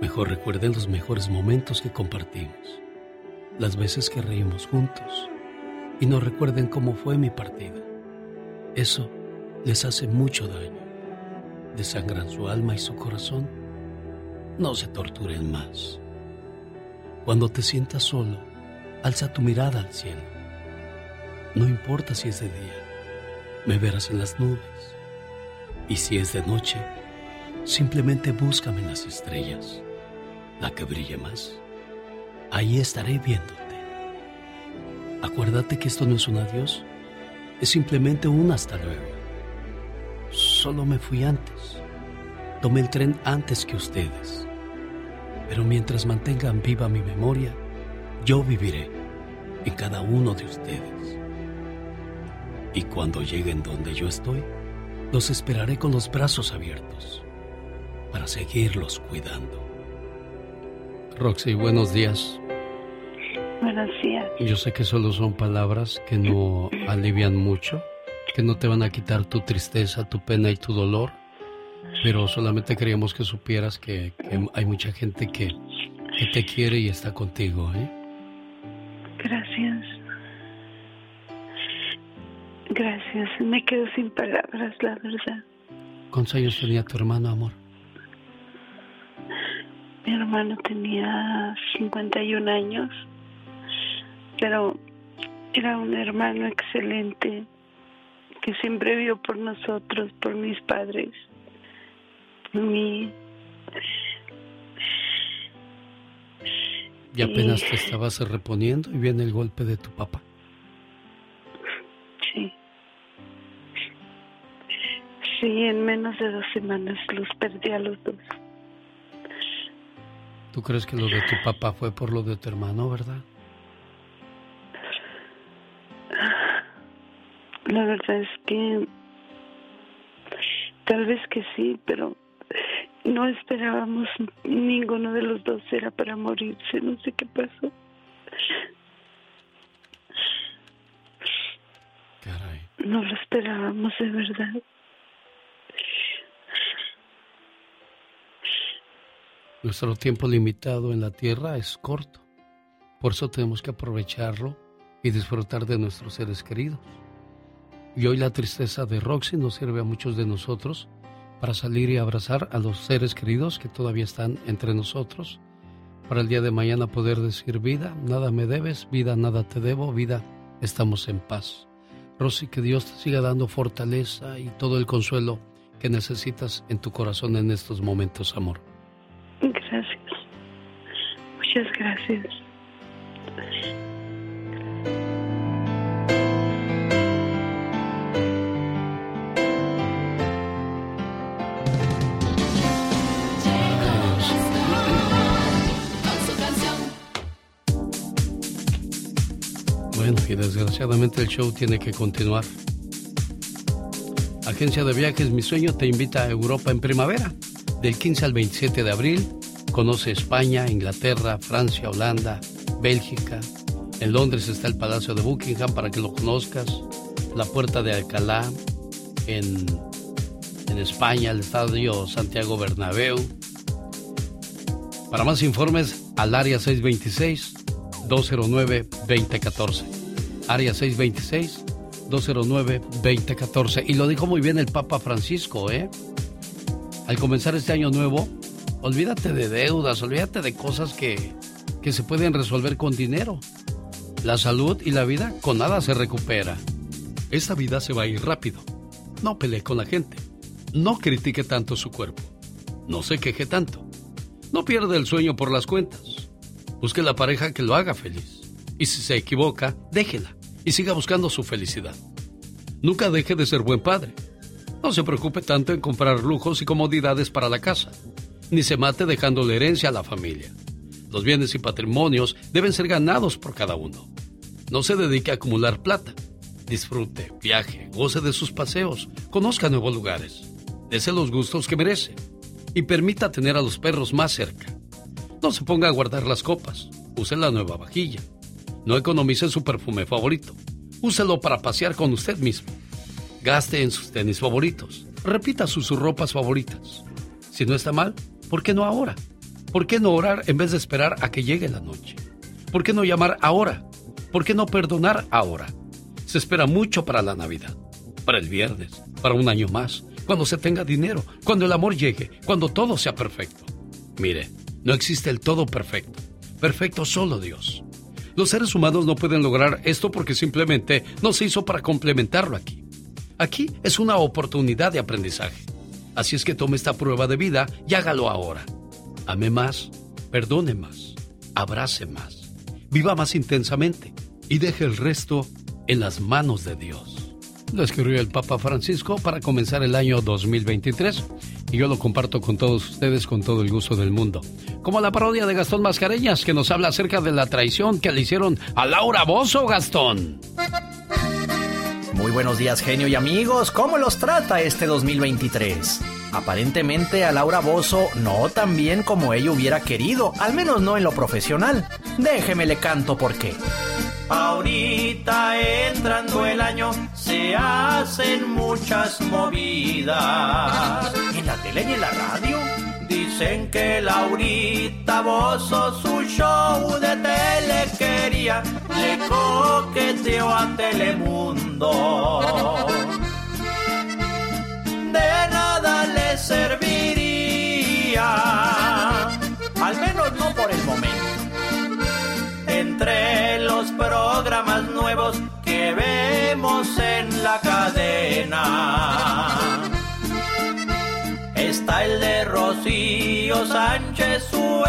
Mejor recuerden los mejores momentos que compartimos, las veces que reímos juntos y no recuerden cómo fue mi partida. Eso les hace mucho daño. Desangran su alma y su corazón. No se torturen más. Cuando te sientas solo, alza tu mirada al cielo. No importa si es de día, me verás en las nubes. Y si es de noche, simplemente búscame en las estrellas, la que brille más. Ahí estaré viéndote. Acuérdate que esto no es un adiós, es simplemente un hasta luego. Solo me fui antes. Tomé el tren antes que ustedes. Pero mientras mantengan viva mi memoria, yo viviré en cada uno de ustedes. Y cuando lleguen donde yo estoy, los esperaré con los brazos abiertos para seguirlos cuidando. Roxy, buenos días. Buenos días. Yo sé que solo son palabras que no alivian mucho, que no te van a quitar tu tristeza, tu pena y tu dolor, pero solamente queríamos que supieras que, que hay mucha gente que, que te quiere y está contigo. ¿eh? Gracias. Gracias. Me quedo sin palabras, la verdad. ¿Cuántos años tenía tu hermano, amor? Mi hermano tenía 51 años, pero era un hermano excelente que siempre vio por nosotros, por mis padres, por mí. Y apenas te estabas reponiendo y viene el golpe de tu papá. Sí. Sí, en menos de dos semanas los perdí a los dos. ¿Tú crees que lo de tu papá fue por lo de tu hermano, verdad? La verdad es que tal vez que sí, pero no esperábamos ninguno de los dos era para morirse, no sé qué pasó. Caray. No lo esperábamos de verdad. Nuestro tiempo limitado en la tierra es corto. Por eso tenemos que aprovecharlo y disfrutar de nuestros seres queridos. Y hoy la tristeza de Roxy nos sirve a muchos de nosotros para salir y abrazar a los seres queridos que todavía están entre nosotros. Para el día de mañana poder decir vida, nada me debes, vida, nada te debo, vida, estamos en paz. Rosy, que Dios te siga dando fortaleza y todo el consuelo que necesitas en tu corazón en estos momentos, amor. Gracias. Muchas gracias. Y desgraciadamente el show tiene que continuar. Agencia de Viajes Mi Sueño te invita a Europa en primavera. Del 15 al 27 de abril, conoce España, Inglaterra, Francia, Holanda, Bélgica. En Londres está el Palacio de Buckingham para que lo conozcas. La Puerta de Alcalá. En, en España, el Estadio Santiago Bernabéu. Para más informes, al área 626-209-2014. Área 626-209-2014. Y lo dijo muy bien el Papa Francisco, ¿eh? Al comenzar este año nuevo, olvídate de deudas, olvídate de cosas que, que se pueden resolver con dinero. La salud y la vida con nada se recupera. Esta vida se va a ir rápido. No pelee con la gente. No critique tanto su cuerpo. No se queje tanto. No pierda el sueño por las cuentas. Busque la pareja que lo haga feliz. Y si se equivoca, déjela y siga buscando su felicidad. Nunca deje de ser buen padre. No se preocupe tanto en comprar lujos y comodidades para la casa, ni se mate dejando la herencia a la familia. Los bienes y patrimonios deben ser ganados por cada uno. No se dedique a acumular plata. Disfrute, viaje, goce de sus paseos, conozca nuevos lugares, dese los gustos que merece y permita tener a los perros más cerca. No se ponga a guardar las copas, use la nueva vajilla. No economice su perfume favorito, úselo para pasear con usted mismo. Gaste en sus tenis favoritos, repita sus ropas favoritas. Si no está mal, ¿por qué no ahora? ¿Por qué no orar en vez de esperar a que llegue la noche? ¿Por qué no llamar ahora? ¿Por qué no perdonar ahora? Se espera mucho para la Navidad, para el viernes, para un año más, cuando se tenga dinero, cuando el amor llegue, cuando todo sea perfecto. Mire, no existe el todo perfecto. Perfecto solo Dios. Los seres humanos no pueden lograr esto porque simplemente no se hizo para complementarlo aquí. Aquí es una oportunidad de aprendizaje. Así es que tome esta prueba de vida y hágalo ahora. Ame más, perdone más, abrace más, viva más intensamente y deje el resto en las manos de Dios. Lo escribió el Papa Francisco para comenzar el año 2023 y yo lo comparto con todos ustedes con todo el gusto del mundo. Como la parodia de Gastón Mascareñas que nos habla acerca de la traición que le hicieron a Laura Bozo, Gastón. Muy buenos días, genio y amigos. ¿Cómo los trata este 2023? Aparentemente a Laura Bozo no tan bien como ella hubiera querido, al menos no en lo profesional. Déjeme le canto por qué. Ahorita entrando el año se hacen muchas movidas. En la tele y en la radio dicen que Laurita Bozo su show de tele quería, le coqueteó a Telemundo. De nada le serviría, al menos no por el momento entre los programas nuevos que vemos en la cadena. Está el de Rocío Sánchez, su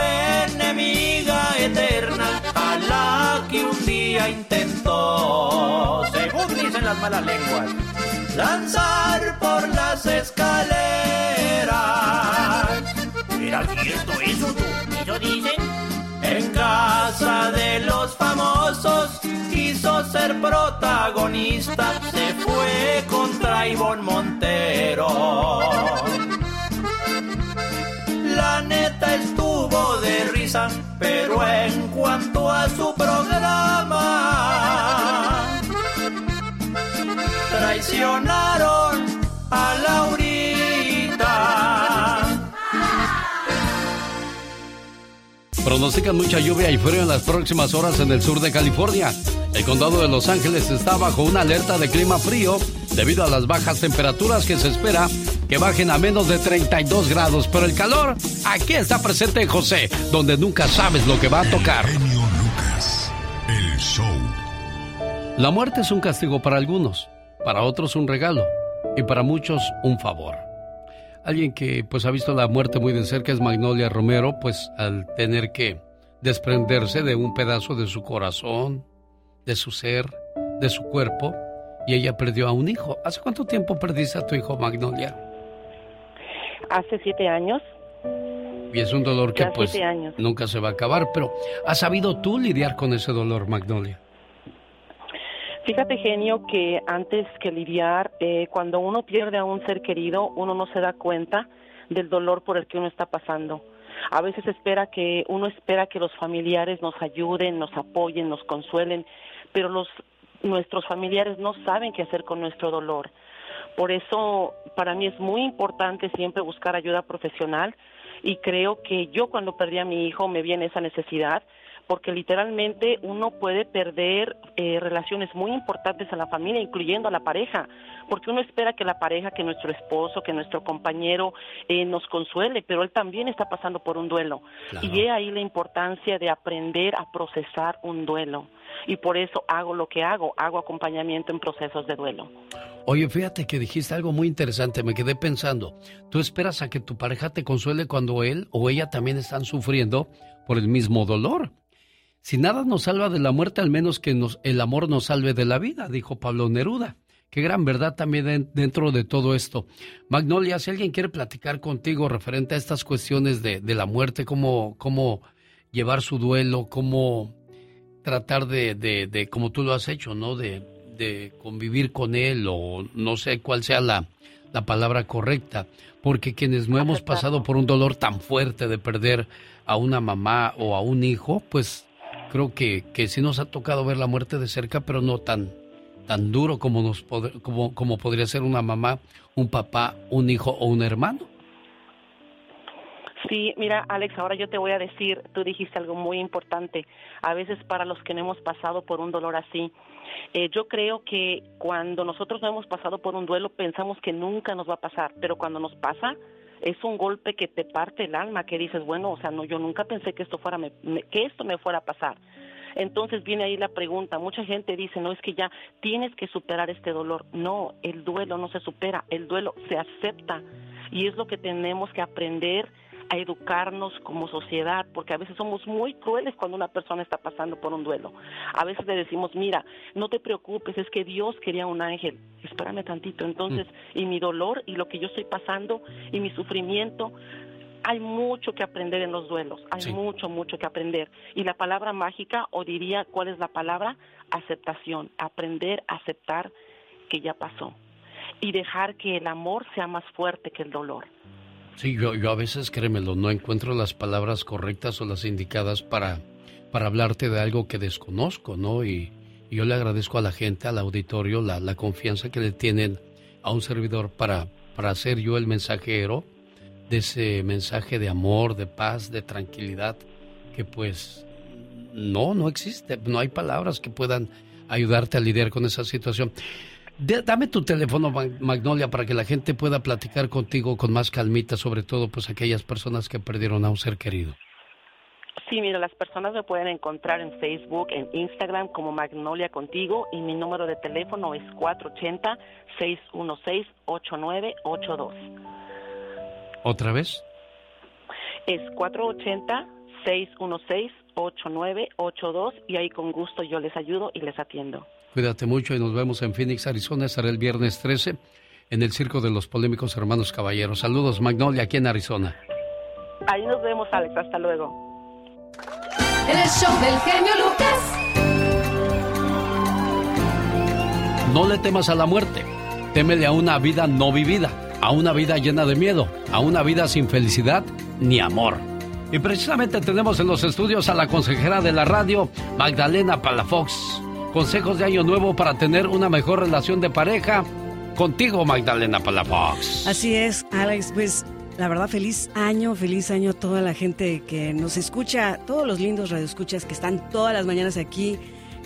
enemiga eterna, a la que un día intentó, según dicen las malas lenguas, lanzar por las escaleras. ¿Era cierto eso? ¿Eso dicen? En casa de los famosos quiso ser protagonista, se fue contra Ivonne Montero. La neta estuvo de risa, pero en cuanto a su programa, traicionaron a Laurita. Pronostican mucha lluvia y frío en las próximas horas en el sur de California. El condado de Los Ángeles está bajo una alerta de clima frío debido a las bajas temperaturas que se espera que bajen a menos de 32 grados. Pero el calor aquí está presente en José, donde nunca sabes lo que va a tocar. el show. La muerte es un castigo para algunos, para otros un regalo y para muchos un favor. Alguien que pues ha visto la muerte muy de cerca es Magnolia Romero, pues al tener que desprenderse de un pedazo de su corazón, de su ser, de su cuerpo, y ella perdió a un hijo. ¿Hace cuánto tiempo perdiste a tu hijo, Magnolia? Hace siete años. Y es un dolor que pues nunca se va a acabar, pero ¿has sabido tú lidiar con ese dolor, Magnolia? Fíjate, genio, que antes que lidiar, eh, cuando uno pierde a un ser querido, uno no se da cuenta del dolor por el que uno está pasando. A veces espera que uno espera que los familiares nos ayuden, nos apoyen, nos consuelen, pero los nuestros familiares no saben qué hacer con nuestro dolor. Por eso, para mí es muy importante siempre buscar ayuda profesional y creo que yo cuando perdí a mi hijo me vi en esa necesidad porque literalmente uno puede perder eh, relaciones muy importantes en la familia, incluyendo a la pareja, porque uno espera que la pareja, que nuestro esposo, que nuestro compañero eh, nos consuele, pero él también está pasando por un duelo. Y he ahí la importancia de aprender a procesar un duelo. Y por eso hago lo que hago, hago acompañamiento en procesos de duelo. Oye, fíjate que dijiste algo muy interesante, me quedé pensando. ¿Tú esperas a que tu pareja te consuele cuando él o ella también están sufriendo por el mismo dolor? Si nada nos salva de la muerte, al menos que nos, el amor nos salve de la vida, dijo Pablo Neruda. Qué gran verdad también dentro de todo esto. Magnolia, si alguien quiere platicar contigo referente a estas cuestiones de, la muerte, cómo, cómo llevar su duelo, cómo tratar de, de, como tú lo has hecho, ¿no? De, de convivir con él o no sé cuál sea la, la palabra correcta, porque quienes no hemos pasado por un dolor tan fuerte de perder a una mamá o a un hijo, pues creo que, que sí nos ha tocado ver la muerte de cerca, pero no tan, tan duro como, nos como, como podría ser una mamá, un papá, un hijo o un hermano. Sí, mira, Alex, ahora yo te voy a decir, tú dijiste algo muy importante. A veces para los que no hemos pasado por un dolor así, eh, yo creo que cuando nosotros no hemos pasado por un duelo pensamos que nunca nos va a pasar, pero cuando nos pasa, es un golpe que te parte el alma, que dices, bueno, o sea, no, yo nunca pensé que esto fuera, que esto me fuera a pasar. Entonces viene ahí la pregunta, mucha gente dice, no es que ya tienes que superar este dolor. No, el duelo no se supera, el duelo se acepta y es lo que tenemos que aprender a educarnos como sociedad, porque a veces somos muy crueles cuando una persona está pasando por un duelo. A veces le decimos, mira, no te preocupes, es que Dios quería un ángel, espérame tantito. Entonces, mm. y mi dolor y lo que yo estoy pasando y mi sufrimiento, hay mucho que aprender en los duelos, hay mucho, mucho que aprender. Y la palabra mágica, o diría, ¿cuál es la palabra? Aceptación, aprender a aceptar que ya pasó y dejar que el amor sea más fuerte que el dolor. Sí, yo, yo a veces, créemelo, no encuentro las palabras correctas o las indicadas para, para hablarte de algo que desconozco, ¿no? Y, yo le agradezco a la gente, al auditorio, la, la confianza que le tienen a un servidor para, para ser yo el mensajero de ese mensaje de amor, de paz, de tranquilidad, que pues no, no existe, no hay palabras que puedan ayudarte a lidiar con esa situación dame tu teléfono, Magnolia, para que la gente pueda platicar contigo con más calmita, sobre todo pues aquellas personas que perdieron a un ser querido. Sí, mira, las personas me pueden encontrar en Facebook, en Instagram como Magnolia Contigo y mi número de teléfono es 480-616-8982. ¿Otra vez? Es 480-616-8982 y ahí con gusto yo les ayudo y les atiendo. Cuídate mucho y nos vemos en Phoenix, Arizona. Estaré el viernes 13 en el Circo de los Polémicos Hermanos Caballeros. Saludos, Magnolia, aquí en Arizona. Ahí nos vemos, Alex. Hasta luego. el show del genio Lucas. No le temas a la muerte. Témele a una vida no vivida, a una vida llena de miedo, a una vida sin felicidad ni amor. Y precisamente tenemos en los estudios a la consejera de la radio, Magdalena Palafox consejos de año nuevo para tener una mejor relación de pareja. Contigo, Magdalena Palafox. Así es, Alex, pues la verdad, feliz año, feliz año a toda la gente que nos escucha, todos los lindos radioescuchas que están todas las mañanas aquí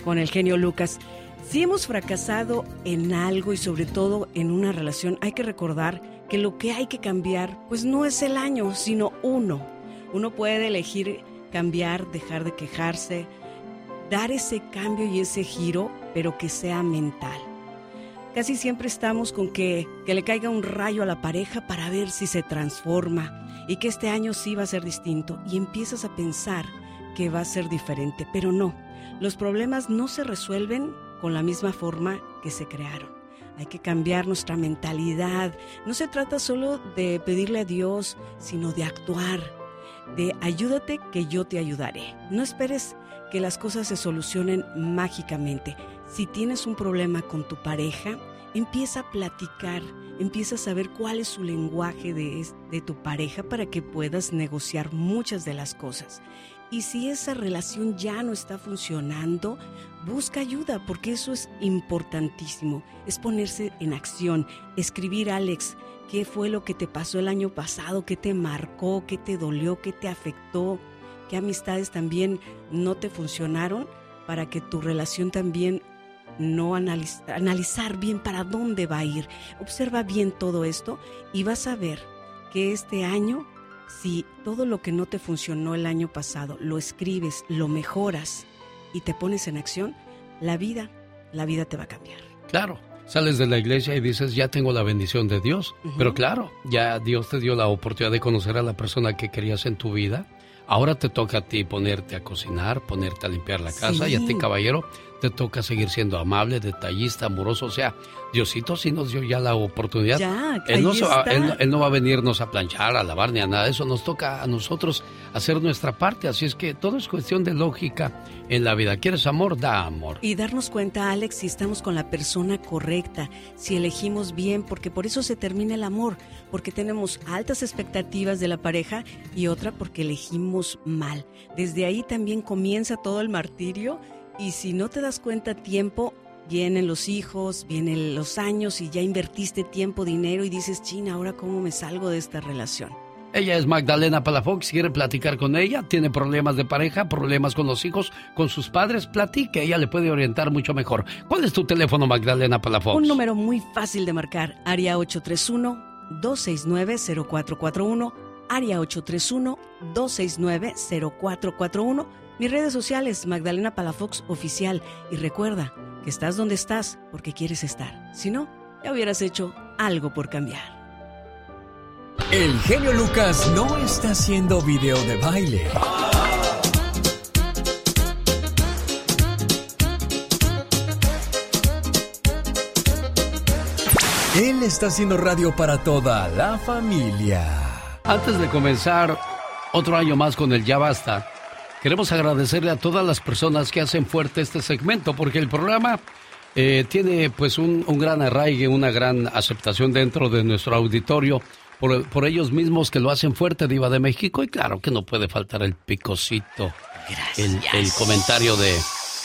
con el genio Lucas. Si hemos fracasado en algo y sobre todo en una relación, hay que recordar que lo que hay que cambiar, pues no es el año, sino uno. Uno puede elegir cambiar, dejar de quejarse, dar ese cambio y ese giro, pero que sea mental. Casi siempre estamos con que, que le caiga un rayo a la pareja para ver si se transforma y que este año sí va a ser distinto y empiezas a pensar que va a ser diferente, pero no, los problemas no se resuelven con la misma forma que se crearon. Hay que cambiar nuestra mentalidad. No se trata solo de pedirle a Dios, sino de actuar, de ayúdate que yo te ayudaré. No esperes que las cosas se solucionen mágicamente. Si tienes un problema con tu pareja, empieza a platicar, empieza a saber cuál es su lenguaje de, de, tu pareja para que puedas negociar muchas de las cosas. Y si esa relación ya no está funcionando, busca ayuda porque eso es importantísimo. Es ponerse en acción, escribir Alex, qué fue lo que te pasó el año pasado, qué te marcó, qué te dolió, qué te afectó qué amistades también no te funcionaron para que tu relación también no analizar bien para dónde va a ir. Observa bien todo esto y vas a ver que este año, si todo lo que no te funcionó el año pasado lo escribes, lo mejoras y te pones en acción, la vida, la vida te va a cambiar. Claro. Sales de la iglesia y dices, ya tengo la bendición de Dios. Pero claro, ya Dios te dio la oportunidad de conocer a la persona que querías en tu vida Ahora te toca a ti ponerte a cocinar, ponerte a limpiar la casa y a ti, caballero, te toca seguir siendo amable, detallista, amoroso. O sea, Diosito sí nos dio ya la oportunidad. Ya, él, no, él, no va a venirnos a planchar, a lavar ni a nada eso. Nos toca a nosotros hacer nuestra parte. Así es que todo es cuestión de lógica en la vida. ¿Quieres amor? Da amor. Y darnos cuenta, Alex, si estamos con la persona correcta, si elegimos bien, porque por eso se termina el amor, porque tenemos altas expectativas de la pareja y otra porque elegimos mal. Desde ahí también comienza todo el martirio y si no te das cuenta a tiempo, vienen los hijos, vienen los años y ya invertiste tiempo, dinero y dices, China, ahora cómo me salgo de esta relación. Ella es Magdalena Palafox, quiere platicar con ella, tiene problemas de pareja, problemas con los hijos, con sus padres, platique, ella le puede orientar mucho mejor. ¿Cuál es tu teléfono, Magdalena Palafox? Un número muy fácil de marcar, área 831-269-0441, área 831-269-0441 Mis redes sociales, Magdalena Palafox Oficial. Y recuerda que estás donde estás porque quieres estar. Si no, ya hubieras hecho algo por cambiar. El genio Lucas no está haciendo video de baile. Él está haciendo radio para toda la familia. Antes de comenzar otro año más con el Ya Basta, queremos agradecerle a todas las personas que hacen fuerte este segmento, porque el programa eh, tiene pues un, un, gran arraigue, una gran aceptación dentro de nuestro auditorio, por, por, ellos mismos que lo hacen fuerte, Diva de México, y claro que no puede faltar el picocito, el, el, comentario de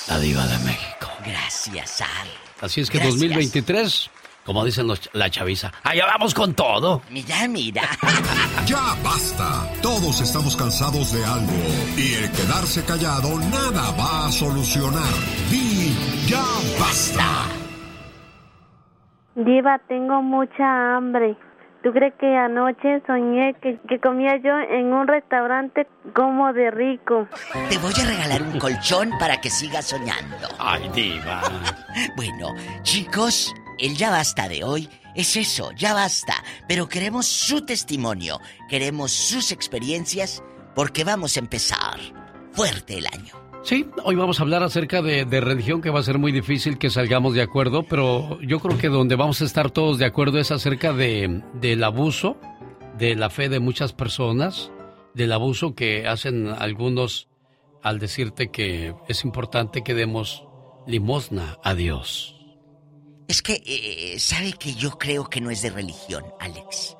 la Diva de México. Gracias, Al. Así es que Gracias. 2023 como dicen los, la chaviza, allá vamos con todo. Mira, mira. ya basta. Todos estamos cansados de algo. Y el quedarse callado nada va a solucionar. Di ya basta. Diva, tengo mucha hambre. ¿Tú crees que anoche soñé que, que, comía yo en un restaurante como de rico? Te voy a regalar un colchón para que sigas soñando. Ay, diva. bueno, chicos, el ya basta de hoy es eso, ya basta. Pero queremos su testimonio, queremos sus experiencias, porque vamos a empezar fuerte el año. Sí, hoy vamos a hablar acerca de, de, religión que va a ser muy difícil que salgamos de acuerdo, pero yo creo que donde vamos a estar todos de acuerdo es acerca de, del abuso de la fe de muchas personas, del abuso que hacen algunos al decirte que es importante que demos limosna a Dios. Es que, eh, ¿sabe que yo creo que no es de religión, Alex?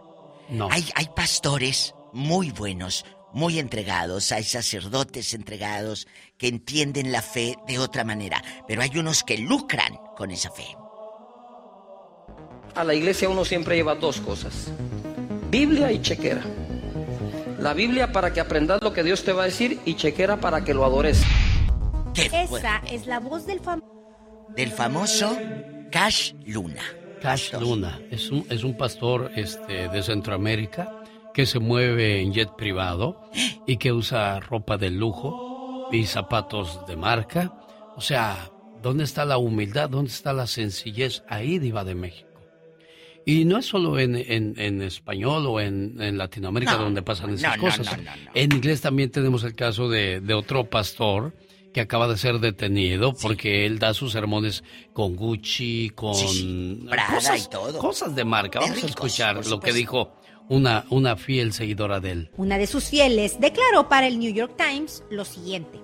No. Hay, hay pastores muy buenos, muy entregados, hay sacerdotes entregados que entienden la fe de otra manera, pero hay unos que lucran con esa fe. A la iglesia uno siempre lleva dos cosas, Biblia y chequera. La Biblia para que aprendas lo que Dios te va a decir y chequera para que lo adores. Esa es la voz del famoso. Del famoso Cash Luna. Cash Luna es un, es un pastor este, de Centroamérica que se mueve en jet privado y que usa ropa de lujo y zapatos de marca. O sea, ¿dónde está la humildad? ¿Dónde está la sencillez? Ahí, Diva de México. Y no es solo en, en, en español o en, en Latinoamérica no, donde pasan esas no, cosas. No, en inglés también tenemos el caso de, de otro pastor que acaba de ser detenido porque sí. él da sus sermones con Gucci, con sí, sí. Prada cosas, y todo. cosas de marca. Vamos ricos, a escuchar lo que dijo una, una fiel seguidora de él. Una de sus fieles declaró para el New York Times lo siguiente.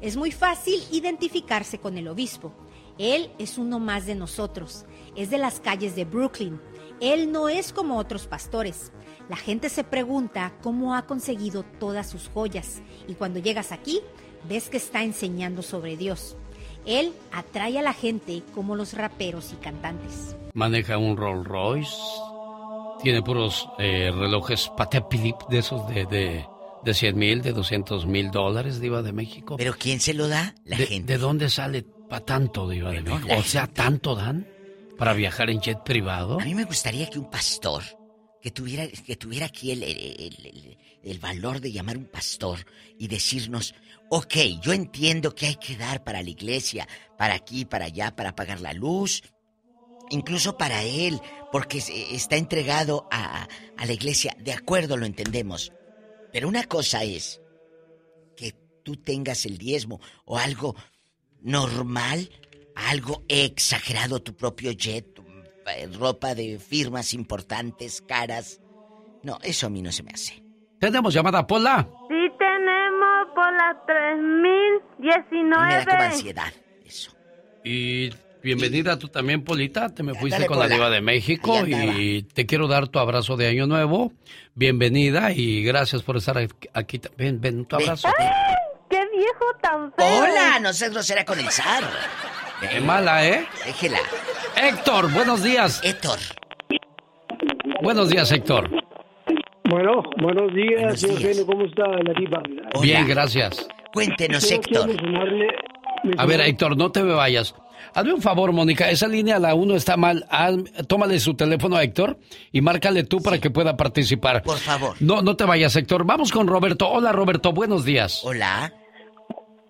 Es muy fácil identificarse con el obispo. Él es uno más de nosotros. Es de las calles de Brooklyn. Él no es como otros pastores. La gente se pregunta cómo ha conseguido todas sus joyas. Y cuando llegas aquí, ves que está enseñando sobre Dios. Él atrae a la gente como los raperos y cantantes. Maneja un Rolls Royce. Tiene puros eh, relojes Patek Philippe de esos de, de, de 100 mil, de 200 mil dólares, Diva de México. ¿Pero quién se lo da? La de, gente. ¿De dónde sale para tanto, Diva de México? O sea, ¿tanto dan para viajar en jet privado? A mí me gustaría que un pastor que tuviera, que tuviera aquí el, el, el, el, valor de llamar un pastor y decirnos, ok, yo entiendo que hay que dar para la iglesia, para aquí, para allá, para pagar la luz, incluso para él, porque está entregado a, a la iglesia, de acuerdo, lo entendemos. Pero una cosa es que tú tengas el diezmo o algo normal, algo exagerado, tu propio jet, tu ropa de firmas importantes, caras. No, eso a mí no se me hace. ¿Tenemos llamada, Pola? Sí, Pola 3019. Me da como ansiedad, eso. Y bienvenida tú también, Polita. Te me fuiste con la Diva de México y te quiero dar tu abrazo de Año Nuevo. Bienvenida y gracias por estar aquí. Ven, ven, tu abrazo. ¡Ay, ¡Qué viejo tan feo! Hola, no seas grosera con el zar. Qué mala, ¿eh? Déjela. Héctor, buenos días. Héctor. Buenos días, Héctor. Bueno, buenos días, señor Genio, ¿cómo está la diva? Bien, gracias. Cuéntenos, Quiero Héctor. A ver, Héctor, no te me vayas. Hazme un favor, Mónica, esa línea, la 1 está mal. Haz- tómale su teléfono a Héctor y márcale tú para que pueda participar. Por favor. No, no te vayas, Héctor. Vamos con Roberto. Hola, Roberto, buenos días. Hola.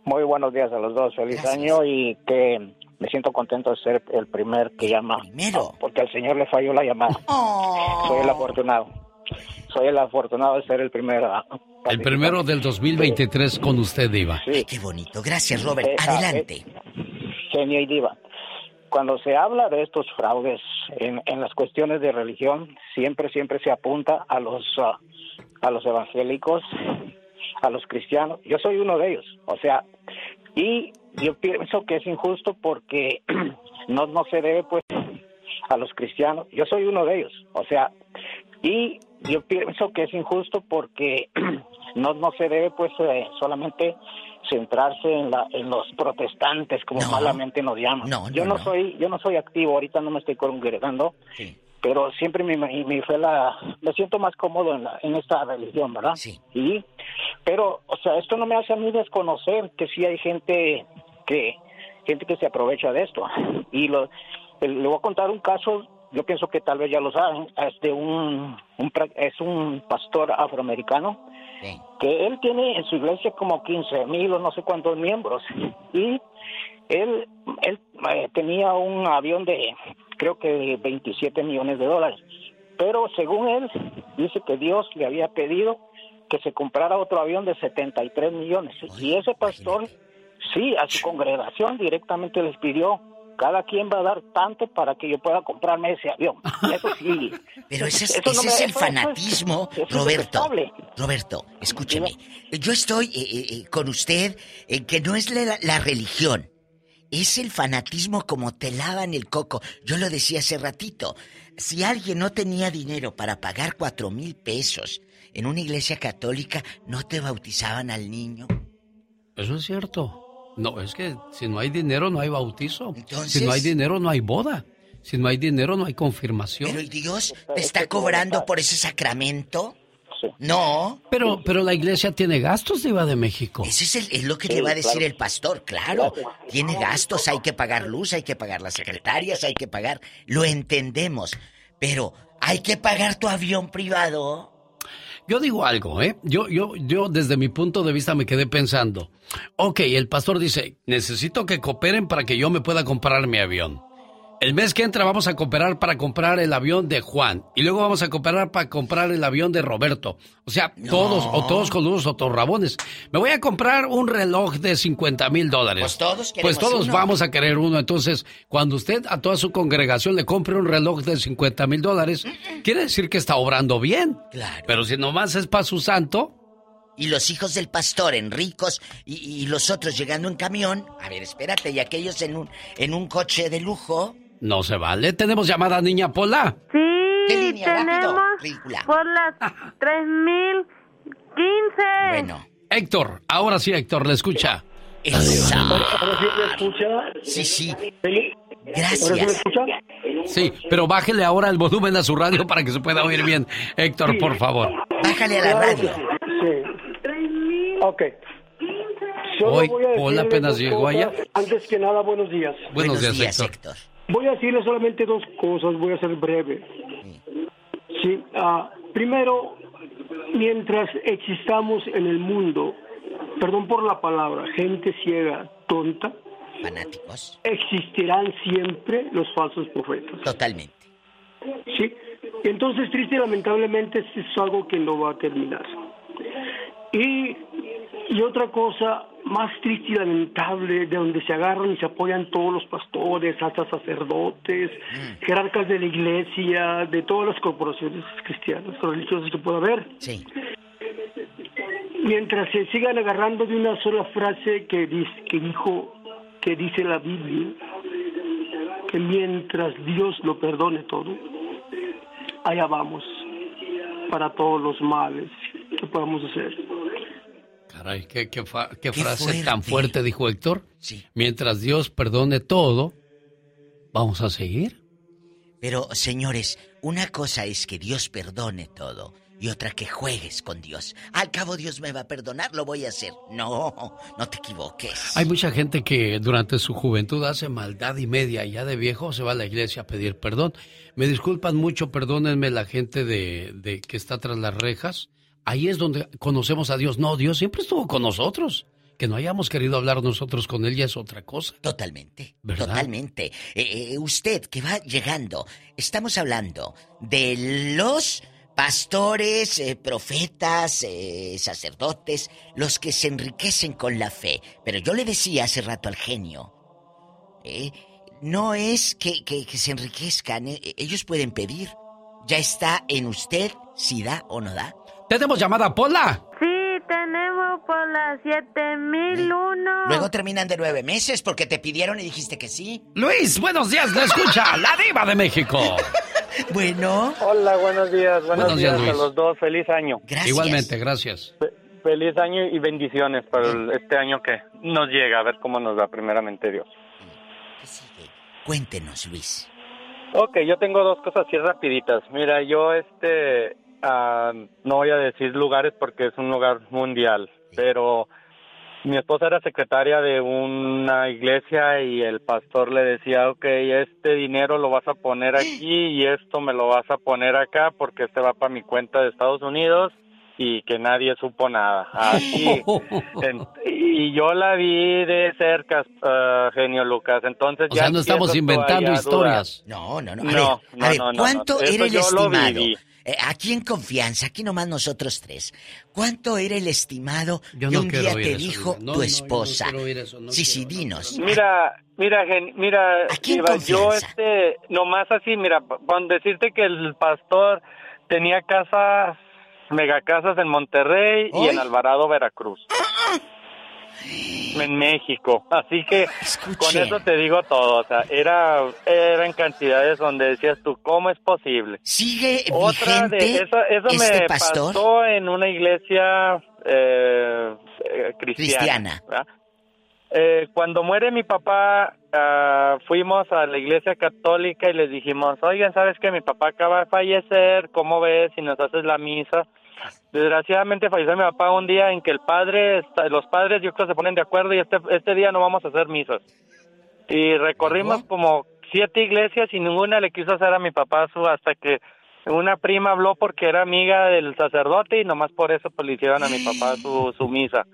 Muy buenos días a los dos. Feliz año y que me siento contento de ser el primer que llama. Primero. Porque al señor le falló la llamada. Soy el afortunado. Soy el afortunado de ser el primero. ah, El primero del 2023 con usted, Diva. Ay, qué bonito. Gracias, Robert. Eh, Adelante. eh, genio y diva. Cuando se habla de estos fraudes en, en las cuestiones de religión, siempre, siempre se apunta a los, ah, a los evangélicos, a los cristianos. Yo soy uno de ellos. O sea, y yo pienso que es injusto porque no, no se debe, pues, a los cristianos. Yo soy uno de ellos. O sea, y yo pienso que es injusto porque no, no se debe, pues, eh, solamente centrarse en, la, en los protestantes, como malamente nos llaman. yo no, soy yo no soy activo, ahorita no me estoy congregando, pero siempre me, me, me fue la, me siento más cómodo en, la, en esta religión, ¿verdad? Sí. Y, pero, o sea, esto no me hace a mí desconocer que sí hay gente que, gente que se aprovecha de esto. Y lo, le voy a contar un caso, yo pienso que tal vez ya lo saben, es de un, es un pastor afroamericano que él tiene en su iglesia como 15 mil o no sé cuántos miembros. Y él él eh, tenía un avión de creo que de 27 millones de dólares. Pero según él dice que Dios le había pedido que se comprara otro avión de 73 millones. Y ese pastor sí a su congregación directamente les pidió cada quien va a dar tanto para que yo pueda comprarme ese avión. Eso sí. Pero ese es, Eso no ese me- es el eso- fanatismo, eso es Roberto. Roberto, escúcheme. Yo estoy eh, eh, eh, con usted en que no es la, la religión. Es el fanatismo como te lavan el coco. Yo lo decía hace ratito. Si alguien no tenía dinero para pagar cuatro mil pesos en una iglesia católica, ¿no te bautizaban al niño? Eso es cierto. No, es que si no hay dinero no hay bautizo. Entonces- Si no hay dinero no hay boda. Si no hay dinero no hay confirmación. Pero Dios te está cobrando por ese sacramento. No. Pero, pero la iglesia tiene gastos, Diva de México. Ese es, el- es lo que le va a decir el pastor, claro. Tiene gastos, hay que pagar luz, hay que pagar las secretarias, hay que pagar. Lo entendemos. Pero, ¿hay que pagar tu avión privado? Yo digo algo, ¿eh? Yo, yo, yo desde mi punto de vista me quedé pensando. Ok, el pastor dice, necesito que cooperen para que yo me pueda comprar mi avión. El mes que entra vamos a cooperar para comprar el avión de Juan. Y luego vamos a cooperar para comprar el avión de Roberto. O sea, todos, o todos con unos o todos rabones. Me voy a comprar un reloj de 50 mil dólares. Pues todos Pues queremos todos uno. vamos a querer uno. Entonces, cuando usted a toda su congregación le compre un reloj de 50 mil dólares, quiere decir que está obrando bien. Claro. Pero si nomás es para su santo, Y los hijos del pastor en ricos y, y los otros llegando en camión. A ver, espérate, y aquellos en un, en un coche de lujo. No se vale. Tenemos llamada niña Pola. Sí, ¿Qué línea? tenemos Rápido, por las 3015. Bueno. Héctor, ahora sí, Héctor, le escucha. Ahora sí. Sí, sí. ¿Ahora sí me Gracias. escucha? Sí, pero bájele ahora el volumen a su radio para que se pueda oír bien. Héctor, por favor. Bájale a la radio. Sí. Ok. Solo Hoy voy a Paul apenas llegó allá. Antes que nada, buenos días. Buenos, días, Héctor. Voy a decirle solamente dos cosas, voy a ser breve. Sí, ah, primero, mientras existamos en el mundo, perdón por la palabra, gente ciega, tonta, fanáticos, existirán siempre los falsos profetas. Totalmente. Sí, entonces triste y lamentablemente es algo que no va a terminar. Y, y otra cosa más triste y lamentable, de donde se agarran y se apoyan todos los pastores, hasta sacerdotes, jerarcas de la iglesia, de todas las corporaciones cristianas, religiosas que pueda haber. Sí. Mientras se sigan agarrando de una sola frase que, dice, que dijo, que dice la Biblia, que mientras Dios lo perdone todo, allá vamos para todos los males que podamos hacer. Caray, qué, qué fa- qué Qué frase tan fuerte. dijo Héctor. Mientras Dios perdone todo, vamos a seguir. Pero, señores, una cosa es que Dios perdone todo y otra que juegues con Dios. Al cabo Dios me va a perdonar, lo voy a hacer. No, no te equivoques. Hay mucha gente que durante su juventud hace maldad y media y ya de viejo se va a la iglesia a pedir perdón. Me disculpan mucho, perdónenme la gente de, de que está tras las rejas. Ahí es donde conocemos a Dios. No, Dios siempre estuvo con nosotros. Que no hayamos querido hablar nosotros con él ya es otra cosa. Totalmente. ¿Verdad? Totalmente. Eh, eh, usted que va llegando, estamos hablando de los pastores, eh, profetas, eh, sacerdotes, los que se enriquecen con la fe. Pero yo le decía hace rato al genio, eh, no es que, que- que se enriquezcan, ellos pueden pedir. Ya está en usted si da o no da. Tenemos llamada, Pola. Sí, tenemos por las 7001. Luego terminan de nueve meses porque te pidieron y dijiste que sí. Luis, buenos días, le escucha la diva de México. Bueno. Hola, buenos días. Buenos, Buenos días, días, Luis. a los dos. Feliz año. Igualmente, gracias. Feliz año y bendiciones para el- este año que nos llega. A ver cómo nos da primeramente Dios. Cuéntenos, Luis. Ok, yo tengo dos cosas así rapiditas. Mira, yo este, ah, no voy a decir lugares porque es un lugar mundial, pero mi esposa era secretaria de una iglesia y el pastor le decía, ok, este dinero lo vas a poner aquí y esto me lo vas a poner acá porque este va para mi cuenta de Estados Unidos y que nadie supo nada. Así. En- y yo la vi de cerca, ah, genio Lucas. Entonces O ya sea, no estamos inventando historias. No, no, no. A No, ver, no, a ver, no, no, ¿cuánto era el estimado? Eh, aquí en confianza, aquí nomás nosotros tres. ¿Cuánto era el estimado Yo que no un día te eso, dijo tu no, yo no esposa? eso, no sí, sí, dinos. Mira, mira, gen- mira, Aquí en Diva, yo este, nomás así, mira, con decirte que el pastor tenía casas, megacasas en Monterrey y en Alvarado, Veracruz. En México, así que con eso te digo todo, o sea, era, eran cantidades donde decías tú, ¿cómo es posible? Sigue Otra de vigente eso, eso este me pastor? pasó en una iglesia eh, cristiana. Cristiana. Eh, cuando muere mi papá, ah, fuimos a la iglesia católica y les dijimos, oigan, ¿sabes que mi papá acaba de fallecer? ¿Cómo ves si nos haces la misa? Desgraciadamente falleció mi papá un día en que el padre, los padres yo creo se ponen de acuerdo y este, este día no vamos a hacer misas. Y recorrimos como siete iglesias y ninguna le quiso hacer a mi papá su hasta que una prima habló porque era amiga del sacerdote y nomás por eso pues le hicieron a mi papá su, su misa.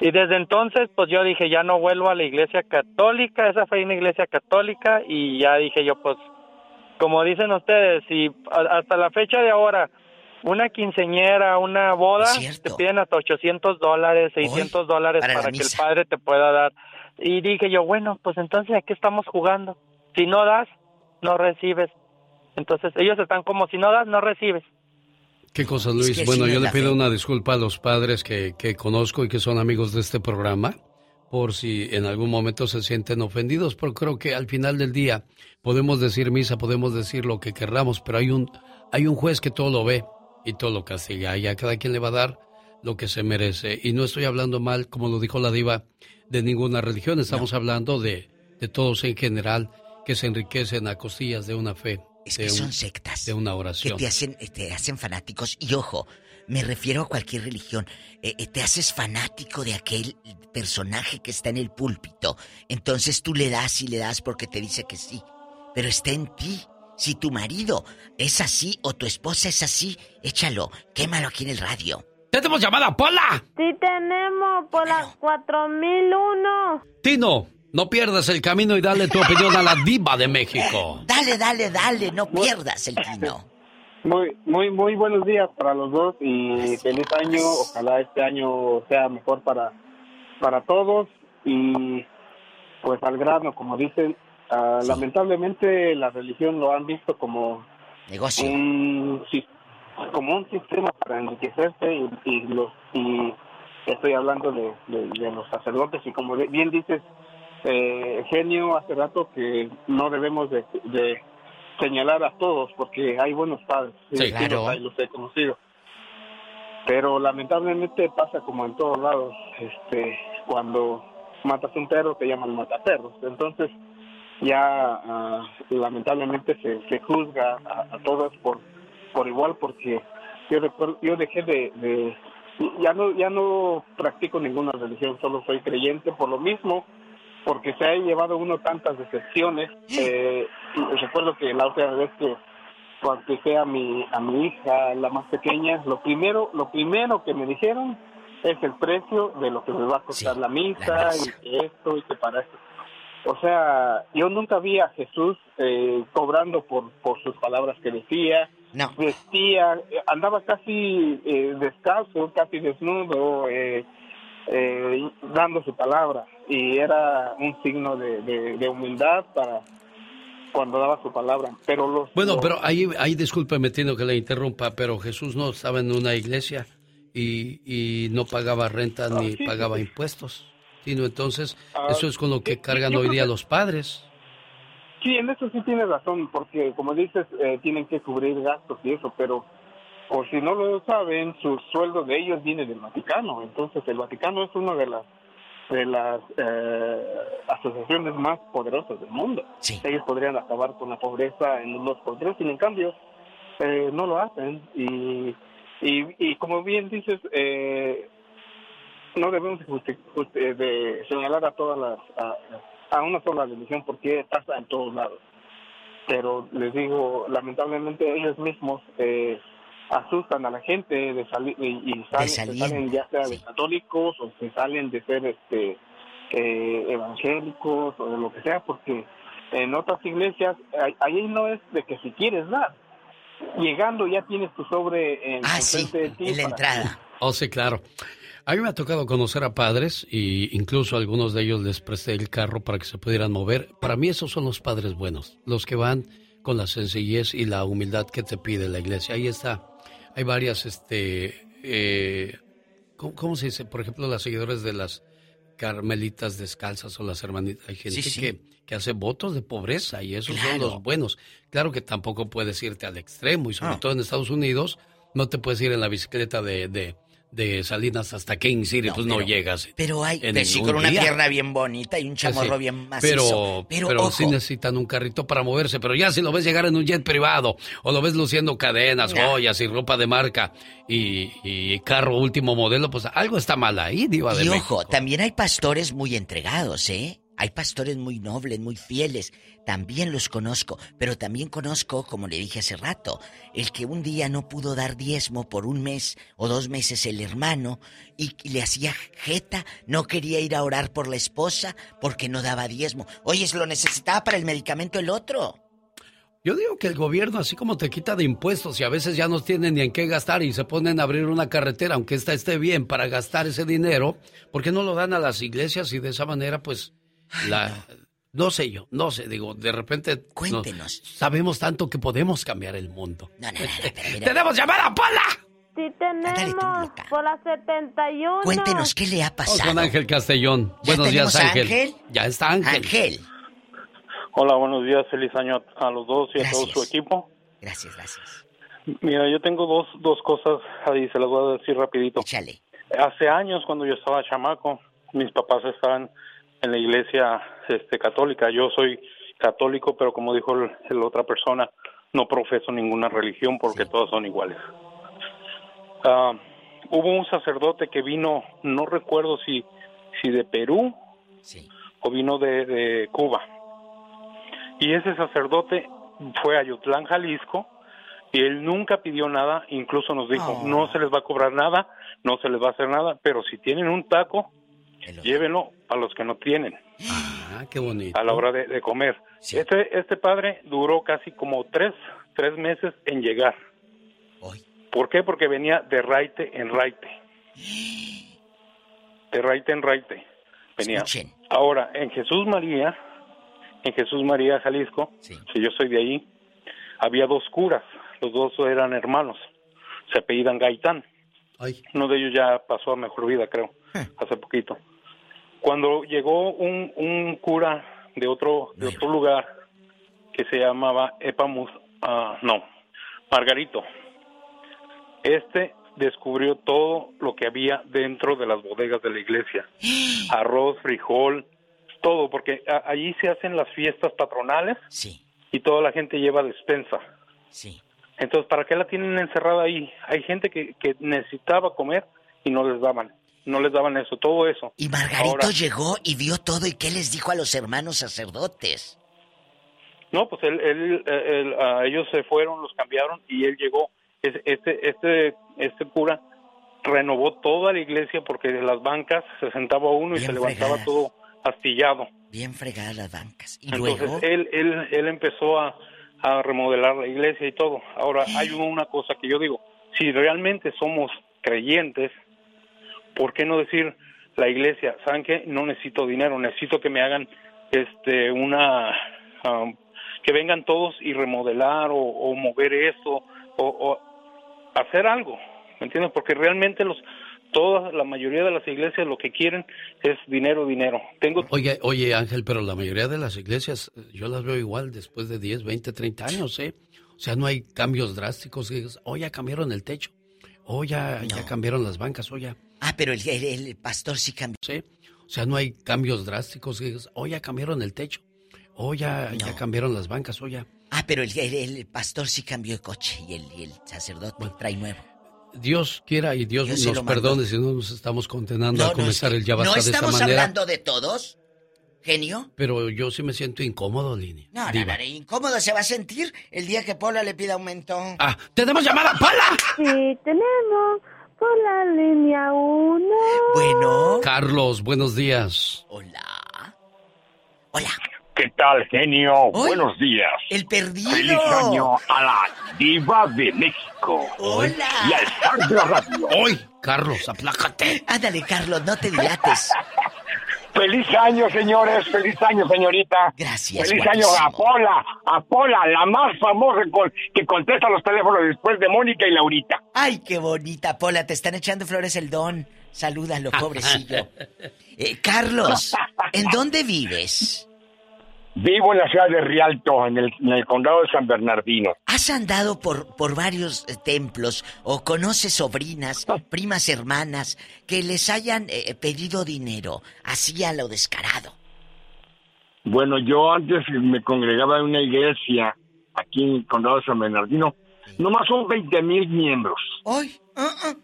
Y desde entonces pues yo dije ya no vuelvo a la iglesia católica, esa fue una iglesia católica y ya dije yo pues como dicen ustedes, a- hasta la fecha de ahora una quinceñera, una boda, te piden hasta 800 dólares, 600 dólares para que el padre te pueda dar. Y dije yo, bueno, pues entonces ¿a qué estamos jugando? Si no das, no recibes. Entonces ellos están como si no das, no recibes. ¿Qué cosas, Luis? que bueno, sí, yo le pido fe. una disculpa a los padres que, que conozco y que son amigos de este programa, por si en algún momento se sienten ofendidos, pero creo que al final del día podemos decir misa, podemos decir lo que querramos, pero hay un, hay un juez que todo lo ve y todo lo castiga, y a cada quien le va a dar lo que se merece. Y no estoy hablando mal, como lo dijo la diva, de ninguna religión, estamos hablando de, de todos en general que se enriquecen a costillas de una fe. Es que un- son sectas. De una que oración. te hacen, eh, te hacen fanáticos. Y ojo, me refiero a cualquier religión. Eh, eh, te haces fanático de aquel personaje que está en el púlpito. Entonces tú le das y le das porque te dice que sí. Pero está en ti. Si tu marido es así o tu esposa es así, échalo, quémalo aquí en el radio. ¡Tenemos llamada, Pola! Sí tenemos por las 4001. Tino, no pierdas el camino y dale tu opinión a la diva de México. Dale, dale, dale, no pierdas el tino. Muy, muy, muy buenos días para los dos y feliz año. Ojalá este año sea mejor para, para todos y pues al grano, como dicen, ah, lamentablemente la religión lo han visto como Negocio. un como un sistema para enriquecerse y, y los y estoy hablando de, de- de los sacerdotes y como bien dices eh, genio hace rato que no debemos de, de señalar a todos porque hay buenos padres Sí, y claro. los hay, los he conocido pero lamentablemente pasa como en todos lados este cuando matas un perro te llaman mataperros entonces ya ah, lamentablemente se, se juzga a, a todos por por igual porque yo recuerdo yo dejé de, de- ya no ya no practico ninguna religión solo soy creyente por lo mismo porque se ha llevado uno tantas decepciones. Eh, recuerdo que la otra vez que bauticé a mi a mi hija la más pequeña lo primero lo primero que me dijeron es el precio de lo que me va a costar la misa. y que esto y que para esto. O sea, yo nunca vi a Jesús eh, cobrando por, por sus palabras que decía. Vestía, eh, andaba casi eh, descalzo, casi desnudo, eh, eh, dando su palabra. Y era un signo de, de- de humildad para cuando daba su palabra. Pero los, Bueno, los- pero ahí, ahí discúlpeme, tiene que le interrumpa, pero Jesús no estaba en una iglesia y, y no pagaba renta ni sí, pagaba sí. impuestos. Sino entonces, Ah, eso es con lo que cargan yo hoy día que- los padres. Sí, en eso sí tienes razón, porque como dices, eh, tienen que cubrir gastos y eso, pero por si no lo saben, su sueldo de ellos viene del Vaticano. Entonces, el Vaticano es una de las de las eh, asociaciones más poderosas del mundo. Ellos podrían acabar con la pobreza en unos por tres, sin en cambio, eh, no lo hacen. Y, y, y como bien dices, eh, no debemos justi- justi- de señalar a todas las a, a una sola religión porque pasa en todos lados. Pero les digo lamentablemente ellos mismos eh, asustan a la gente de salir y, y salen, se salen ya sea de católicos o se salen de ser este eh, evangélicos o de lo que sea porque en otras iglesias ahí- ahí no es de que si quieres dar. Llegando ya tienes tu sobre en, enfrente de ti para- Oh, sí, claro. A mí me ha tocado conocer a padres y incluso a algunos de ellos les presté el carro para que se pudieran mover. Para mí esos son los padres buenos, los que van con la sencillez y la humildad que te pide la iglesia. Ahí está. Hay varias, este, eh, ¿cómo, cómo se dice? Por ejemplo, las seguidores de las carmelitas descalzas o las hermanitas. Hay gente Sí, sí. Que, que hace votos de pobreza y esos son los buenos. Claro que tampoco puedes irte al extremo y sobre No. todo en Estados Unidos no te puedes ir en la bicicleta de, de, de Salinas hasta King City, pues no pero- llegas. Pero hay, pero sí, ningún con una día. pierna bien bonita y un chamorro Sí, bien macizo. Pero, Pero, pero, ojo, sí necesitan un carrito para moverse. Pero ya si lo ves llegar en un jet privado, o lo ves luciendo cadenas, No. joyas y ropa de marca y, y carro último modelo, pues algo está mal ahí, Diva de Y México. ojo, también hay pastores muy entregados, ¿eh? Hay pastores muy nobles, muy fieles. También los conozco. Pero también conozco, como le dije hace rato, el que un día no pudo dar diezmo por un mes o dos meses el hermano y, le hacía jeta, no quería ir a orar por la esposa porque no daba diezmo. Oye, lo necesitaba para el medicamento el otro. Yo digo que el gobierno, así como te quita de impuestos y a veces ya no tienen ni en qué gastar y se ponen a abrir una carretera, aunque esta esté bien para gastar ese dinero, ¿por qué no lo dan a las iglesias y de esa manera, pues, la... No sé yo, no sé, digo, de repente... no- Cuéntenos. sabemos tanto que podemos cambiar el mundo. No, no, no, no, pero mira. ¡Tenemos llamada, Pola! Sí tenemos por la 71. Cuéntenos qué le ha pasado. con Ángel Castellón. Buenos días, Ángel. Ángel? Ya está Ángel. Ángel. Hola, buenos días, feliz año a los dos y a todo su equipo. Gracias, gracias. Mira, yo tengo dos, dos cosas ahí, se las voy a decir rapidito. Échale. Hace años, cuando yo estaba chamaco, mis papás estaban en la iglesia este, católica. Yo soy católico, pero como dijo el- la otra persona, no profeso ninguna religión porque todas son iguales. Ah, hubo un sacerdote que vino, no recuerdo si, si de Perú o vino de, de Cuba. Y ese sacerdote fue a Yutlán, Jalisco, y él nunca pidió nada, incluso nos dijo, Oh. no se les va a cobrar nada, no se les va a hacer nada, pero si tienen un taco, llévenlo a los que no tienen Ah, qué bonito. a la hora de, de comer. Este, este padre duró casi como tres, tres meses en llegar. ¿Por qué? Porque venía de raite en raite. De raite en raite. Venía. Ahora, en Jesús María, en Jesús María, Jalisco, que yo soy de ahí, había dos curas. Los dos eran hermanos. Se apellidan Gaitán. Uno de ellos ya pasó a mejor vida, creo, hace poquito. Cuando llegó un, un cura de otro, de otro lugar que se llamaba Epamus, ah, no, Margarito, este descubrió todo lo que había dentro de las bodegas de la iglesia. Arroz, frijol, todo, porque a- allí se hacen las fiestas patronales y toda la gente lleva despensa. Entonces, ¿para qué la tienen encerrada ahí? Hay gente que, que necesitaba comer y no les daban, no les daban eso, todo eso. Y Margarito Ahora- llegó y vio todo y qué les dijo a los hermanos sacerdotes. No, pues él, él, eh, él, ah, ellos se fueron, los cambiaron y él llegó. Es- Este, este, este cura renovó toda la iglesia porque de las bancas se sentaba uno y se levantaba todo astillado. Bien fregadas las bancas. Y Entonces luego, él, él, él empezó a, a remodelar la iglesia y todo. Ahora hay una cosa que yo digo, si realmente somos creyentes, ¿por qué no decir la iglesia, saben qué? No necesito dinero, necesito que me hagan este una um, que vengan todos y remodelar o, mover eso o, hacer algo, ¿me entiendes? Porque realmente los toda la mayoría de las iglesias lo que quieren es dinero, dinero. Tengo Oye, oye Ángel, pero la mayoría de las iglesias yo las veo igual después de 10, 20, 30 años, ¿eh? O sea, no hay cambios drásticos. que ya cambiaron el techo. Oh, ya, ya cambiaron las bancas. Oh, ya. ah, pero el, el- el pastor sí cambió. Sí. O sea, no hay cambios drásticos. Oh, ya cambiaron el techo. Oh, ya, ya cambiaron las bancas. Oh, ya. Ah, pero el, el- pastor sí cambió de coche y el, sacerdote trae nuevo. Dios quiera y Dios, nos perdone si no nos estamos condenando No, a no, comenzar el ya basta ¿No de esta estamos manera. hablando de todos, genio? Pero yo sí me siento incómodo, Lini. No, no, Diva. no, incómodo se va a sentir el día que Paula le pida aumento. Ah, ¿tenemos llamada, Paula? Sí, tenemos por la línea 1. Bueno. Carlos, buenos días. ¿Qué tal, genio? Buenos días. El perdido. Feliz año a la diva de México. Hola. Y al la radio. Hoy, Carlos, aplácate. Ándale, Carlos, no te dilates. Feliz año, señores. Feliz año, señorita. Gracias, Feliz año a Pola. A Pola, la más famosa con- que contesta los teléfonos después de Mónica y Laurita. Ay, qué bonita, Pola, te están echando flores el don. Salúdalo, pobrecillo. Eh, Carlos, ¿en dónde vives? Vivo en la ciudad de Rialto, en el, en el condado de San Bernardino. ¿Has andado por, por varios eh, templos o conoces sobrinas, primas hermanas que les hayan eh, pedido dinero así a lo descarado? Bueno, yo antes me congregaba en una iglesia aquí en el condado de San Bernardino. Nomás son 20 mil miembros. Hoy, uh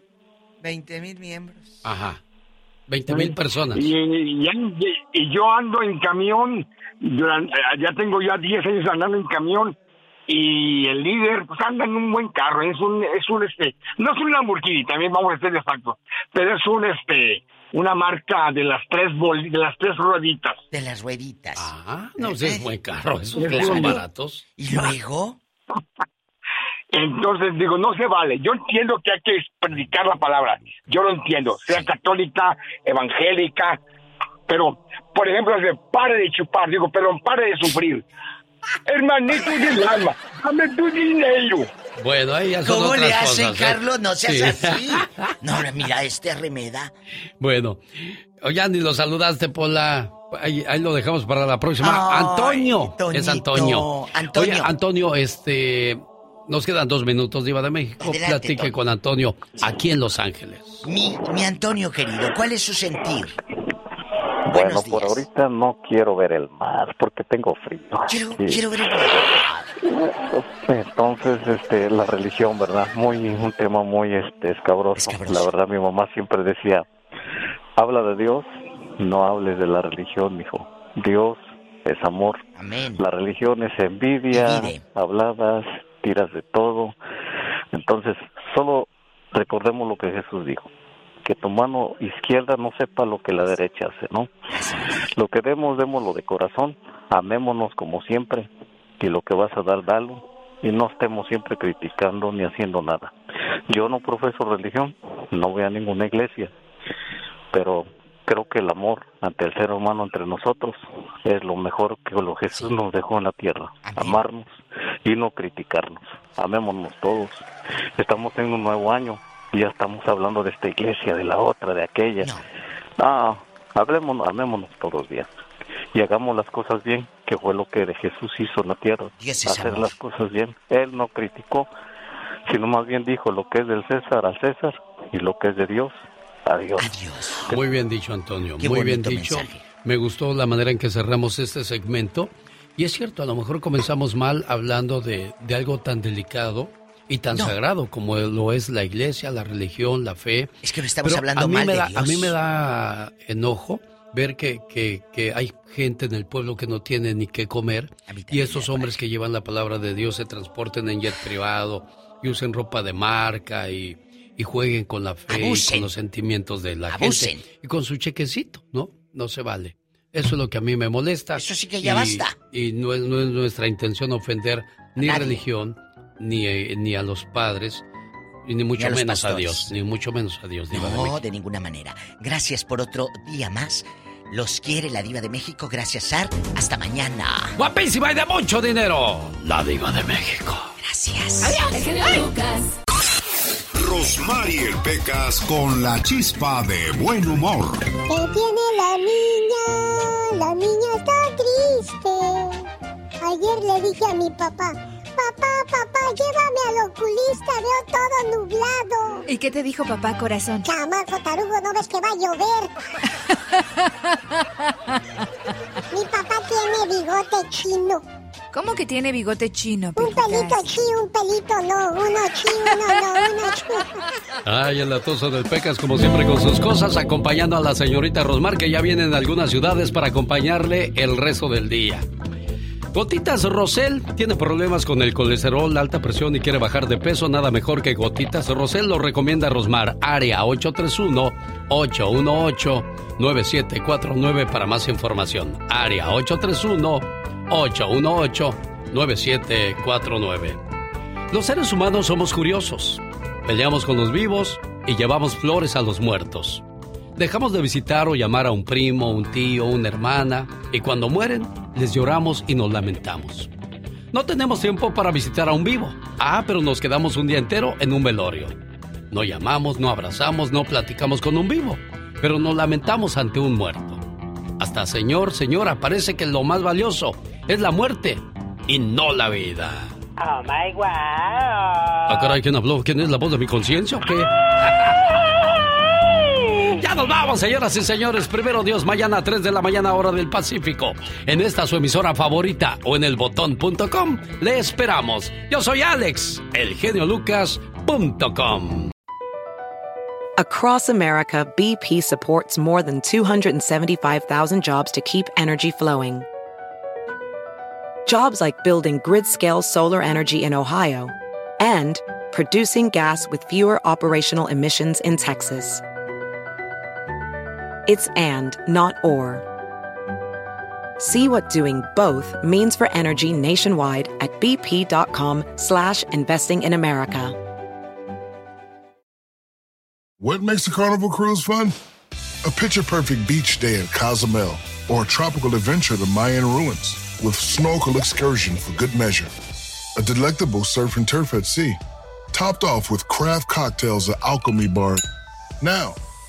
20 mil miembros. Ajá. 20 mil personas. Y, y- y- y yo ando en camión, durante- ya tengo ya 10 años andando en camión, y el líder pues anda en un buen carro, es un, es un este, no es un Lamborghini, también vamos a ser exactos, pero es un este, una marca de las tres bol- de las tres rueditas. De las rueditas. Ah, no, pues es buen carro, esos Es que son baratos. ¿Y luego? Entonces digo, no se vale. Yo entiendo que hay que predicar la palabra. Yo lo entiendo. Sea católica, evangélica. Pero, por ejemplo, se pare de chupar. Digo, pero pare de sufrir. Hermanito del alma, dame tu dinero. Bueno, ahí ya son ¿Cómo otras le hacen, cosas, ¿eh? Carlos? No seas Sí. así. No, mira, este remeda. Bueno, oye, ni lo saludaste, Pola. Ahí, ahí lo dejamos para la próxima. Ay, Antonio. Es Antonio. Antonio. Oye, Antonio, este. Nos quedan dos minutos, Diva de México. Adelante, Platique con Antonio aquí en Los Ángeles. Mi, mi Antonio querido, ¿cuál es su sentir? Bueno, por ahorita no quiero ver el mar porque tengo frío. Quiero, Sí. quiero ver el Entonces, este, la religión, ¿verdad? Muy, un tema muy, este, escabroso. La verdad, mi mamá siempre decía, habla de Dios, no hables de la religión, mijo. Dios es amor. Amén. La religión es envidia, habladas, tiras de todo. Entonces, solo recordemos lo que Jesús dijo. Que tu mano izquierda no sepa lo que la derecha hace, ¿no? Lo que demos, démoslo de corazón. Amémonos como siempre. Y lo que vas a dar, dalo. Y no estemos siempre criticando ni haciendo nada. Yo no profeso religión, no voy a ninguna iglesia. Pero creo que el amor ante el ser humano entre nosotros es lo mejor que lo Jesús nos dejó en la tierra. Amarnos y no criticarnos. Amémonos todos. Estamos en un nuevo año ya estamos hablando de esta iglesia, de la otra, de aquella. No, hablemos, amémonos todos bien. Y hagamos las cosas bien, que fue lo que de Jesús hizo en la tierra. Hacer amor. las cosas bien. Él no criticó, sino más bien dijo lo que es del César al César y lo que es de Dios a Dios. Muy bien dicho, Antonio. Qué Muy bien dicho. mensaje. Me gustó la manera en que cerramos este segmento. Y es cierto, a lo mejor comenzamos mal hablando de, de algo tan delicado y tan No. sagrado como lo es la iglesia, la religión, la fe. Es que no estamos Pero hablando a mí mal me de da, Dios. A mí me da enojo ver que, que, que hay gente en el pueblo que no tiene ni qué comer y esos hombres que llevan la palabra de Dios se transporten en jet privado y usen ropa de marca y, y jueguen con la fe y con los sentimientos de la Abusen. gente y con su chequecito, ¿no? No se vale. Eso es lo que a mí me molesta. Eso sí que ya Y- basta. Y no es, no es nuestra intención ofender ni Nadie. religión, ni, ni a los padres, ni mucho menos a. Dios, ni mucho menos a Dios. Diva de No, de ninguna manera. Gracias por otro día más. Los quiere la diva de México. Gracias, Sar. Hasta mañana. Guapísima y de mucho dinero. La diva de México. Gracias. Genio Lucas. Rosmarie Pecas con la chispa de buen humor. ¿Qué tiene la niña? La niña está triste. Ayer le dije a mi papá, papá, papá, llévame al oculista, veo todo nublado. ¿Y qué te dijo papá, corazón? Chamaco tarugo, ¿no ves que va a llover? mi papá tiene bigote chino. ¿Cómo que tiene bigote chino? Un pelito chi, un pelito no, uno chi, uno no, uno chi. Ay, el latoso del Pecas, como siempre, con sus cosas, acompañando a la señorita Rosmar, que ya viene en algunas ciudades para acompañarle el resto del día. Gotitas Rosel tiene problemas con el colesterol, la alta presión y quiere bajar de peso. Nada mejor que Gotitas Rosel lo recomienda Rosmar. Área 831-818-9749 para más información. Área 831-818-9749. Los seres humanos somos curiosos. Peleamos con los vivos y llevamos flores a los muertos. Dejamos de visitar o llamar a un primo, un tío, una hermana y cuando mueren les lloramos y nos lamentamos. No tenemos tiempo para visitar a un vivo. Ah, pero nos quedamos un día entero en un velorio. No llamamos, no abrazamos, no platicamos con un vivo, pero nos lamentamos ante un muerto. Hasta señor, señora, parece que lo más valioso es la muerte y no la vida. Oh my wow. Ah, caray, ¿quién habló? ¿Quién es la voz de mi conciencia o qué? Ya nos vamos, señoras y señores. Primero Dios, mañana a 3 de la mañana, hora del Pacífico. En esta su emisora favorita o en elbotón.com. Le esperamos. Yo soy Alex, elgeniolucas.com. Across America, BP supports more than 275,000 jobs to keep energy flowing. Jobs like building grid scale solar energy in Ohio and producing gas with fewer operational emissions in Texas. It's and, not or. See what doing both means for energy nationwide at bp.com slash investing in America. What makes a carnival cruise fun? A picture perfect beach day at Cozumel or a tropical adventure to Mayan ruins with snorkel excursion for good measure. A delectable surf and turf at sea, topped off with craft cocktails at Alchemy Bar. Now,